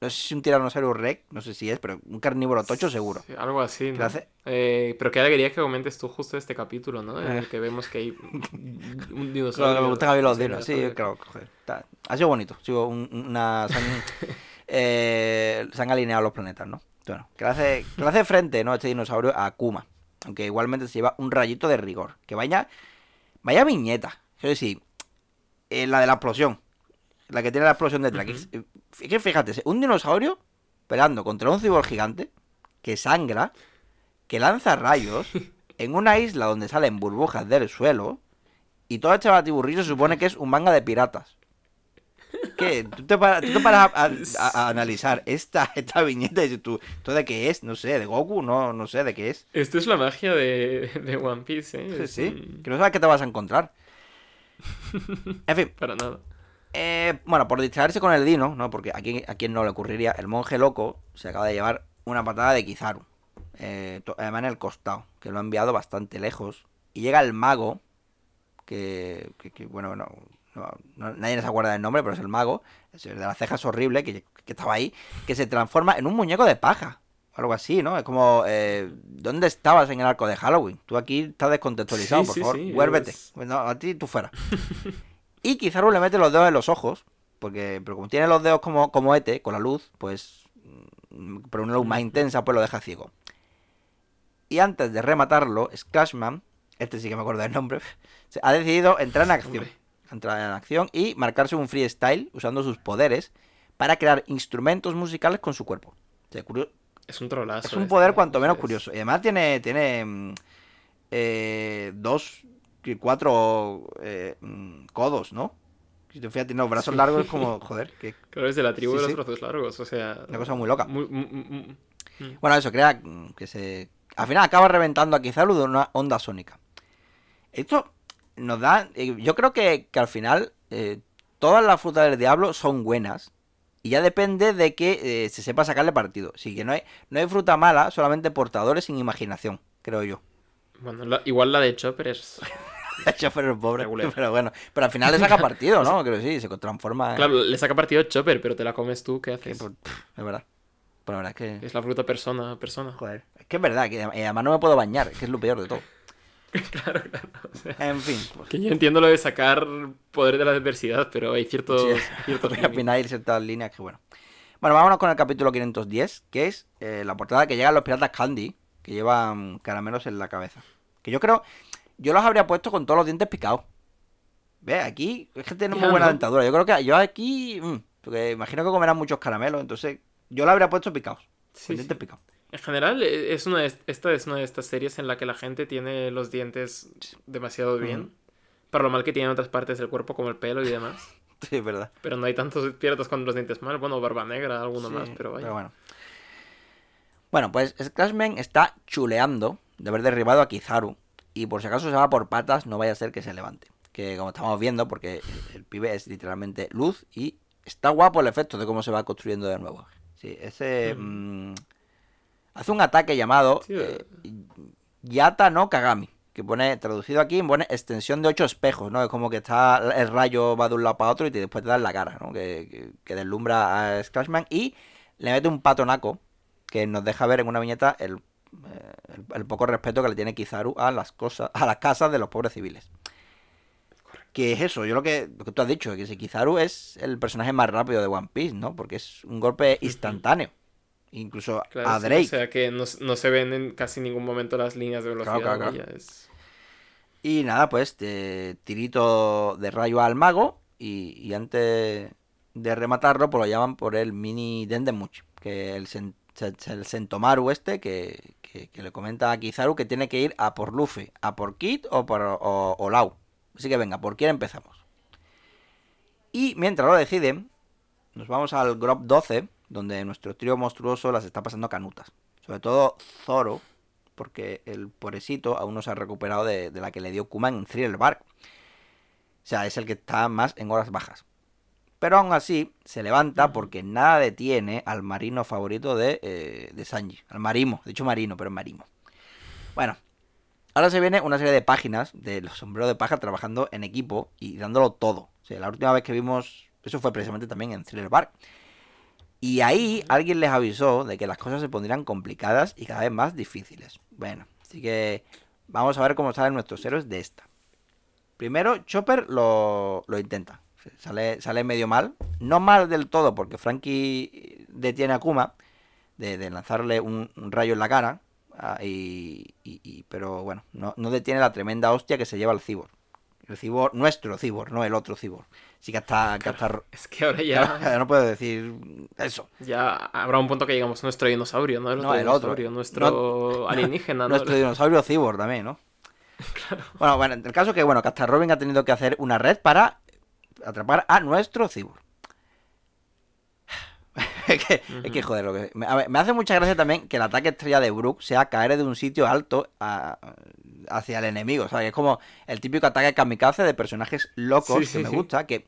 no sé si un tiranosaurio rex, no sé si es, pero un carnívoro tocho seguro. Sí, algo así, ¿no? hace- Eh, pero qué alegría que comentes tú justo este capítulo, ¿no? En el Eh. que vemos que hay un dinosaurio. me gustan a mí los dinos, sí, claro, joder, está- Ha sido bonito, ha sido un- una... Se han, eh, se han alineado los planetas, ¿no? Bueno, que le hace, que le hace frente, ¿no? Este dinosaurio a Kuma. Aunque igualmente se lleva un rayito de rigor. Que vaya... Vaya viñeta. Quiero decir, eh, la de la explosión. La que tiene la explosión detrás. que fíjate, un dinosaurio peleando contra un cibor gigante que sangra, que lanza rayos en una isla donde salen burbujas del suelo y todo este batiburrillo se supone que es un manga de piratas. ¿Qué? Tú te paras, tú te paras a, a- a analizar esta, esta viñeta y tú, ¿esto de qué es? No sé, de Goku, no, no sé de qué es. Esto es la magia de, de One Piece, ¿eh? Sí, sí, que no sabes qué te vas a encontrar. En fin, Para nada. Eh, bueno, por distraerse con el Dino, ¿no? Porque aquí a quien no le ocurriría, el monje loco se acaba de llevar una patada de Kizaru. Eh, además en el costado, que lo ha enviado bastante lejos. Y llega el mago, que, que- que, bueno, no, no- no- nadie se acuerda del nombre, pero es el mago, es el de las cejas horrible, que, que estaba ahí, que se transforma en un muñeco de paja. Algo así, ¿no? Es como, eh, ¿dónde estabas en el arco de Halloween? Tú aquí estás descontextualizado, Sí, por sí, favor, sí, vuélvete. es- No, a ti tú fuera. Y Kizaru le mete los dedos en los ojos, porque pero como tiene los dedos como, como Ete, con la luz, pues, mm, pero una luz más intensa, pues lo deja ciego. Y antes de rematarlo, Splashman, este sí que me acuerdo del nombre, ha decidido entrar en acción. Entrar en acción y marcarse un freestyle usando sus poderes para crear instrumentos musicales con su cuerpo. O sea, curio- Es un trolazo. es un este, poder cuanto menos es- curioso. Y además tiene, tiene mm, eh, dos cuatro eh, mm, codos, ¿no? Si te fijas, tiene los brazos Sí. largos, es como, joder, que Claro, es de la tribu Sí, de los sí. brazos largos, o sea... Una cosa muy loca. muy- muy- muy- muy- mm. Bueno, eso crea que se. Al final acaba reventando a Kizaru de una onda sónica. Esto nos da. eh, Yo creo que, que al final eh, todas las frutas del diablo son buenas. Y ya depende de que eh, se sepa sacarle partido. Así que no hay, no hay fruta mala, solamente portadores sin imaginación, creo yo. Bueno, la- igual la de Chopper es... El chofer es pobre, Regular. pero bueno. Pero al final le saca partido, ¿no? Creo que sí, se transforma en. Claro, le saca partido Chopper, pero te la comes tú, ¿qué que, haces? pff, es verdad. Pero la verdad es que. Es la fruta persona persona. Joder. Es que es verdad, que además no me puedo bañar, que es lo peor de todo. claro, claro. o sea, En fin. pues, que yo entiendo lo de sacar poder de la adversidad, pero hay ciertos... Sí, ciertos hay ciertas líneas que bueno. Bueno, vámonos con el capítulo 510, que es eh, la portada que llegan los piratas Candy, que llevan caramelos en la cabeza. Que yo creo, yo los habría puesto con todos los dientes picados. Ve, aquí es que tienen muy buena dentadura. Yo creo que yo aquí, mm, porque imagino que comerán muchos caramelos, entonces yo los habría puesto picados. Con Sí, dientes sí. picados. En general, e- es una de, esta es una de estas series en la que la gente tiene los dientes demasiado bien. Ujú. Para lo mal que tienen otras partes del cuerpo, como el pelo y demás. Sí, es verdad. Pero no hay tantos piratas con los dientes mal. Bueno, Barba Negra, alguno Sí, más, pero vaya. bueno. Bueno, pues Splashman está chuleando de haber derribado a Kizaru. Y por si acaso se va por patas, no vaya a ser que se levante. Que como estamos viendo, porque el, el pibe es literalmente luz y está guapo el efecto de cómo se va construyendo de nuevo. Sí, ese... mm, hace un ataque llamado Sí, eh, Yata no Kagami. Que pone, traducido aquí, pone extensión de ocho espejos, ¿no? Es como que está el rayo va de un lado para otro y te- después te da en la cara, ¿no? Que, que, que deslumbra a Splashman y le mete un patonaco que nos deja ver en una viñeta el, eh, el, el poco respeto que le tiene Kizaru a las cosas, a las casas de los pobres civiles. Que es eso, yo lo que, lo que tú has dicho, que si Kizaru es el personaje más rápido de One Piece, ¿no? Porque es un golpe instantáneo. Incluso Claro, a sí, Drake. o sea que no, no se ven en casi ningún momento las líneas de velocidad. Claro, claro, vaya, es- Y nada, pues te- tirito de rayo al mago y, y antes de rematarlo, pues lo llaman por el mini Dendemuch, que el, sen- el Sentomaru este que, que- que le comenta a Kizaru que tiene que ir a por Luffy, a por Kid o por o, o Lau. Así que venga, ¿por quién empezamos? Y mientras lo deciden, nos vamos al Grop 12, donde nuestro trío monstruoso las está pasando canutas. Sobre todo Zoro, porque el pobrecito aún no se ha recuperado de, de la que le dio Kuma en Thriller Bark. O sea, es el que está más en horas bajas. Pero aún así se levanta porque nada detiene al marino favorito de, eh, de Sanji. Al marimo, de hecho marino, pero marimo. Bueno, ahora se viene una serie de páginas de los sombreros de paja trabajando en equipo y dándolo todo. O sea, la última vez que vimos, eso fue precisamente también en Thriller Bark. Y ahí alguien les avisó de que las cosas se pondrían complicadas y cada vez más difíciles. Bueno, así que vamos a ver cómo salen nuestros héroes de esta. Primero, Chopper lo, lo intenta. Sale, sale medio mal. No mal del todo, porque Frankie detiene a Kuma de, lanzarle un, rayo en la cara. ah, y, y- y- pero bueno, no, no detiene la tremenda hostia que se lleva el Cibor. El Cibor, nuestro Cibor, no el otro Cibor. Así que hasta, que hasta Es que ahora ya, ya no puedo decir eso. ya habrá un punto que digamos nuestro dinosaurio, no el otro No, el otro. dinosaurio, nuestro alienígena, ¿no? Nuestro dinosaurio Cibor también, ¿no? Bueno, bueno, el caso es que, bueno, que hasta Robin ha tenido que hacer una red para atrapar a nuestro Cibor. es, que, es que, joder, lo que... Me, a ver, me hace mucha gracia también que el ataque estrella de Brook sea caer de un sitio alto a- hacia el enemigo, ¿sabes? Es como el típico ataque kamikaze de personajes locos Sí, que sí, me sí. gusta, que,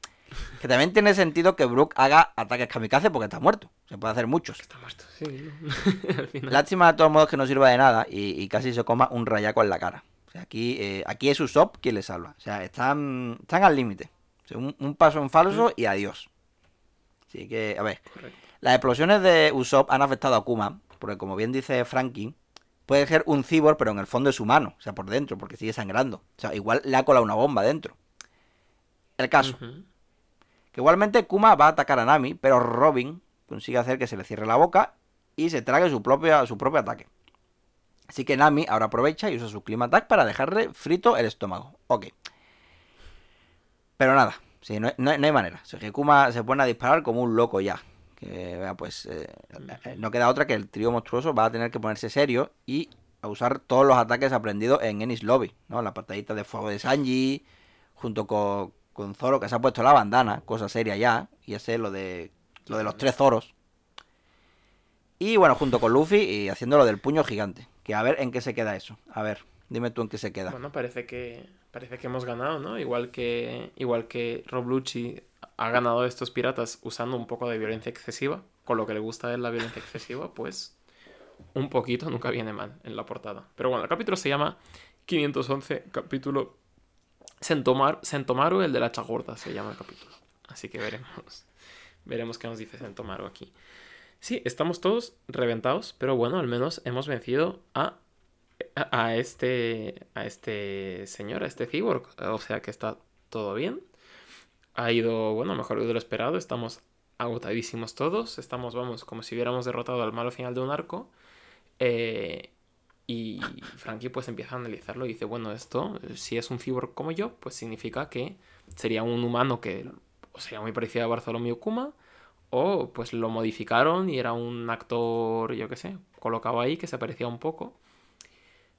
que también tiene sentido que Brook haga ataques kamikaze porque está muerto. Se puede hacer muchos. Está muerto, sí. ¿no? Al final. Lástima de todos modos que no sirva de nada y, y casi se coma un rayaco en la cara. O sea, aquí, eh, aquí es Usopp quien le salva. O sea, están, están al límite. O sea, un, un paso en falso y adiós. Así que, a ver. Correcto. Las explosiones de Usopp han afectado a Kuma, porque como bien dice Frankie, puede ser un cibor, pero en el fondo es humano, o sea, por dentro, porque sigue sangrando. O sea, igual le ha colado una bomba dentro. El caso, que igualmente Kuma va a atacar a Nami, pero Robin consigue hacer que se le cierre la boca y se trague su, propia, su propio ataque. Así que Nami ahora aprovecha y usa su Clima Attack para dejarle frito el estómago. Ok. Pero nada, sí, no, no no hay manera. O sea, que Kuma se pone a disparar como un loco ya. Que pues eh, eh, no queda otra que el trío monstruoso va a tener que ponerse serio y a usar todos los ataques aprendidos en Ennis Lobby, ¿no? La patadita de fuego de Sanji, junto con, con Zoro, que se ha puesto la bandana, cosa seria ya, y ese es lo de, lo de los tres Zoros. Y bueno, junto con Luffy y haciendo lo del puño gigante. Que a ver en qué se queda eso. A ver, dime tú en qué se queda. Bueno, parece que parece que hemos ganado, ¿no? Igual que igual que Rob Lucci ha ganado a estos piratas usando un poco de violencia excesiva, con lo que le gusta él la violencia excesiva, pues un poquito nunca viene mal en la portada. Pero bueno, el capítulo se llama 511, capítulo Sentomar, Sentomaru, el de la chagorda, se llama el capítulo. Así que veremos. Veremos qué nos dice Sentomaru aquí. Sí, estamos todos reventados, pero bueno, al menos hemos vencido a, a, este a este señor, a este cyborg. O sea que está todo bien. Ha ido, bueno, mejor de lo esperado. Estamos agotadísimos todos. Estamos, vamos, como si hubiéramos derrotado al malo final de un arco. Eh, y Frankie pues empieza a analizarlo y dice, bueno, esto, si es un cyborg como yo, pues significa que sería un humano que o sería muy parecido a Bartholomew Kuma, o pues lo modificaron y era un actor, yo qué sé, colocado ahí que se parecía un poco.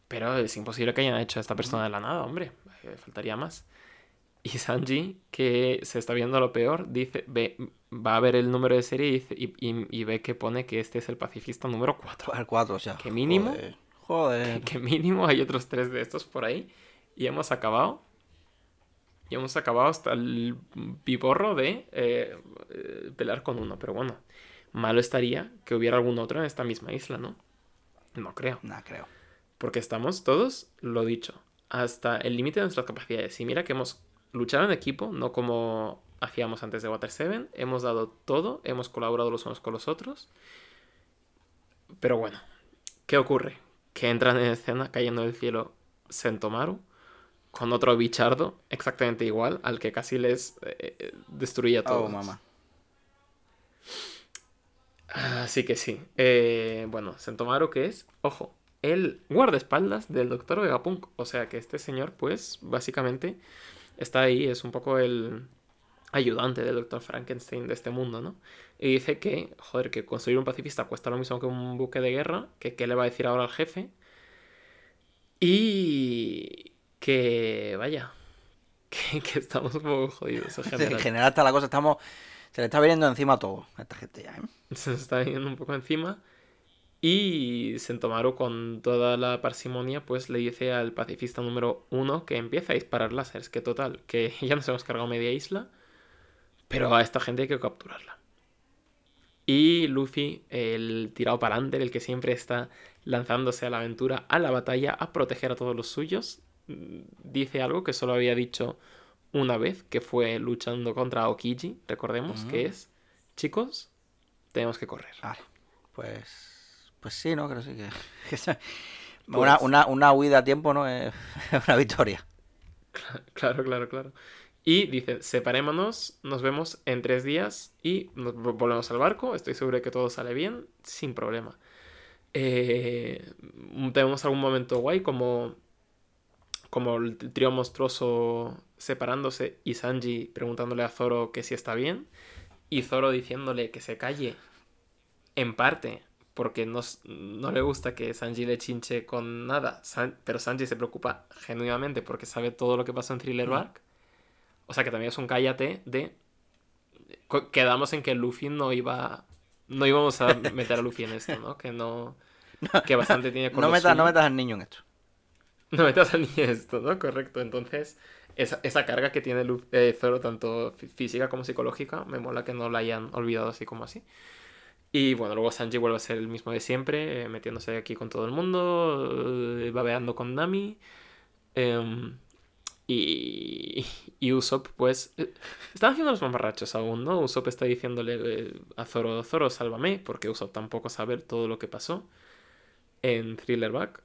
Pero es imposible que hayan hecho a esta persona de la nada, hombre, eh, faltaría más. Y Sanji, que se está viendo lo peor, dice, ve, va a ver el número de serie y, dice- y- y- y ve que pone que este es el pacifista número 4. El 4, o sea. ¿Qué mínimo? Joder. joder. que mínimo hay otros tres de estos por ahí. Y hemos acabado. Y hemos acabado hasta el piporro de eh, eh, pelear con uno. Pero bueno, malo estaría que hubiera algún otro en esta misma isla, ¿no? No creo. Nah, creo. Porque estamos todos, lo dicho, hasta el límite de nuestras capacidades. Y mira que hemos luchado en equipo, no como hacíamos antes de Water 7. Hemos dado todo, hemos colaborado los unos con los otros. Pero bueno, ¿qué ocurre? Que entran en escena cayendo del cielo Sentomaru con otro bichardo exactamente igual al que casi les eh, destruía a todos. Oh, mamá. Así que sí. Eh, bueno, Sentomaru que es, ojo, el guardaespaldas del doctor Vegapunk. O sea que este señor, pues, básicamente está ahí, es un poco el ayudante del doctor Frankenstein de este mundo, ¿no? Y dice que, joder, que construir un pacifista cuesta lo mismo que un buque de guerra, que qué le va a decir ahora al jefe. Y que, vaya, que, que estamos un poco jodidos en En general. general está la cosa, estamos... Se le está viniendo encima todo a esta gente ya, ¿eh? se nos está viniendo un poco encima. Y Sentomaru, con toda la parsimonia, pues le dice al pacifista número uno que empieza a disparar láseres. Que total, que ya nos hemos cargado media isla. Pero a esta gente hay que capturarla. Y Luffy, el tirado para adelante, el que siempre está lanzándose a la aventura, a la batalla, a proteger a todos los suyos, mm, dice algo que solo había dicho una vez, que fue luchando contra Aokiji, recordemos, que es, chicos, tenemos que correr. Vale, pues... Pues sí, ¿no? Creo sí que... se- Pues- Una, una, una huida a tiempo, ¿no? Es una victoria. Claro, claro, claro. Y dice, separémonos, nos vemos en tres días y nos vo- volvemos al barco. Estoy seguro de que todo sale bien, sin problema. Eh, tenemos algún momento guay como, como el trío monstruoso separándose y Sanji preguntándole a Zoro que si está bien y Zoro diciéndole que se calle en parte porque no, no le gusta que Sanji le chinche con nada, San- pero Sanji se preocupa genuinamente porque sabe todo lo que pasó en Thriller Bark. O sea que también es un cállate de... Quedamos en que Luffy no iba... No íbamos a meter a Luffy en esto, ¿no? Que no... Que bastante tiene con No lo metas, no metas al niño en esto. No metas a ni esto, ¿no? Correcto. Entonces, esa, esa carga que tiene Lu- eh, Zoro, tanto fí- física como psicológica, me mola que no la hayan olvidado así como así. Y bueno, luego Sanji vuelve a ser el mismo de siempre, eh, metiéndose aquí con todo el mundo, eh, babeando con Nami. em, y, y Usopp, pues, eh, están haciendo los mamarrachos aún, ¿no? Usopp está diciéndole a Zoro, Zoro, sálvame, porque Usopp tampoco sabe todo lo que pasó en Thriller Back.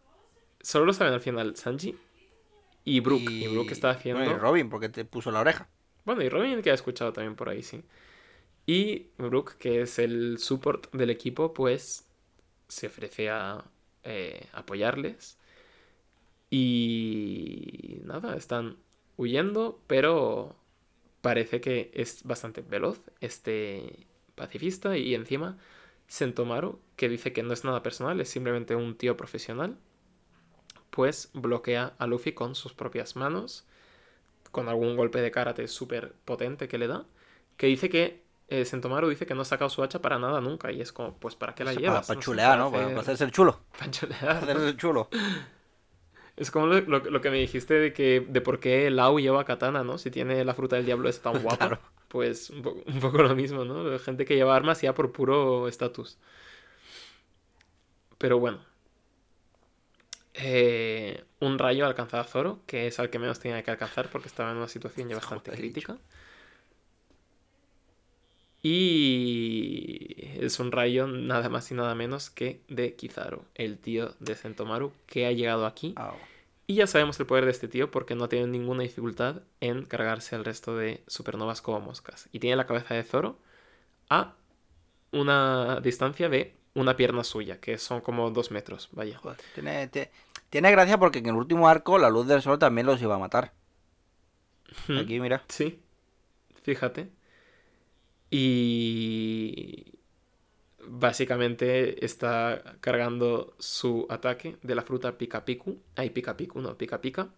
Solo lo saben al final Sanji y Brook. Y, Brook está haciendo... Bueno, y Robin, porque te puso la oreja. Bueno, y Robin que ha escuchado también por ahí, sí. Y Brook, que es el support del equipo, pues se ofrece a eh, apoyarles. Y nada, están huyendo, pero parece que es bastante veloz este pacifista. Y encima, Sentomaru, que dice que no es nada personal, es simplemente un tío profesional, pues bloquea a Luffy con sus propias manos con algún golpe de karate súper potente que le da, que dice que eh, Sentomaru dice que no ha sacado su hacha para nada nunca, y es como, pues ¿para qué la Para, llevas? para No sé, chulear, para ¿no? Para, hacer- para hacerse el chulo. para chulear, Para ¿no? hacerse el chulo. Es como lo, lo- lo que me dijiste de que de por qué Lau lleva katana, ¿no? Si tiene la fruta del diablo es tan guapa. Claro. Pues un, po- un poco lo mismo, ¿no? Gente que lleva armas ya por puro estatus. Pero bueno. Eh, un rayo alcanza a Zoro, que es al que menos tenía que alcanzar porque estaba en una situación ya bastante crítica. Y es un rayo nada más y nada menos que de Kizaru, el tío de Sentomaru, que ha llegado aquí. Y ya sabemos el poder de este tío porque no tiene ninguna dificultad en cargarse al resto de supernovas como moscas. Y tiene la cabeza de Zoro a una distancia de una pierna suya, que son como dos metros, vaya. joder. Tiene, tiene gracia porque en el último arco la luz del sol también los iba a matar. Aquí, mira. Sí, fíjate. Y básicamente está cargando su ataque de la fruta pica picu. Ay, pica picu, no, pica pica.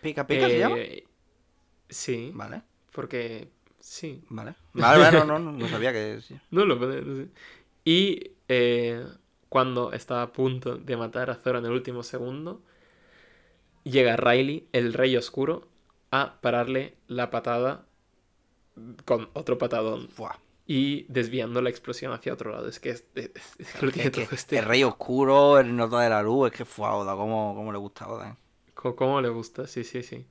¿Pica pica se llama? Eh, Sí, Vale, porque sí. vale. Vale, vale, no, no, no, no sabía que... sí. No lo no sé. Y eh, cuando está a punto de matar a Zoro en el último segundo, llega Riley, el rey oscuro, a pararle la patada con otro patadón Buah. y desviando la explosión hacia otro lado. Es que es, es- es que lo tiene que todo este. el rey oscuro, el nota de la luz, es que fue a Oda, cómo, cómo le gusta a Oda. ¿eh? ¿Cómo le gusta? Sí, sí, sí.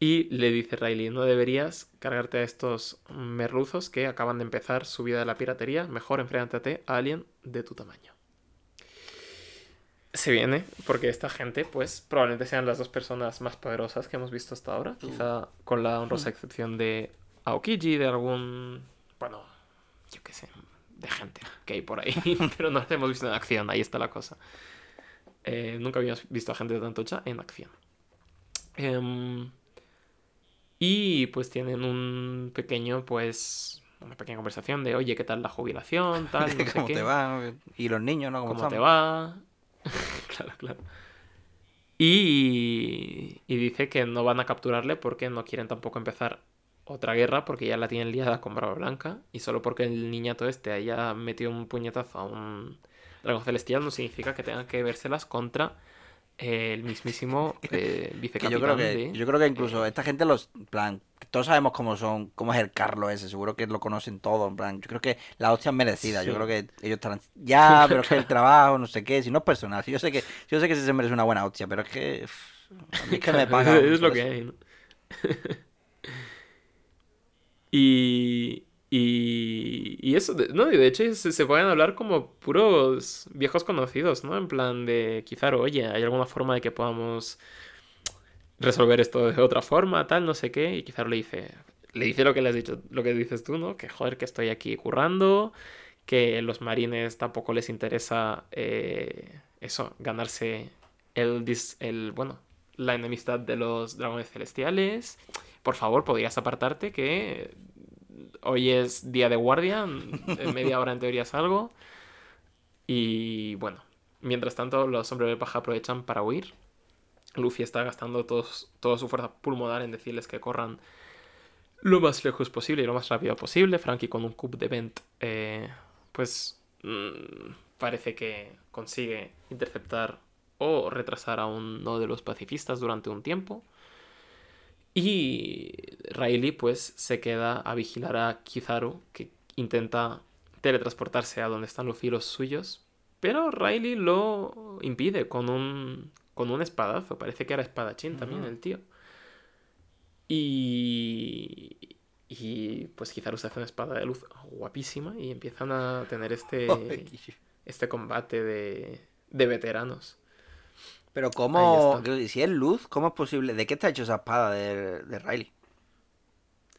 Y le dice Riley, no deberías cargarte a estos merluzos que acaban de empezar su vida de la piratería. Mejor enfréntate a alguien de tu tamaño. Se viene, porque esta gente, pues, probablemente sean las dos personas más poderosas que hemos visto hasta ahora. Quizá con la honrosa excepción de Aokiji, de algún... Bueno, yo qué sé, de gente que hay por ahí. Pero no las hemos visto en acción, ahí está la cosa. Eh, nunca habíamos visto a gente tan tocha en acción. Em, y pues tienen un pequeño, pues, una pequeña conversación de, oye, ¿qué tal la jubilación? Tal, no sé ¿Cómo qué. te va? Y los niños, ¿no? ¿Cómo, ¿Cómo te va? Y, y dice que no van a capturarle porque no quieren tampoco empezar otra guerra porque ya la tienen liada con Barba Blanca y solo porque el niñato este haya metido un puñetazo a un dragón celestial no significa que tengan que vérselas contra eh, el mismísimo eh, vicecapitán yo creo que, de- yo creo que incluso esta gente los, en plan, todos sabemos cómo son, cómo es el Carlos ese, seguro que lo conocen todo, en plan, yo creo que la hostia es merecida, yo creo que ellos estarán, ya, pero es que el trabajo, no sé qué, si no es personal, si yo sé que, yo sé que sí se merece una buena hostia, pero es que, a mí es que me pagan. es lo que hay, ¿no? y, y, y eso, de- no, y de hecho se, se pueden hablar como puros viejos conocidos, ¿no? En plan de, quizá, oye, ¿hay alguna forma de que podamos resolver esto de otra forma, tal, no sé qué? Y quizá le dice, le dice lo que le has dicho, lo que dices tú, ¿no? Que joder, que estoy aquí currando, que los marines tampoco les interesa eh, eso, ganarse el, dis- el, bueno, la enemistad de los dragones celestiales. Por favor, podrías apartarte que hoy es día de guardia, en media hora en teoría salgo. Y bueno, mientras tanto los hombres de paja aprovechan para huir. Luffy está gastando todos, toda su fuerza pulmonar en decirles que corran lo más lejos posible y lo más rápido posible. Frankie con un cup de vent, eh, pues mm, parece que consigue interceptar o retrasar a uno de los pacifistas durante un tiempo. Y Riley pues se queda a vigilar a Kizaru que intenta teletransportarse a donde están los suyos. Pero Riley lo impide con un, con un espadazo. Parece que era espadachín también el tío. Y, y pues Kizaru se hace una espada de luz guapísima y empiezan a tener este, este combate de, de veteranos. Pero cómo, si es luz, ¿cómo es posible? ¿De qué está hecho esa espada de, de Riley?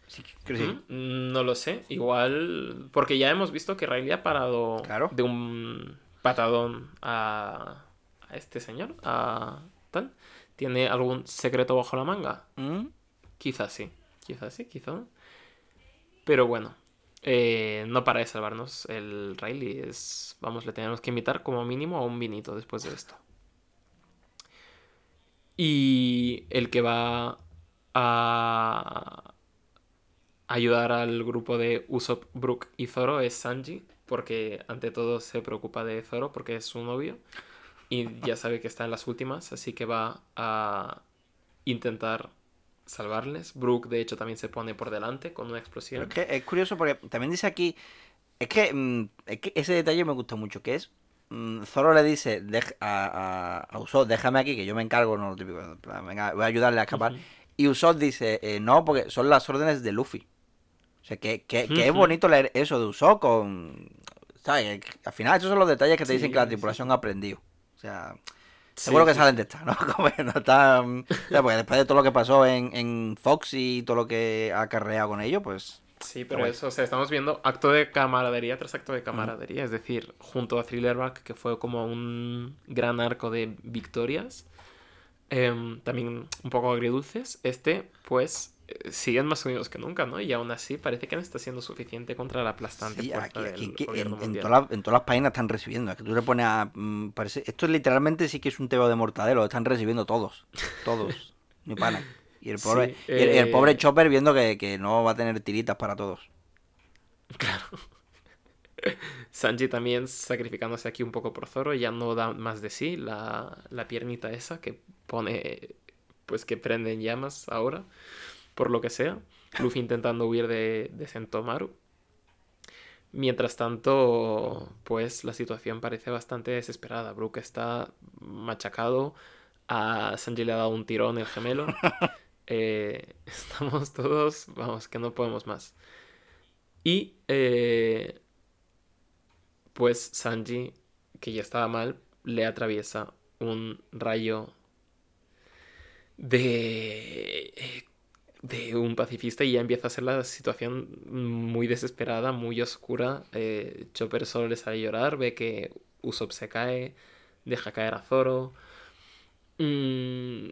Sí, decir, Mm, No lo sé. Igual. Porque ya hemos visto que Riley ha parado Claro. de un patadón a, a este señor. A tal. ¿Tiene algún secreto bajo la manga? ¿Mm? Quizás sí. Quizás sí, quizás no. Pero bueno. eh, no para de salvarnos el Riley. Es. Vamos, le tenemos que invitar como mínimo a un vinito después de esto. Y el que va a ayudar al grupo de Usopp, Brook y Zoro es Sanji, porque ante todo se preocupa de Zoro porque es su novio y ya sabe que está en las últimas, así que va a intentar salvarles. Brook de hecho también se pone por delante con una explosión. es curioso porque también dice aquí. Es que, mm, es que ese detalle me gusta mucho, que es. Mm, Zoro le dice "Dej- a, a, a Usopp, déjame aquí, que yo me encargo, no lo típico. Venga, voy a ayudarle a escapar. Y Usopp dice, eh, no, porque son las órdenes de Luffy. O sea, que, que, que es bonito leer eso de Usopp con... ¿Sabes? Al final esos son los detalles que te dicen Sí, que la sí. tripulación ha aprendido. O sea, Sí, seguro que sí, salen de esta, ¿no? Como no están... o sea, porque después de todo lo que pasó en, en Fox y todo lo que ha acarreado con ello, pues... Sí, pero eso, o sea, estamos viendo acto de camaradería tras acto de camaradería. Es decir, junto a Thrillerback, que fue como un gran arco de victorias, em, también un poco agridulces, este, pues, eh, siguen más unidos que nunca, ¿no? Y aún así parece que no está siendo suficiente contra la aplastante Sí, aquí, aquí en, en las, en todas las páginas están recibiendo. Es que tú le pones a. mm, parece, esto literalmente sí que es un teo de mortadelo. Están recibiendo todos. Todos. Ni pana. Y el pobre, Sí, y el, eh, pobre Chopper viendo que, que no va a tener tiritas para todos. Sanji también sacrificándose aquí un poco por Zoro, ya no da más de sí, la, la piernita esa que pone, pues que prende en llamas ahora, por lo que sea. Luffy intentando huir de, de Sentomaru. Mientras tanto, pues la situación parece bastante desesperada. Brook está machacado, a Sanji le ha dado un tirón el gemelo. Eh, estamos todos, vamos, que no podemos más. Y eh, pues Sanji, que ya estaba mal, le atraviesa un rayo de de un pacifista y ya empieza a ser la situación muy desesperada, muy oscura. Eh, Chopper solo le sale a llorar, ve que Usopp se cae, deja caer a Zoro. Mm,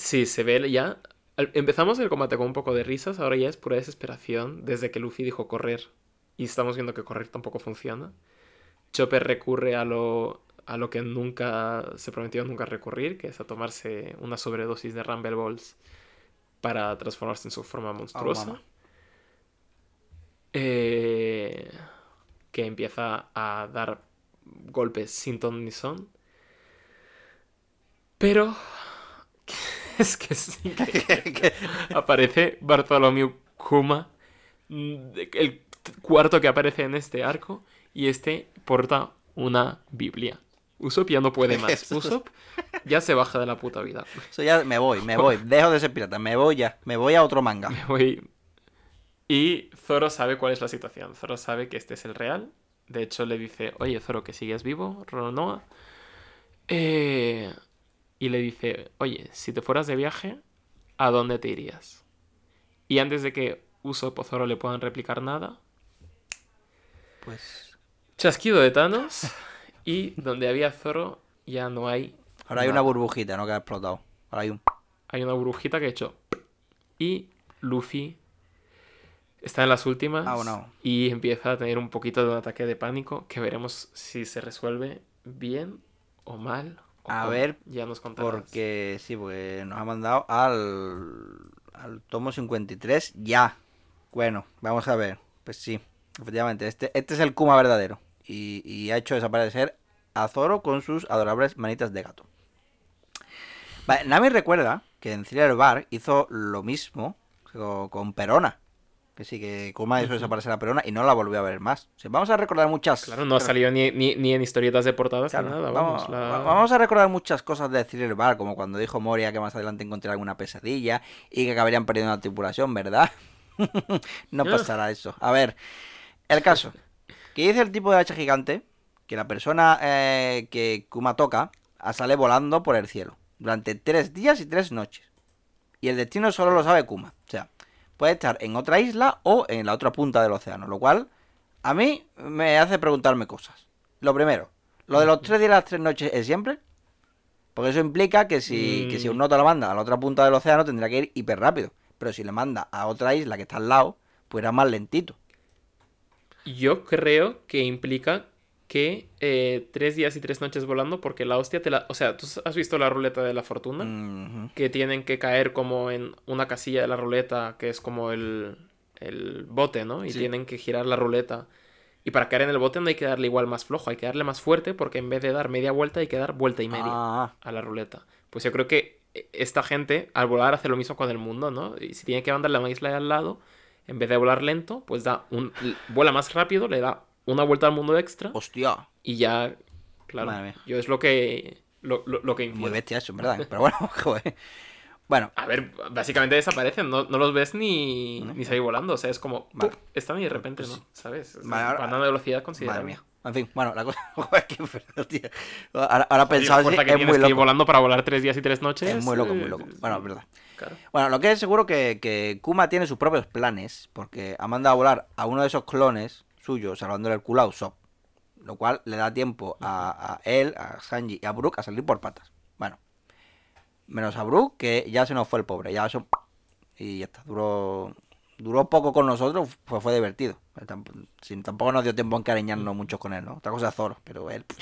sí, se ve ya. Empezamos el combate con un poco de risas, ahora ya es pura desesperación desde que Luffy dijo correr. Y estamos viendo que correr tampoco funciona. Chopper recurre a lo, a lo que nunca se prometió nunca recurrir, que es a tomarse una sobredosis de Rumble Balls para transformarse en su forma monstruosa. Eh, que empieza a dar golpes sin ton ni son. Pero es que es increíble. aparece Bartholomew Kuma, mm, el cuarto que aparece en este arco, y este porta una Biblia. Usopp ya no puede más. Usopp ya se baja de la puta vida. Eso ya me voy, me voy. Dejo de ser pirata, me voy ya. Me voy a otro manga. Me voy. Y Zoro sabe cuál es la situación. Zoro sabe que este es el real. De hecho, le dice, oye, Zoro, que sigues vivo, Ronoa. Eh, Y le dice, oye, si te fueras de viaje, ¿a dónde te irías? Y antes de que Usopp o Zoro le puedan replicar nada, Pues. chasquido de Thanos. Y donde había Zoro, ya no hay. Ahora hay una burbujita, ¿no? Que ha explotado. Ahora hay un. Hay una burbujita que ha hecho. Y Luffy está en las últimas. Ah, bueno. Y empieza a tener un poquito de un ataque de pánico. Que veremos si se resuelve bien o mal. A cómo. ver, Ya nos contarás. Porque sí, porque nos ha mandado al, al tomo 53 ya. Bueno, vamos a ver. Pues sí, efectivamente, este, este es el Kuma verdadero. Y, y ha hecho desaparecer a Zoro con sus adorables manitas de gato. Vale, Nami recuerda que en Thriller Bar hizo lo mismo con, con Perona. Que sí, que Kuma hizo desaparecer a Perona y no la volvió a ver más. O sea, vamos a recordar muchas. Claro, no ha salido ni, ni, ni en historietas de portadas Claro, ni nada. vamos, Vamos, la- va- vamos a recordar muchas cosas de Thriller Bar, como cuando dijo Moria que más adelante encontraría alguna pesadilla y que acabarían perdiendo la tripulación, ¿verdad? no pasará eso. A ver, el caso. Que dice el tipo de hacha gigante que la persona eh, que Kuma toca ah, sale volando por el cielo durante tres días y tres noches. Y el destino solo lo sabe Kuma. O sea, puede estar en otra isla o en la otra punta del océano. Lo cual a mí me hace preguntarme cosas. Lo primero, lo de los tres días y las tres noches es siempre. Porque eso implica que si, que si Mm. un nota lo manda a la otra punta del océano tendrá que ir hiper rápido. Pero si le manda a otra isla que está al lado, pues irá más lentito. Yo creo que implica que eh, tres días y tres noches volando, porque la hostia te la. O sea, ¿tú has visto la ruleta de la fortuna? Mhm. Que tienen que caer como en una casilla de la ruleta, que es como el, el bote, ¿no? Y Sí. tienen que girar la ruleta. Y para caer en el bote no hay que darle igual más flojo, hay que darle más fuerte, porque en vez de dar media vuelta hay que dar vuelta y media Ah, a la ruleta. Pues yo creo que esta gente al volar hace lo mismo con el mundo, ¿no? Y si tiene que mandarle a una isla de al lado, en vez de volar lento, pues da un vuela más rápido, le da una vuelta al mundo extra hostia. y ya, claro, Madre mía. yo es lo que lo, lo- lo que Muy bestia eso, en verdad. Pero bueno, joder. Bueno, A ver, básicamente desaparecen, no, no los ves ni, ¿No? ni salir volando, o sea, es como, Vale. están y de repente no, ¿sabes? Es- Vale, ahora- van a una velocidad madre considerable. mía. En fin, bueno, la cosa joder, que tío. Ahora, ahora pensaba que es muy que ir loco. volando para volar tres días y tres noches. Es muy loco, muy eh, loco. Bueno, es verdad. Claro. Bueno, lo que es seguro que, que Kuma tiene sus propios planes, porque ha mandado a volar a uno de esos clones suyos, salvándole el culo a Usopp. Lo cual le da tiempo a, a él, a Sanji y a Brook a salir por patas. Bueno, menos a Brook, que ya se nos fue el pobre, ya eso. Y ya está, duró, duró poco con nosotros, fue, fue divertido. Tamp- sin- tampoco nos dio tiempo a encariñarnos mucho con él, ¿no? Otra cosa es Zoro, pero él. pff,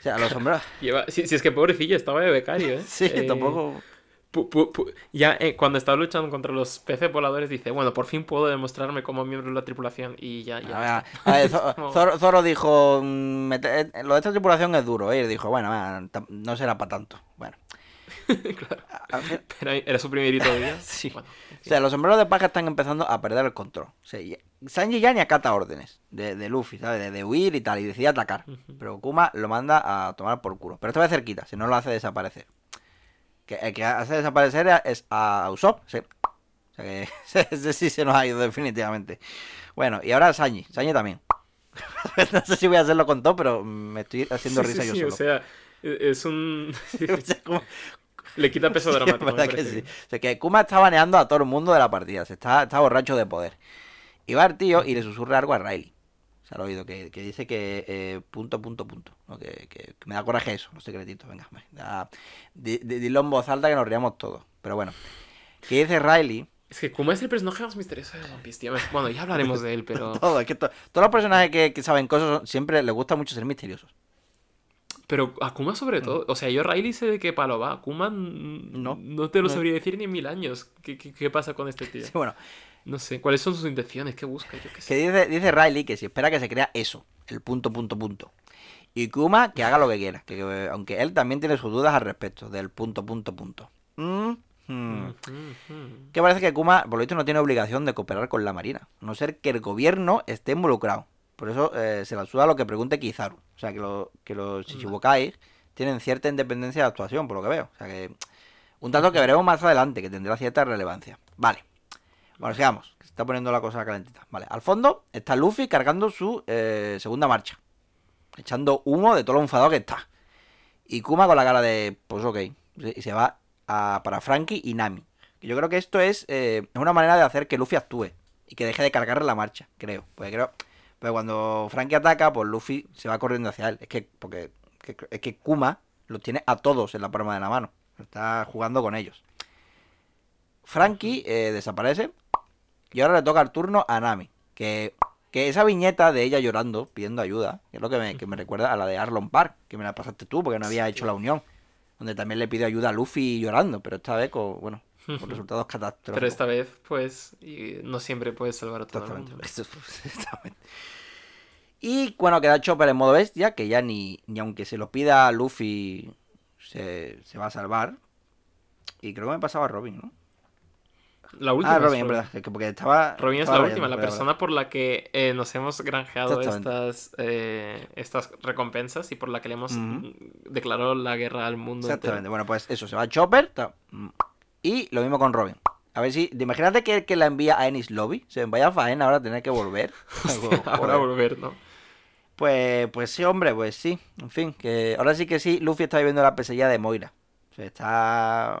o sea, los. Lleva- Si, si es que pobrecillo, estaba de becario, ¿eh? Sí, Eh, tampoco. Pu- pu- pu- ya eh, cuando estaba luchando contra los peces voladores dice, bueno, por fin puedo demostrarme como miembro de la tripulación y ya, ya. A ver, a ver, Zoro, Zoro dijo, mm, eh, lo de esta tripulación es duro, ¿eh? y dijo, bueno, no será para tanto. Bueno, Claro. a- fin- Era, su primerito día. Sí. Bueno, en o sea, los sombreros de paja están empezando a perder el control. O sea, ya- Sanji ya ni acata órdenes de, de Luffy, ¿sabes? De, de huir y tal, y decide atacar. Pero Kuma lo manda a tomar por culo. Pero esta vez cerquita, si no lo hace desaparecer. Que el que hace desaparecer es a Usopp, sí. O sea que ese sí se nos ha ido definitivamente. Bueno, y ahora Sanji, Sanji también. no sé si voy a hacerlo con todo, pero me estoy haciendo Sí, risa sí, yo sí, solo. O sea, e- es un... Le quita peso Sí, dramático. me verdad que sí. O sea, que Kuma está baneando a todo el mundo de la partida. Se está, está borracho de poder. Y va el tío y le susurra algo a Riley. He oído, que, que dice que eh, punto, punto, punto. ¿no? Que, que- que me da coraje eso, los secretitos. Venga, da- di- di- dilo en voz alta que nos riamos todos. Pero bueno. Que dice Riley. Es que Kuma es el personaje más misterioso de One Piece, tío. Bueno, ya hablaremos de él, pero. Todo, es que to- todos los personajes que, que saben cosas son- siempre les gusta mucho ser misteriosos. Pero a Kuma sobre todo. O sea, yo Riley sé de qué palo va. Kuma mm, No. no te lo No. sabría decir ni en mil años. ¿Qué, qué, qué pasa con este tío? Sí, bueno, No sé. ¿Cuáles son sus intenciones? ¿Qué busca? Yo qué que sé. dice, dice Riley que si espera que se crea eso, el punto, punto, punto. Y Kuma que haga lo que quiera, que, que- aunque él también tiene sus dudas al respecto del punto, punto, punto. Mm, hmm. Ujú. Que parece que Kuma, por lo visto, no tiene obligación de cooperar con la Marina, a no ser que el gobierno esté involucrado. Por eso eh, se la suda lo que pregunte Kizaru. O sea, que, lo- que los Shichibukai tienen cierta independencia de actuación, por lo que veo. O sea, que un dato que veremos más adelante, que tendrá cierta relevancia. Vale. Bueno, sigamos, que se está poniendo la cosa calentita. Vale, al fondo está Luffy cargando su eh, segunda marcha. Echando humo de todo lo enfadado que está. Y Kuma con la cara de, pues ok. Y se va para Frankie y Nami. Yo creo que esto es eh, una manera de hacer que Luffy actúe. Y que deje de cargar la marcha, creo. Porque creo. Pero cuando Frankie ataca, pues Luffy se va corriendo hacia él. Es que, porque, que- es que Kuma los tiene a todos en la palma de la mano. Está jugando con ellos. Frankie eh, desaparece. Y ahora le toca el turno a Nami. Que, que esa viñeta de ella llorando, pidiendo ayuda, que es lo que me, que me recuerda a la de Arlon Park, que me la pasaste tú porque no había hecho la unión. Donde también le pidió ayuda a Luffy llorando, pero esta vez con, bueno, con resultados catastróficos. Pero esta vez, pues, y no siempre puedes salvar a todo el mundo. Exactamente. Y bueno, queda Chopper en modo bestia, que ya ni, ni aunque se lo pida a Luffy se, se va a salvar. Y creo que me pasaba a Robin, ¿no? La última. ah, Robin, verdad. porque estaba. Robin es estaba la última, la persona por la que eh, nos hemos granjeado estas, eh, estas recompensas y por la que le hemos Ujú. mm, declarado la guerra al mundo Exactamente. entero. Bueno, pues eso, se va Chopper. ta- mm, Y lo mismo con Robin. A ver si. Imagínate que, que la envía a Ennis Lobby. Se vaya faena ahora tener que volver. Ahora Joder. volver, ¿no? Pues, pues sí, hombre, pues sí. En fin, que ahora sí que sí, Luffy está viviendo la pesadilla de Moira. O sea, está,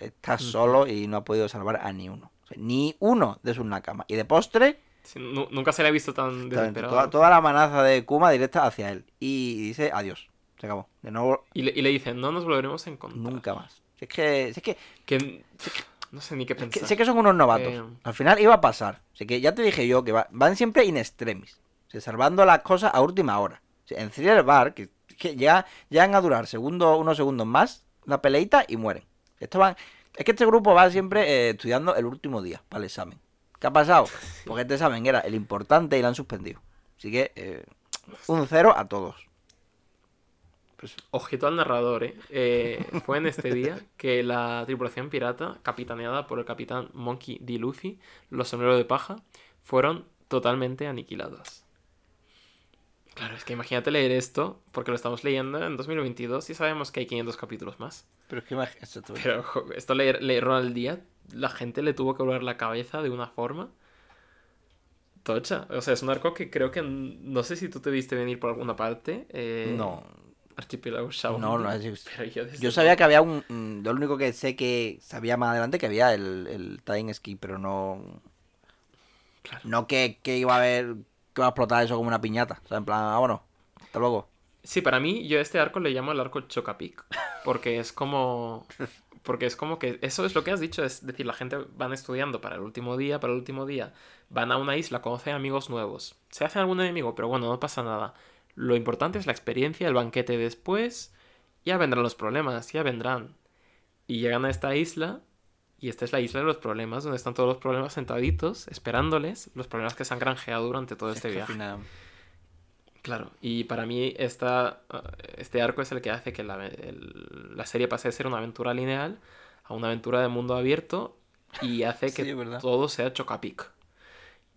está solo y no ha podido salvar a ni uno. O sea, ni uno de sus nakamas. Y de postre, Sí, nunca se le ha visto tan desesperado. toda, toda la amenaza de Kuma directa hacia él. Y dice adiós. Se acabó. De nuevo, Y, le, y le dicen, no nos volveremos a encontrar. nunca más. Si es que, si es que, Que, no sé ni qué que- pensar. sé que son unos novatos. Eh. Al final iba a pasar. Así que ya te dije yo que va- van siempre in extremis. O sea, salvando las cosas a última hora. O sea, en Thriller Bar, que, que ya llegan a durar segundo, unos segundos más la peleita y mueren. Es que este grupo va siempre eh, estudiando el último día para el examen. ¿Qué ha pasado? Porque este examen era el importante y lo han suspendido. Así que eh, un cero a todos. Pues, Ojito al narrador, ¿eh? Eh, Fue en este día que la tripulación pirata, capitaneada por el capitán Monkey D. Luffy, los sombreros de paja, fueron totalmente aniquilados. Claro, es que imagínate leer esto, porque lo estamos leyendo en 2022 y sabemos que hay 500 capítulos más. pero es que imag- esto- esto- Pero esto leer, leerlo al día, la gente le tuvo que volver la cabeza de una forma tocha. O sea, es un arco que creo que no sé si tú te viste venir por alguna parte. eh, no, Archipiélago Shaolin. no, no es Pero yo, Yo sabía que había un. mm, Lo único que sé que sabía más adelante que había el, el Time Ski, pero no. Claro. No que, que iba a haber. Que iba a explotar eso como una piñata. O sea, en plan, ah, bueno, hasta luego. Sí, para mí, yo a este arco le llamo el arco Chocapic. Porque es como. Porque es como que. Eso es lo que has dicho. Es decir, la gente van estudiando para el último día, para el último día. Van a una isla, conocen amigos nuevos. Se hacen algún enemigo, pero bueno, no pasa nada. Lo importante es la experiencia, el banquete después. Ya vendrán los problemas, ya vendrán. Y llegan a esta isla. Y esta es la isla de los problemas, donde están todos los problemas sentaditos, esperándoles. Los problemas que se han granjeado durante todo este Es viaje. final- Claro, y para mí esta, uh, este arco es el que hace que la, el- la serie pase de ser una aventura lineal a una aventura de mundo abierto y hace que Sí, todo sea chocapic.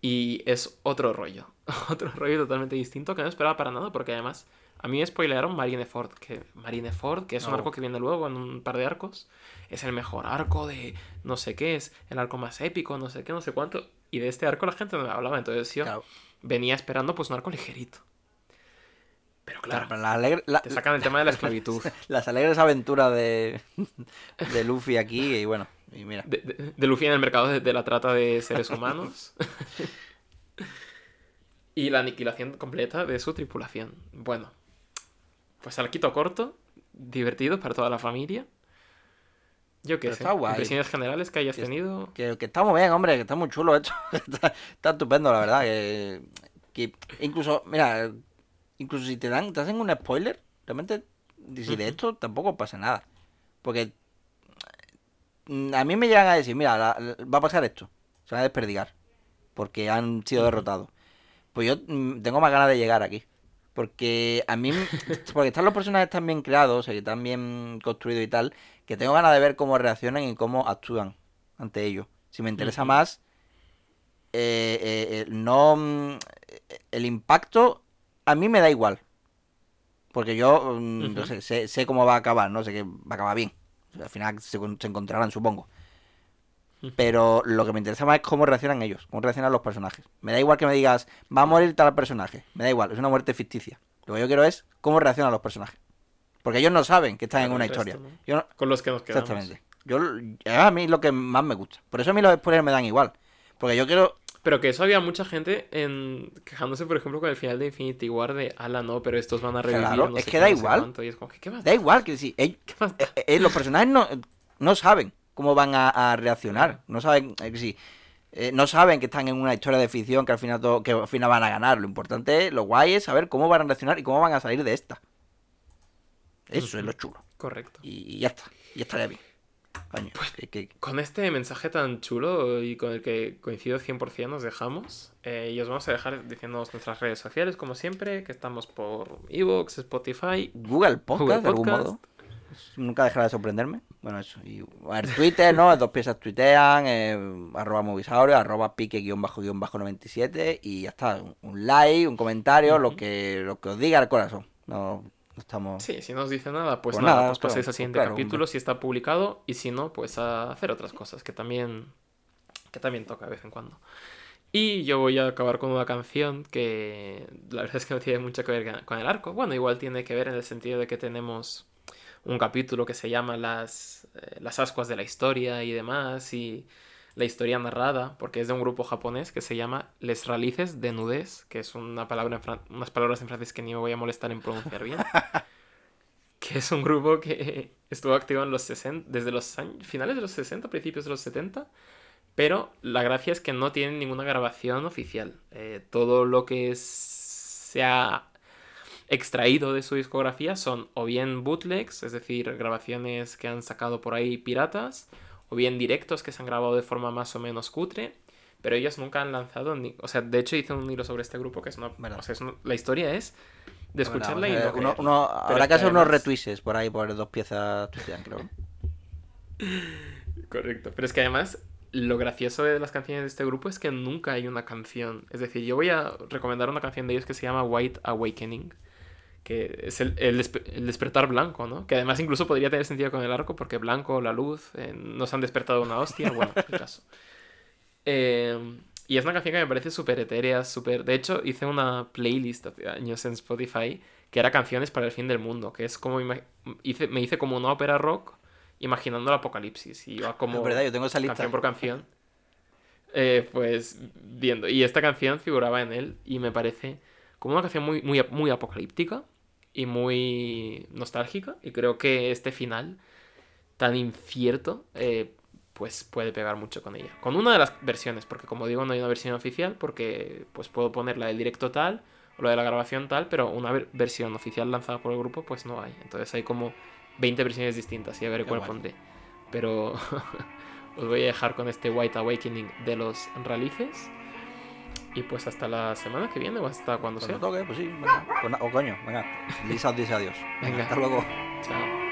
Y es otro rollo, otro rollo totalmente distinto que no esperaba para nada porque además a mí me spoilearon Marineford, que Marineford, que es un arco que viene luego en un par de arcos, es el mejor arco de no sé qué, es el arco más épico, no sé qué, no sé cuánto, y de este arco la gente no me hablaba, entonces yo Claro, venía esperando pues un arco ligerito. Pero claro, la- te sacan el tema de la esclavitud. las alegres aventuras de, de Luffy aquí, y bueno, y mira. De, de- de Luffy en el mercado de, de la trata de seres humanos. y la aniquilación completa de su tripulación. Bueno, pues al quito corto, divertido para toda la familia. Yo qué Pero sé, está guay. impresiones generales que hayas Que- tenido. Que, que está muy bien, hombre, que está muy chulo esto. está, está estupendo, la verdad. Que, que incluso, mira, incluso si te dan, te hacen un spoiler, realmente, si de esto tampoco pasa nada. Porque mm, a mí me llegan a decir, mira, la- la- va a pasar esto, se van a desperdigar, porque han sido derrotados. Pues yo mm, tengo más ganas de llegar aquí. Porque a mí, porque están los personajes tan bien creados, y tan bien construidos y tal, que tengo ganas de ver cómo reaccionan y cómo actúan ante ello. Si me interesa más, eh, eh, no, mm, el impacto a mí me da igual. Porque yo mm, no sé, sé, sé cómo va a acabar, no sé que va a acabar bien. Al final se, se encontrarán, supongo. Pero lo que me interesa más es cómo reaccionan ellos, cómo reaccionan los personajes. Me da igual que me digas, va a morir tal personaje. Me da igual, es una muerte ficticia. Lo que yo quiero es cómo reaccionan los personajes. Porque ellos no saben que están en una historia. resto, ¿no? Yo no- Con los que nos quedamos. Exactamente. Yo, a mí lo que más me gusta. Por eso a mí los spoilers me dan igual. Porque yo quiero. Pero que eso había mucha gente en... quejándose, por ejemplo, con el final de Infinity War de, ala, no, pero estos van a revivir. Claro, no es sé que da no sé igual. cuánto", y es como, ¿qué, qué más Da da? igual que si. ellos- ¿Qué más da? eh, eh, los personajes no, no saben cómo van a, a reaccionar. No saben. eh, si, eh, no saben que están en una historia de ficción que al final todo, que al final van a ganar. Lo importante, lo guay es saber cómo van a reaccionar y cómo van a salir de esta. Eso es lo chulo. Correcto. Y, y ya está. Y estaría bien. Coño, Pues que- que- Con este mensaje tan chulo y con el que coincido 100% nos dejamos. eh, y os vamos a dejar diciéndonos nuestras redes sociales, como siempre, que estamos por Evox, Spotify. Google Podcast, Google de algún modo. Nunca dejará de sorprenderme. Bueno, eso. Y a ver, Twitter, ¿no? Dos piezas tuitean, eh, arroba movisaurio, arroba pique guion bajo guion bajo 97 y ya está. Un, un like, un comentario, lo Ujú. que lo que os diga el corazón. No, no estamos... Sí, si no os dice nada, pues, Pues nada, nada, pues paséis claro, al siguiente claro, capítulo hombre. si está publicado. Y si no, pues a hacer otras cosas que también, que también toca de vez en cuando. Y yo voy a acabar con una canción que la verdad es que no tiene mucho que ver con el arco. Bueno, igual tiene que ver en el sentido de que tenemos un capítulo que se llama Las, eh, las ascuas de la historia y demás, y la historia narrada, porque es de un grupo japonés que se llama Les Ralices de Nudez, que es una palabra en unas palabras en francés que ni me voy a molestar en pronunciar bien. que es un grupo que estuvo activo en los 60, desde los años, finales de los 60, principios de los 70, pero la gracia es que no tienen ninguna grabación oficial. Eh, todo lo que es- se ha extraído de su discografía son o bien bootlegs, es decir, grabaciones que han sacado por ahí piratas, o bien directos que se han grabado de forma más o menos cutre, pero ellos nunca han lanzado ni... O sea, de hecho hice un hilo sobre este grupo que es una... Verdad. O sea, es una- la historia es de escucharla y Bueno, no uno, uno- habrá que hacer unos retweets por ahí por dos piezas creo. Correcto. Pero es que además, lo gracioso de las canciones de este grupo es que nunca hay una canción. Es decir, yo voy a recomendar una canción de ellos que se llama White Awakening. Que es el, el despe- el despertar blanco, ¿no? Que además incluso podría tener sentido con el arco, porque blanco, la luz, eh, nos han despertado una hostia. Bueno, el caso. Eh, y es una canción que me parece súper etérea, súper... De hecho, hice una playlist hace años en Spotify que era canciones para el fin del mundo, que es como... Hice, me hice como una ópera rock imaginando el apocalipsis. Y iba como Es verdad, yo tengo esa lista. canción por canción. Eh, pues viendo. Y esta canción figuraba en él y me parece como una canción muy, muy, muy apocalíptica y muy nostálgica. Y creo que este final tan incierto eh, pues puede pegar mucho con ella. Con una de las versiones, porque como digo no hay una versión oficial porque pues puedo poner la del directo tal o la de la grabación tal, pero una ver- versión oficial lanzada por el grupo pues no hay. Entonces hay como 20 versiones distintas y a ver Qué cuál guay. pondré. Pero os voy a dejar con este White Awakening de los Ralices. Y pues hasta la semana que viene o hasta cuando sea. Cuando toque, pues sí, venga. Pues na- o coño, venga. Lisa dice adiós. Venga. Hasta luego. Chao.